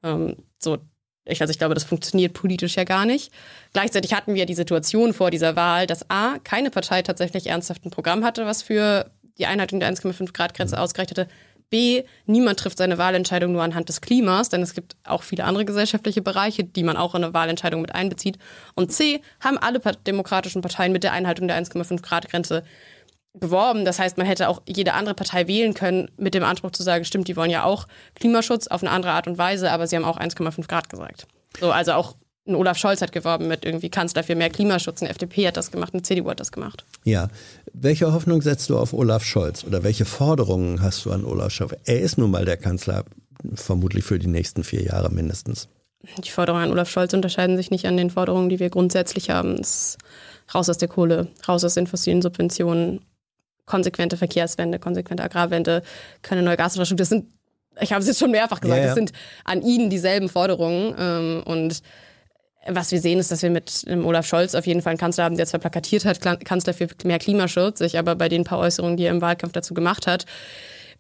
Ähm, so, ich, also ich glaube, das funktioniert politisch ja gar nicht. Gleichzeitig hatten wir die Situation vor dieser Wahl, dass A, keine Partei tatsächlich ernsthaft ein Programm hatte, was für die Einhaltung der 1,5 Grad Grenze ausgereicht hatte. B, niemand trifft seine Wahlentscheidung nur anhand des Klimas, denn es gibt auch viele andere gesellschaftliche Bereiche, die man auch in eine Wahlentscheidung mit einbezieht. Und C, haben alle demokratischen Parteien mit der Einhaltung der 1,5 Grad Grenze beworben. Das heißt, man hätte auch jede andere Partei wählen können mit dem Anspruch zu sagen, stimmt, die wollen ja auch Klimaschutz auf eine andere Art und Weise, aber sie haben auch 1,5 Grad gesagt. So, also auch ein Olaf Scholz hat geworben mit irgendwie Kanzler für mehr Klimaschutz, eine FDP hat das gemacht, eine CDU hat das gemacht. Ja. Welche Hoffnung setzt du auf Olaf Scholz oder welche Forderungen hast du an Olaf Scholz? Er ist nun mal der Kanzler, vermutlich für die nächsten vier Jahre mindestens. Die Forderungen an Olaf Scholz unterscheiden sich nicht an den Forderungen, die wir grundsätzlich haben. Es raus aus der Kohle, raus aus den fossilen Subventionen, konsequente Verkehrswende, konsequente Agrarwende, keine neue Gasinfrastruktur. Das sind, ich habe es jetzt schon mehrfach gesagt, ja, ja. das sind an Ihnen dieselben Forderungen. Ähm, und was wir sehen, ist, dass wir mit Olaf Scholz auf jeden Fall einen Kanzler haben, der zwar plakatiert hat, Kanzler für mehr Klimaschutz, sich aber bei den paar Äußerungen, die er im Wahlkampf dazu gemacht hat,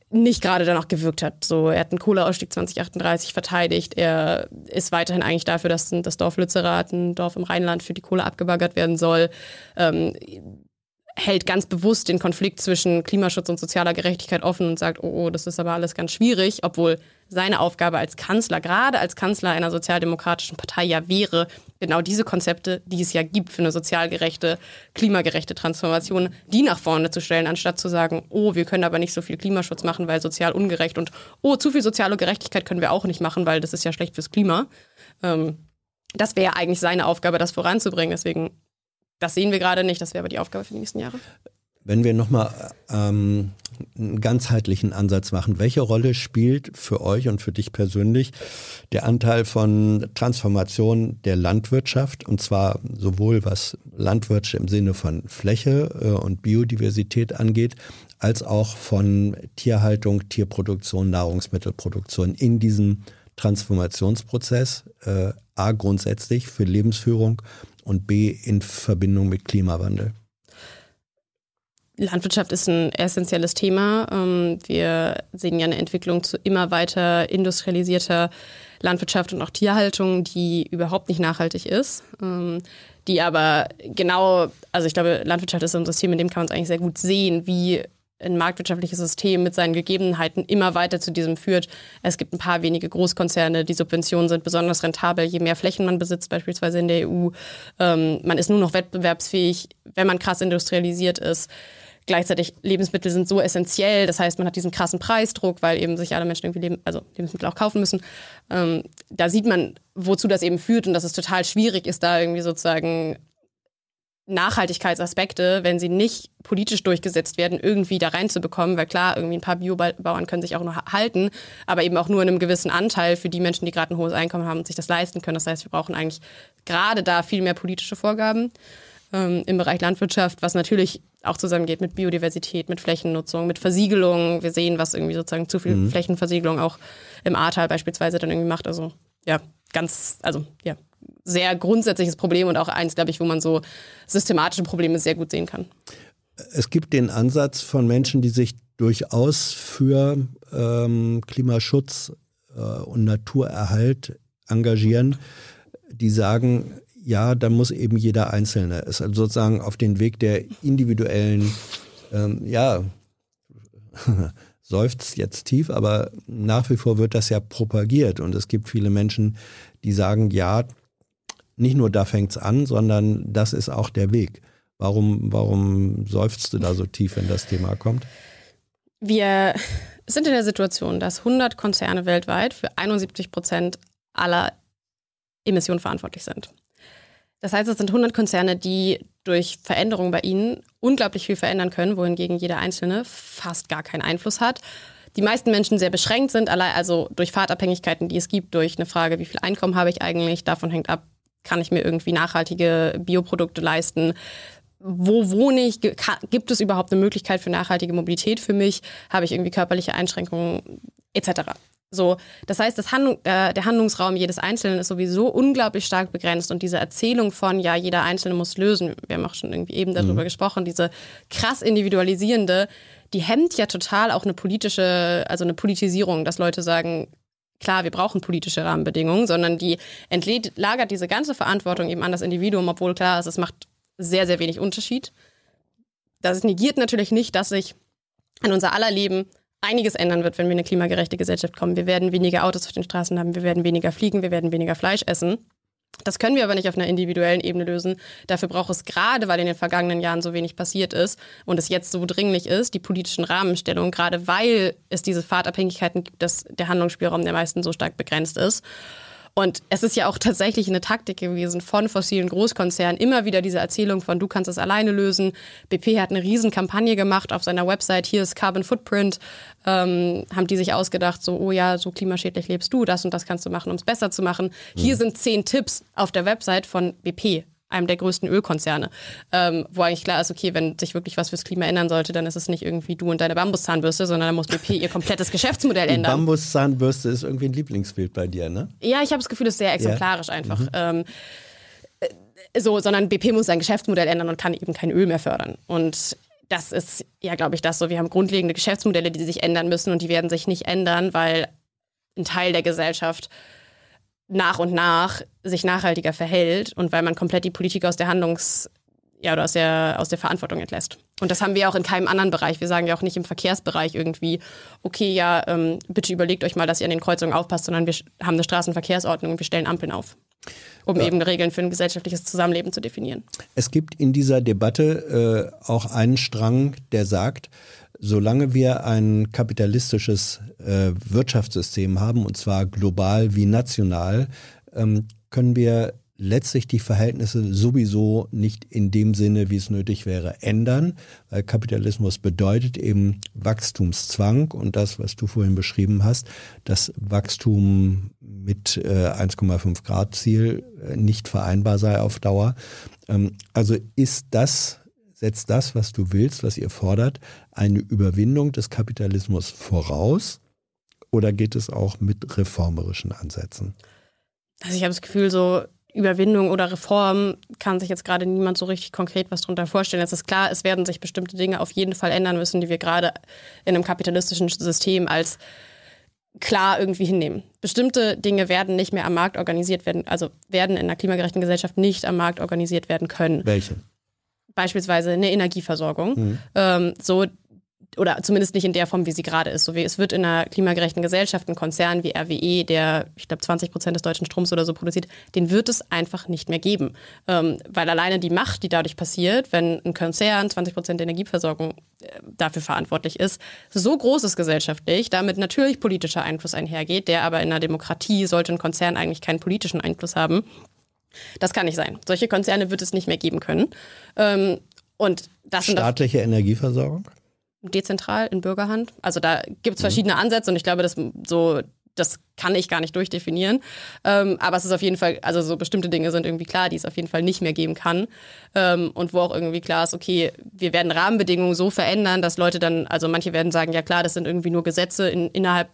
nicht gerade danach gewirkt hat. So, er hat einen Kohleausstieg 2038 verteidigt. Er ist weiterhin eigentlich dafür, dass das Dorf Lützerath, ein Dorf im Rheinland, für die Kohle abgebaggert werden soll. Ähm, hält ganz bewusst den Konflikt zwischen Klimaschutz und sozialer Gerechtigkeit offen und sagt, oh, oh, das ist aber alles ganz schwierig, obwohl seine Aufgabe als Kanzler, gerade als Kanzler einer sozialdemokratischen Partei ja wäre, genau diese Konzepte, die es ja gibt für eine sozial gerechte, klimagerechte Transformation, die nach vorne zu stellen, anstatt zu sagen, oh, wir können aber nicht so viel Klimaschutz machen, weil sozial ungerecht und oh, zu viel soziale Gerechtigkeit können wir auch nicht machen, weil das ist ja schlecht fürs Klima. Ähm, das wäre eigentlich seine Aufgabe, das voranzubringen. Deswegen das sehen wir gerade nicht, das wäre aber die Aufgabe für die nächsten Jahre. Wenn wir nochmal ähm, einen ganzheitlichen Ansatz machen, welche Rolle spielt für euch und für dich persönlich der Anteil von Transformation der Landwirtschaft und zwar sowohl was Landwirtschaft im Sinne von Fläche äh, und Biodiversität angeht, als auch von Tierhaltung, Tierproduktion, Nahrungsmittelproduktion in diesem Transformationsprozess, äh, a grundsätzlich für Lebensführung und B in Verbindung mit Klimawandel? Landwirtschaft ist ein essentielles Thema. Ähm, wir sehen ja eine Entwicklung zu immer weiter industrialisierter Landwirtschaft und auch Tierhaltung, die überhaupt nicht nachhaltig ist. Ähm, die aber genau, also ich glaube, Landwirtschaft ist ein System, in dem kann man es eigentlich sehr gut sehen, wie ein marktwirtschaftliches System mit seinen Gegebenheiten immer weiter zu diesem führt. Es gibt ein paar wenige Großkonzerne, die Subventionen sind besonders rentabel, je mehr Flächen man besitzt, beispielsweise in der EU. Ähm, man ist nur noch wettbewerbsfähig, wenn man krass industrialisiert ist. Gleichzeitig Lebensmittel sind so essentiell, das heißt, man hat diesen krassen Preisdruck, weil eben sich alle Menschen irgendwie Leben, also Lebensmittel auch kaufen müssen. Ähm, da sieht man, wozu das eben führt und dass es total schwierig ist, da irgendwie sozusagen Nachhaltigkeitsaspekte, wenn sie nicht politisch durchgesetzt werden, irgendwie da reinzubekommen, weil klar, irgendwie ein paar Biobauern können sich auch nur halten, aber eben auch nur in einem gewissen Anteil für die Menschen, die gerade ein hohes Einkommen haben und sich das leisten können. Das heißt, wir brauchen eigentlich gerade da viel mehr politische Vorgaben ähm, im Bereich Landwirtschaft, was natürlich auch zusammengeht mit Biodiversität, mit Flächennutzung, mit Versiegelung. Wir sehen, was irgendwie sozusagen zu viel mhm. Flächenversiegelung auch im Ahrtal beispielsweise dann irgendwie macht. Also ja, ganz, also ja, sehr grundsätzliches Problem und auch eins, glaube ich, wo man so systematische Probleme sehr gut sehen kann. es gibt den Ansatz von Menschen, die sich durchaus für ähm, Klimaschutz äh, und Naturerhalt engagieren, die sagen, ja, da muss eben jeder Einzelne es also sozusagen auf den Weg der individuellen, ähm, ja, (laughs) seufzt jetzt tief, aber nach wie vor wird das ja propagiert und es gibt viele Menschen, die sagen, ja, nicht nur da fängt es an, sondern das ist auch der Weg. Warum, warum seufzt du da so tief, wenn das Thema kommt? Wir sind in der Situation, dass 100 Konzerne weltweit für 71 Prozent aller Emissionen verantwortlich sind. Das heißt, es sind 100 Konzerne, die durch Veränderungen bei ihnen unglaublich viel verändern können, wohingegen jeder Einzelne fast gar keinen Einfluss hat. Die meisten Menschen sehr beschränkt sind, allein also durch Fahrtabhängigkeiten, die es gibt, durch eine Frage, wie viel Einkommen habe ich eigentlich, davon hängt ab, kann ich mir irgendwie nachhaltige Bioprodukte leisten, wo wohne ich? Gibt es überhaupt eine Möglichkeit für nachhaltige Mobilität für mich? Habe ich irgendwie körperliche Einschränkungen etc. So, das heißt, das Handlung, äh, der Handlungsraum jedes Einzelnen ist sowieso unglaublich stark begrenzt und diese Erzählung von, ja, jeder Einzelne muss lösen, wir haben auch schon irgendwie eben darüber mhm. gesprochen, diese krass individualisierende, die hemmt ja total auch eine politische, also eine Politisierung, dass Leute sagen, klar, wir brauchen politische Rahmenbedingungen, sondern die entlagert diese ganze Verantwortung eben an das Individuum, obwohl klar ist, es macht sehr, sehr wenig Unterschied. Das negiert natürlich nicht, dass sich an unser aller Leben einiges ändern wird, wenn wir in eine klimagerechte Gesellschaft kommen. Wir werden weniger Autos auf den Straßen haben, wir werden weniger fliegen, wir werden weniger Fleisch essen. Das können wir aber nicht auf einer individuellen Ebene lösen. Dafür braucht es gerade, weil in den vergangenen Jahren so wenig passiert ist und es jetzt so dringlich ist, die politischen Rahmenstellungen, gerade weil es diese Fahrtabhängigkeiten gibt, dass der Handlungsspielraum der meisten so stark begrenzt ist. Und es ist ja auch tatsächlich eine Taktik gewesen von fossilen Großkonzernen, immer wieder diese Erzählung von, du kannst es alleine lösen. BP hat eine Riesenkampagne gemacht auf seiner Website, hier ist Carbon Footprint, ähm, haben die sich ausgedacht, so, oh ja, so klimaschädlich lebst du, das und das kannst du machen, um es besser zu machen. Hier mhm. sind zehn Tipps auf der Website von BP einem der größten Ölkonzerne, ähm, wo eigentlich klar ist, okay, wenn sich wirklich was fürs Klima ändern sollte, dann ist es nicht irgendwie du und deine Bambuszahnbürste, sondern dann muss BP ihr komplettes Geschäftsmodell Die ändern. Bambuszahnbürste ist irgendwie ein Lieblingsbild bei dir, ne? Ja, ich habe das Gefühl, das ist sehr exemplarisch ja. einfach. Mhm. Ähm, äh, so, sondern BP muss sein Geschäftsmodell ändern und kann eben kein Öl mehr fördern. Und das ist ja, glaube ich, das so. Wir haben grundlegende Geschäftsmodelle, die sich ändern müssen und die werden sich nicht ändern, weil ein Teil der Gesellschaft nach und nach sich nachhaltiger verhält und weil man komplett die Politik aus der Handlungs- ja, oder aus der, aus der Verantwortung entlässt. Und das haben wir auch in keinem anderen Bereich. Wir sagen ja auch nicht im Verkehrsbereich irgendwie, okay, ja, ähm, bitte überlegt euch mal, dass ihr an den Kreuzungen aufpasst, sondern wir haben eine Straßenverkehrsordnung und wir stellen Ampeln auf, um ja. eben Regeln für ein gesellschaftliches Zusammenleben zu definieren. Es gibt in dieser Debatte äh, auch einen Strang, der sagt, solange wir ein kapitalistisches äh, Wirtschaftssystem haben, und zwar global wie national, ähm, können wir letztlich die Verhältnisse sowieso nicht in dem Sinne, wie es nötig wäre, ändern, weil Kapitalismus bedeutet eben Wachstumszwang und das, was du vorhin beschrieben hast, dass Wachstum mit äh, 1,5 Grad Ziel äh, nicht vereinbar sei auf Dauer. Ähm, also ist das setzt das, was du willst, was ihr fordert, eine Überwindung des Kapitalismus voraus? Oder geht es auch mit reformerischen Ansätzen? Also ich habe das Gefühl, so Überwindung oder Reform kann sich jetzt gerade niemand so richtig konkret was darunter vorstellen. Es ist klar, es werden sich bestimmte Dinge auf jeden Fall ändern müssen, die wir gerade in einem kapitalistischen System als klar irgendwie hinnehmen. Bestimmte Dinge werden nicht mehr am Markt organisiert werden, also werden in einer klimagerechten Gesellschaft nicht am Markt organisiert werden können. Welche? Beispielsweise eine Energieversorgung. Mhm. Ähm, so oder zumindest nicht in der Form, wie sie gerade ist. So wie es wird in einer klimagerechten Gesellschaft ein Konzern wie RWE, der, ich glaube, 20 Prozent des deutschen Stroms oder so produziert, den wird es einfach nicht mehr geben. Ähm, weil alleine die Macht, die dadurch passiert, wenn ein Konzern 20 Prozent der Energieversorgung äh, dafür verantwortlich ist, so groß ist gesellschaftlich, damit natürlich politischer Einfluss einhergeht, der aber in einer Demokratie sollte ein Konzern eigentlich keinen politischen Einfluss haben. Das kann nicht sein. Solche Konzerne wird es nicht mehr geben können. Ähm, und das Staatliche Energieversorgung? Dezentral in Bürgerhand. Also da gibt es mhm. verschiedene Ansätze und ich glaube, dass so das kann ich gar nicht durchdefinieren. Ähm, aber es ist auf jeden Fall, also so bestimmte Dinge sind irgendwie klar, die es auf jeden Fall nicht mehr geben kann. Ähm, und wo auch irgendwie klar ist, okay, wir werden Rahmenbedingungen so verändern, dass Leute dann, also manche werden sagen, ja klar, das sind irgendwie nur Gesetze in, innerhalb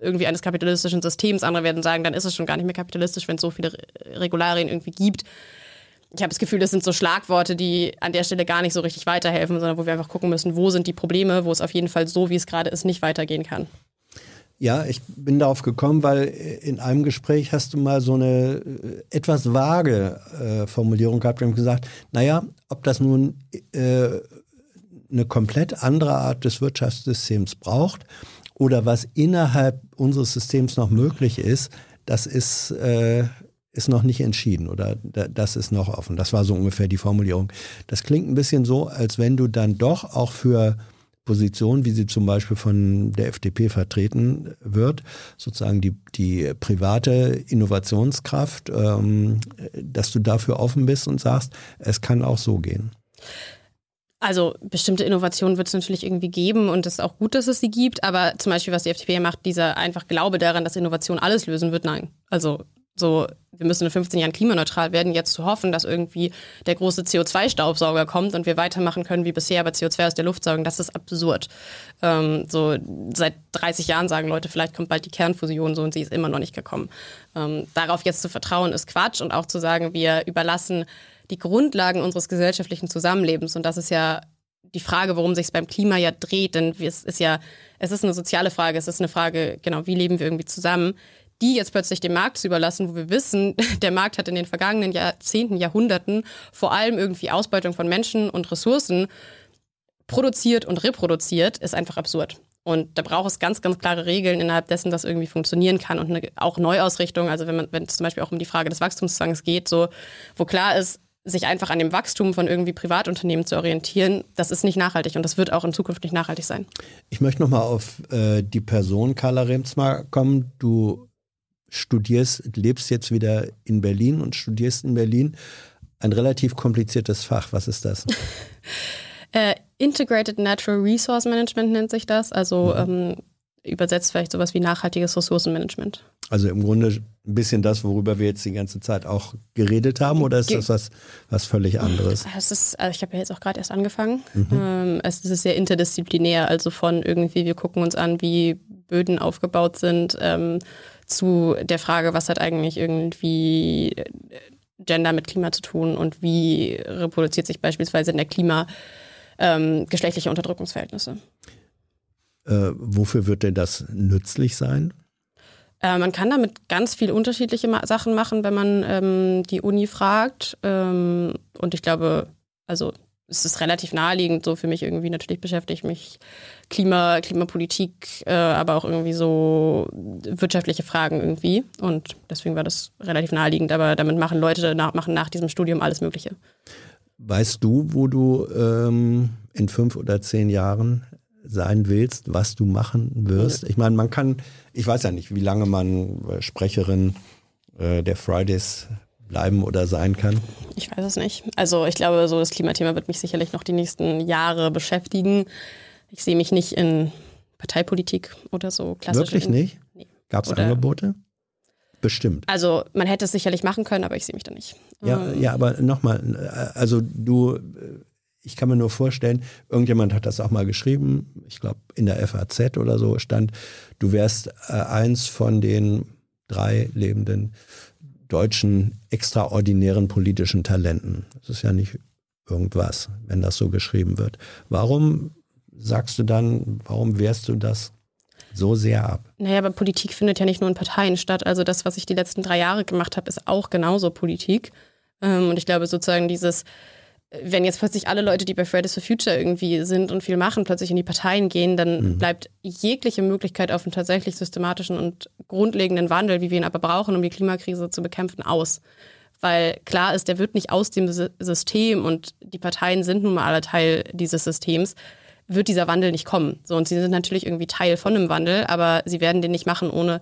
irgendwie eines kapitalistischen Systems. Andere werden sagen, dann ist es schon gar nicht mehr kapitalistisch, wenn es so viele Regularien irgendwie gibt. ich habe das Gefühl, das sind so Schlagworte, die an der Stelle gar nicht so richtig weiterhelfen, sondern wo wir einfach gucken müssen, wo sind die Probleme, wo es auf jeden Fall so, wie es gerade ist, nicht weitergehen kann. Ja, ich bin darauf gekommen, weil in einem Gespräch hast du mal so eine äh, etwas vage äh, Formulierung gehabt und gesagt, naja, ob das nun äh, eine komplett andere Art des Wirtschaftssystems braucht oder was innerhalb unseres Systems noch möglich ist, das ist, äh, ist noch nicht entschieden oder das ist noch offen. Das war so ungefähr die Formulierung. Das klingt ein bisschen so, als wenn du dann doch auch für Positionen, wie sie zum Beispiel von der FDP vertreten wird, sozusagen die, die private Innovationskraft, ähm, dass du dafür offen bist und sagst, es kann auch so gehen. Also bestimmte Innovationen wird es natürlich irgendwie geben und es ist auch gut, dass es sie gibt, aber zum Beispiel, was die FDP macht, dieser einfach Glaube daran, dass Innovation alles lösen wird, nein. Also so, wir müssen in 15 Jahren klimaneutral werden, jetzt zu hoffen, dass irgendwie der große CO2-Staubsauger kommt und wir weitermachen können wie bisher, aber CO2 aus der Luft saugen, das ist absurd. Ähm, so seit 30 Jahren sagen Leute, vielleicht kommt bald die Kernfusion so und sie ist immer noch nicht gekommen. Ähm, darauf jetzt zu vertrauen ist Quatsch und auch zu sagen, wir überlassen die Grundlagen unseres gesellschaftlichen Zusammenlebens. Und das ist ja die Frage, worum sich es beim Klima ja dreht. Denn es ist ja, es ist eine soziale Frage, es ist eine Frage, genau, wie leben wir irgendwie zusammen, die jetzt plötzlich dem Markt zu überlassen, wo wir wissen, (laughs) der Markt hat in den vergangenen Jahrzehnten, Jahrhunderten vor allem irgendwie Ausbeutung von Menschen und Ressourcen produziert und reproduziert, ist einfach absurd. Und da braucht es ganz, ganz klare Regeln, innerhalb dessen das irgendwie funktionieren kann und eine, auch Neuausrichtung. Also wenn man, wenn es zum Beispiel auch um die Frage des Wachstumszwangs geht, so, wo klar ist, sich einfach an dem Wachstum von irgendwie Privatunternehmen zu orientieren, das ist nicht nachhaltig und das wird auch in Zukunft nicht nachhaltig sein. Ich möchte nochmal auf äh, die Person Carla Remsmar kommen. Du studierst, lebst jetzt wieder in Berlin und studierst in Berlin ein relativ kompliziertes Fach. Was ist das? (laughs) äh, Integrated Natural Resource Management nennt sich das. Also mhm. ähm, übersetzt vielleicht sowas wie nachhaltiges Ressourcenmanagement. Also im Grunde ein bisschen das, worüber wir jetzt die ganze Zeit auch geredet haben, oder ist das was, was völlig anderes? Es ist, also ich habe ja jetzt auch gerade erst angefangen. Mhm. Ähm, es ist sehr interdisziplinär, also von irgendwie, wir gucken uns an, wie Böden aufgebaut sind, ähm, zu der Frage, was hat eigentlich irgendwie äh, Gender mit Klima zu tun und wie reproduziert sich beispielsweise in der Klima ähm, geschlechtliche Unterdrückungsverhältnisse. Äh, wofür wird denn das nützlich sein? Äh, man kann damit ganz viele unterschiedliche Sachen machen, wenn man ähm, die Uni fragt. Ähm, und ich glaube, also es ist relativ naheliegend, so für mich irgendwie natürlich beschäftigt mich Klima, Klimapolitik, äh, aber auch irgendwie so wirtschaftliche Fragen irgendwie. Und deswegen war das relativ naheliegend, aber damit machen Leute nach, machen nach diesem Studium alles Mögliche. Weißt du, wo du ähm, in fünf oder zehn Jahren sein willst, was du machen wirst? Ich meine, man kann, ich weiß ja nicht, wie lange man äh, Sprecherin äh, der Fridays bleiben oder sein kann. Ich weiß es nicht. Also ich glaube, so das Klimathema wird mich sicherlich noch die nächsten Jahre beschäftigen. Ich sehe mich nicht in Parteipolitik oder so klassisch. Wirklich nicht? Nee. Gab es Angebote? Bestimmt. Also man hätte es sicherlich machen können, aber ich sehe mich da nicht. Ja, ähm. ja aber nochmal, äh, also du ich kann mir nur vorstellen, irgendjemand hat das auch mal geschrieben, ich glaube in der FAZ oder so stand, du wärst äh, eins von den drei lebenden deutschen extraordinären politischen Talenten. Das ist ja nicht irgendwas, wenn das so geschrieben wird. Warum sagst du dann, warum wehrst du das so sehr ab? Naja, aber Politik findet ja nicht nur in Parteien statt. Also das, was ich die letzten drei Jahre gemacht habe, ist auch genauso Politik. Ähm, und ich glaube sozusagen dieses wenn jetzt plötzlich alle Leute, die bei Fridays for Future irgendwie sind und viel machen, plötzlich in die Parteien gehen, dann mhm. bleibt jegliche Möglichkeit auf einen tatsächlich systematischen und grundlegenden Wandel, wie wir ihn aber brauchen, um die Klimakrise zu bekämpfen, aus. Weil klar ist, der wird nicht aus dem System und die Parteien sind nun mal alle Teil dieses Systems, wird dieser Wandel nicht kommen. So, und sie sind natürlich irgendwie Teil von einem Wandel, aber sie werden den nicht machen, ohne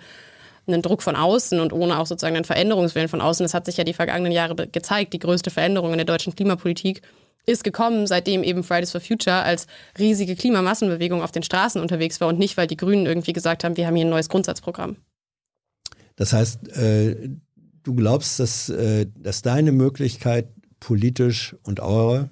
einen Druck von außen und ohne auch sozusagen einen Veränderungswillen von außen. Das hat sich ja die vergangenen Jahre gezeigt. Die größte Veränderung in der deutschen Klimapolitik ist gekommen, seitdem eben Fridays for Future als riesige Klimamassenbewegung auf den Straßen unterwegs war und nicht, weil die Grünen irgendwie gesagt haben, wir haben hier ein neues Grundsatzprogramm. Das heißt, äh, du glaubst, dass, äh, dass deine Möglichkeit politisch und eure,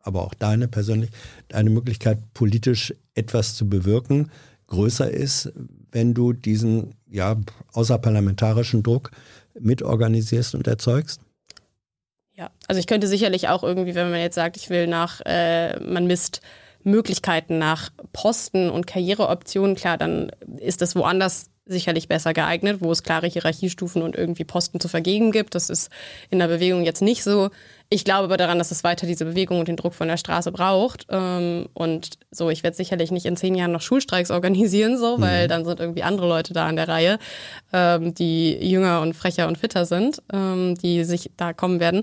aber auch deine persönlich, deine Möglichkeit politisch etwas zu bewirken, größer ist, wenn du diesen ja, außerparlamentarischen Druck mitorganisierst und erzeugst? Ja, also ich könnte sicherlich auch irgendwie, wenn man jetzt sagt, ich will nach, äh, man misst Möglichkeiten nach Posten und Karriereoptionen, klar, dann ist das woanders sicherlich besser geeignet, wo es klare Hierarchiestufen und irgendwie Posten zu vergeben gibt. Das ist in der Bewegung jetzt nicht so. Ich glaube aber daran, dass es weiter diese Bewegung und den Druck von der Straße braucht. Ähm, und so, ich werde sicherlich nicht in zehn Jahren noch Schulstreiks (laughs) organisieren, so, weil mhm. dann sind irgendwie andere Leute da an der Reihe, ähm, die jünger und frecher und fitter sind, ähm, die sich da kommen werden.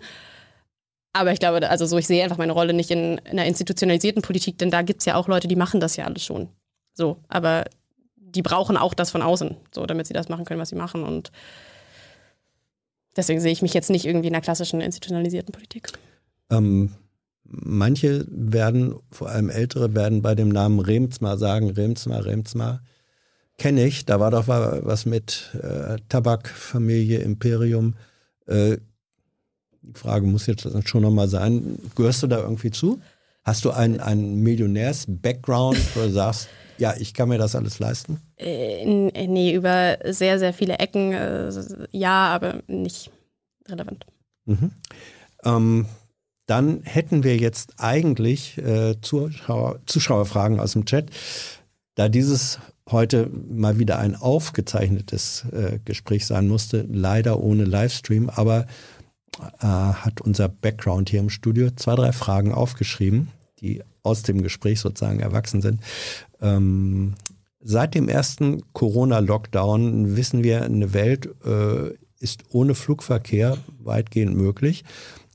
Aber ich glaube, also so, ich sehe einfach meine Rolle nicht in, in einer institutionalisierten Politik, denn da gibt es ja auch Leute, die machen das ja alles schon. So, aber die brauchen auch das von außen, so, damit sie das machen können, was sie machen. Und deswegen sehe ich mich jetzt nicht irgendwie in einer klassischen institutionalisierten Politik. Ähm, manche werden, vor allem Ältere, werden bei dem Namen Remsmar sagen, Remsmar, Remsmar. Kenne ich, da war doch was mit äh, Tabakfamilie, Imperium. Äh, die Frage muss jetzt schon nochmal sein, gehörst du da irgendwie zu? Hast du einen, einen Millionärs-Background, wo sagst, ja, ich kann mir das alles leisten? Äh, nee, über sehr, sehr viele Ecken, äh, ja, aber nicht relevant. Mhm. Ähm, dann hätten wir jetzt eigentlich äh, Zuschauer, Zuschauerfragen aus dem Chat. Da dieses heute mal wieder ein aufgezeichnetes äh, Gespräch sein musste, leider ohne Livestream, aber äh, hat unser Background hier im Studio zwei, drei Fragen aufgeschrieben, die aus dem Gespräch sozusagen erwachsen sind. Ähm, seit dem ersten Corona-Lockdown wissen wir, eine Welt äh, ist ohne Flugverkehr weitgehend möglich.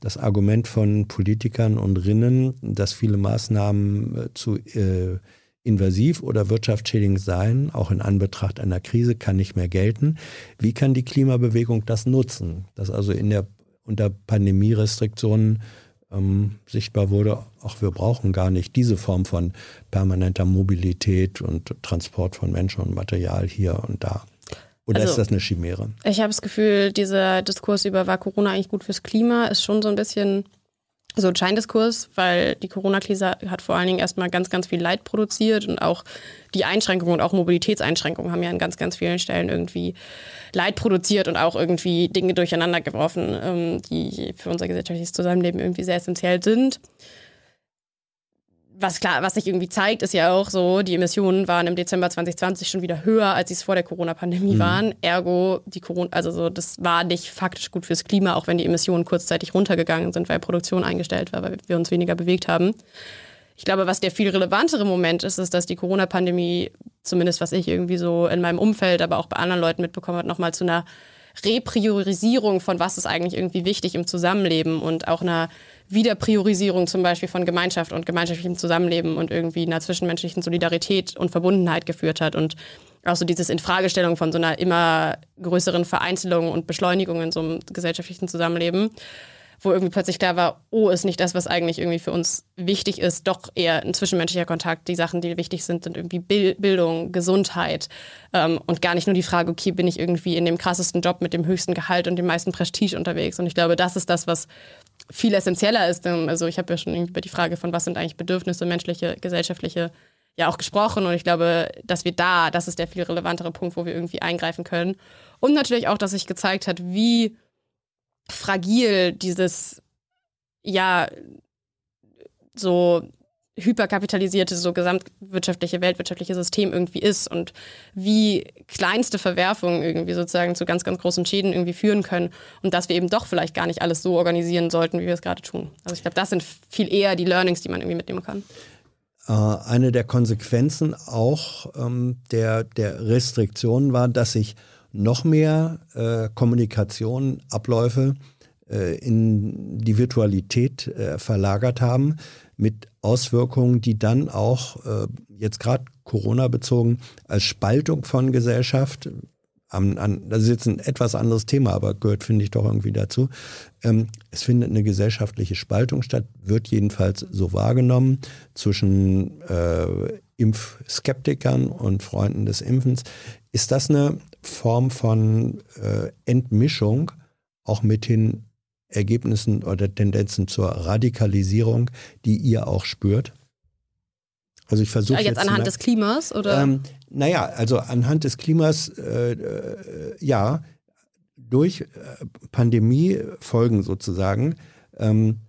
Das Argument von Politikern und Rinnen, dass viele Maßnahmen äh, zu äh, invasiv oder wirtschaftsschädigend seien, auch in Anbetracht einer Krise, kann nicht mehr gelten. Wie kann die Klimabewegung das nutzen? Dass also in der unter Pandemierestriktionen ähm, sichtbar wurde, auch wir brauchen gar nicht diese Form von permanenter Mobilität und Transport von Menschen und Material hier und da. Oder also, ist das eine Chimäre? Ich habe das Gefühl, dieser Diskurs über war Corona eigentlich gut fürs Klima ist schon so ein bisschen so ein Scheindiskurs, weil die Corona-Krise hat vor allen Dingen erstmal ganz, ganz viel Leid produziert und auch die Einschränkungen und auch Mobilitätseinschränkungen haben ja an ganz, ganz vielen Stellen irgendwie Leid produziert und auch irgendwie Dinge durcheinander geworfen, ähm, die für unser gesellschaftliches Zusammenleben irgendwie sehr essentiell sind was klar, was sich irgendwie zeigt, ist ja auch so, die Emissionen waren im Dezember 2020 schon wieder höher, als sie es vor der Corona-Pandemie mhm. waren. Ergo, die Corona, also so, das war nicht faktisch gut fürs Klima, auch wenn die Emissionen kurzzeitig runtergegangen sind, weil Produktion eingestellt war, weil wir uns weniger bewegt haben. Ich glaube, was der viel relevantere Moment ist, ist, dass die Corona-Pandemie, zumindest was ich irgendwie so in meinem Umfeld, aber auch bei anderen Leuten mitbekommen habe, nochmal zu einer Repriorisierung von was ist eigentlich irgendwie wichtig im Zusammenleben und auch einer Wiederpriorisierung zum Beispiel von Gemeinschaft und gemeinschaftlichem Zusammenleben und irgendwie einer zwischenmenschlichen Solidarität und Verbundenheit geführt hat und auch so dieses Infragestellung von so einer immer größeren Vereinzelung und Beschleunigung in so einem gesellschaftlichen Zusammenleben wo irgendwie plötzlich klar war, oh, ist nicht das, was eigentlich irgendwie für uns wichtig ist, doch eher ein zwischenmenschlicher Kontakt. Die Sachen, die wichtig sind, sind irgendwie Bildung, Gesundheit ähm, und gar nicht nur die Frage, okay, bin ich irgendwie in dem krassesten Job mit dem höchsten Gehalt und dem meisten Prestige unterwegs. Und ich glaube, das ist das, was viel essentieller ist. Also ich habe ja schon über die Frage von, was sind eigentlich Bedürfnisse, menschliche, gesellschaftliche, ja auch gesprochen. Und ich glaube, dass wir da, das ist der viel relevantere Punkt, wo wir irgendwie eingreifen können. Und natürlich auch, dass sich gezeigt hat, wie fragil dieses, ja, so hyperkapitalisierte, so gesamtwirtschaftliche, weltwirtschaftliche System irgendwie ist und wie kleinste Verwerfungen irgendwie sozusagen zu ganz, ganz großen Schäden irgendwie führen können und dass wir eben doch vielleicht gar nicht alles so organisieren sollten, wie wir es gerade tun. Also ich glaube, das sind viel eher die Learnings, die man irgendwie mitnehmen kann. Äh, eine der Konsequenzen auch ähm, der, der Restriktionen war, dass sich noch mehr äh, Kommunikation, Abläufe äh, in die Virtualität äh, verlagert haben, mit Auswirkungen, die dann auch äh, jetzt gerade Corona bezogen als Spaltung von Gesellschaft an, an, das ist jetzt ein etwas anderes Thema, aber gehört, finde ich, doch irgendwie dazu. Ähm, es findet eine gesellschaftliche Spaltung statt, wird jedenfalls so wahrgenommen zwischen äh, Impfskeptikern und Freunden des Impfens. Ist das eine Form von äh, Entmischung, auch mit den Ergebnissen oder Tendenzen zur Radikalisierung, die ihr auch spürt? Also ich versuche jetzt, jetzt anhand des Klimas oder? Ähm, naja, also anhand des Klimas, äh, äh, ja, durch äh, Pandemiefolgen sozusagen ähm,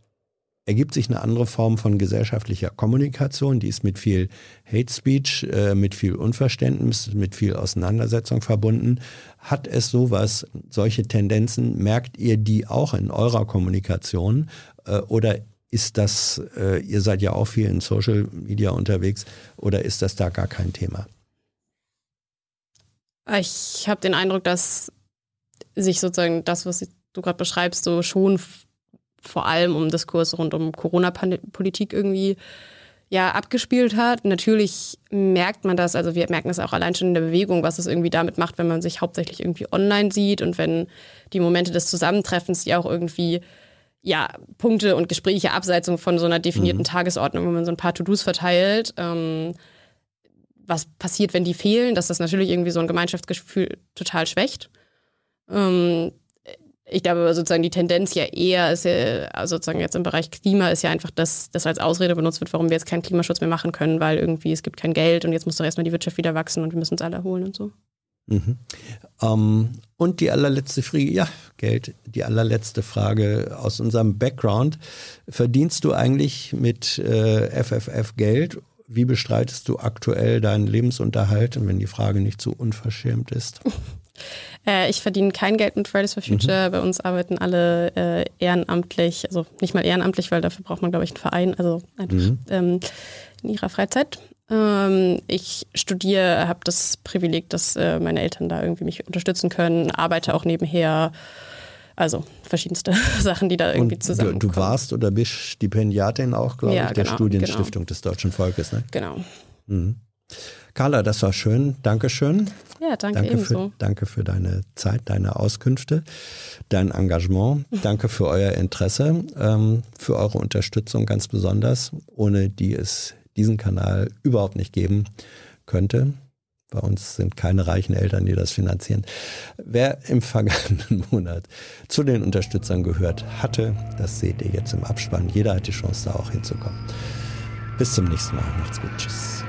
ergibt sich eine andere Form von gesellschaftlicher Kommunikation, die ist mit viel Hate Speech, äh, mit viel Unverständnis, mit viel Auseinandersetzung verbunden. Hat es sowas, solche Tendenzen, merkt ihr die auch in eurer Kommunikation äh, oder ist das, äh, ihr seid ja auch viel in Social Media unterwegs, oder ist das da gar kein Thema? Ich habe den Eindruck, dass sich sozusagen das, was du gerade beschreibst, so schon vor allem um Diskurs rund um Corona-Politik irgendwie ja abgespielt hat. Natürlich merkt man das, also wir merken das auch allein schon in der Bewegung, was es irgendwie damit macht, wenn man sich hauptsächlich irgendwie online sieht und wenn die Momente des Zusammentreffens ja auch irgendwie ja, Punkte und Gespräche abseits von so einer definierten mhm. Tagesordnung, wo man so ein paar To-Dos verteilt. Ähm, was passiert, wenn die fehlen, dass das natürlich irgendwie so ein Gemeinschaftsgefühl total schwächt. Ähm, ich glaube sozusagen die Tendenz ja eher ist ja, also sozusagen jetzt im Bereich Klima ist ja einfach, dass das als Ausrede benutzt wird, warum wir jetzt keinen Klimaschutz mehr machen können, weil irgendwie es gibt kein Geld und jetzt muss doch erstmal die Wirtschaft wieder wachsen und wir müssen uns alle erholen und so. Mhm. Ähm, und die allerletzte Frage, ja, Geld, die allerletzte Frage aus unserem Background. Verdienst du eigentlich mit äh, FFF Geld? Wie bestreitest du aktuell deinen Lebensunterhalt, wenn die Frage nicht zu unverschämt ist? (laughs) Äh, ich verdiene kein Geld mit Fridays for Future. Mhm. Bei uns arbeiten alle äh, ehrenamtlich, also nicht mal ehrenamtlich, weil dafür braucht man, glaube ich, einen Verein, also einfach mhm. ähm, in ihrer Freizeit. Ähm, ich studiere, habe das Privileg, dass äh, meine Eltern da irgendwie mich unterstützen können, arbeite auch nebenher. Also verschiedenste (laughs) Sachen, die da irgendwie zusammenkommen. Du, du warst oder bist Stipendiatin auch, glaube ja, ich, der genau, Studienstiftung genau. des Deutschen Volkes, ne? Genau. Mhm. Carla, das war schön. Dankeschön. Ja, danke, danke ebenso. Für, danke für deine Zeit, deine Auskünfte, dein Engagement. (laughs) danke für euer Interesse, ähm, für eure Unterstützung ganz besonders, ohne die es diesen Kanal überhaupt nicht geben könnte. Bei uns sind keine reichen Eltern, die das finanzieren. Wer im vergangenen (laughs) Monat zu den Unterstützern gehört hatte, das seht ihr jetzt im Abspann. Jeder hat die Chance, da auch hinzukommen. Bis zum nächsten Mal. Macht's gut. Tschüss.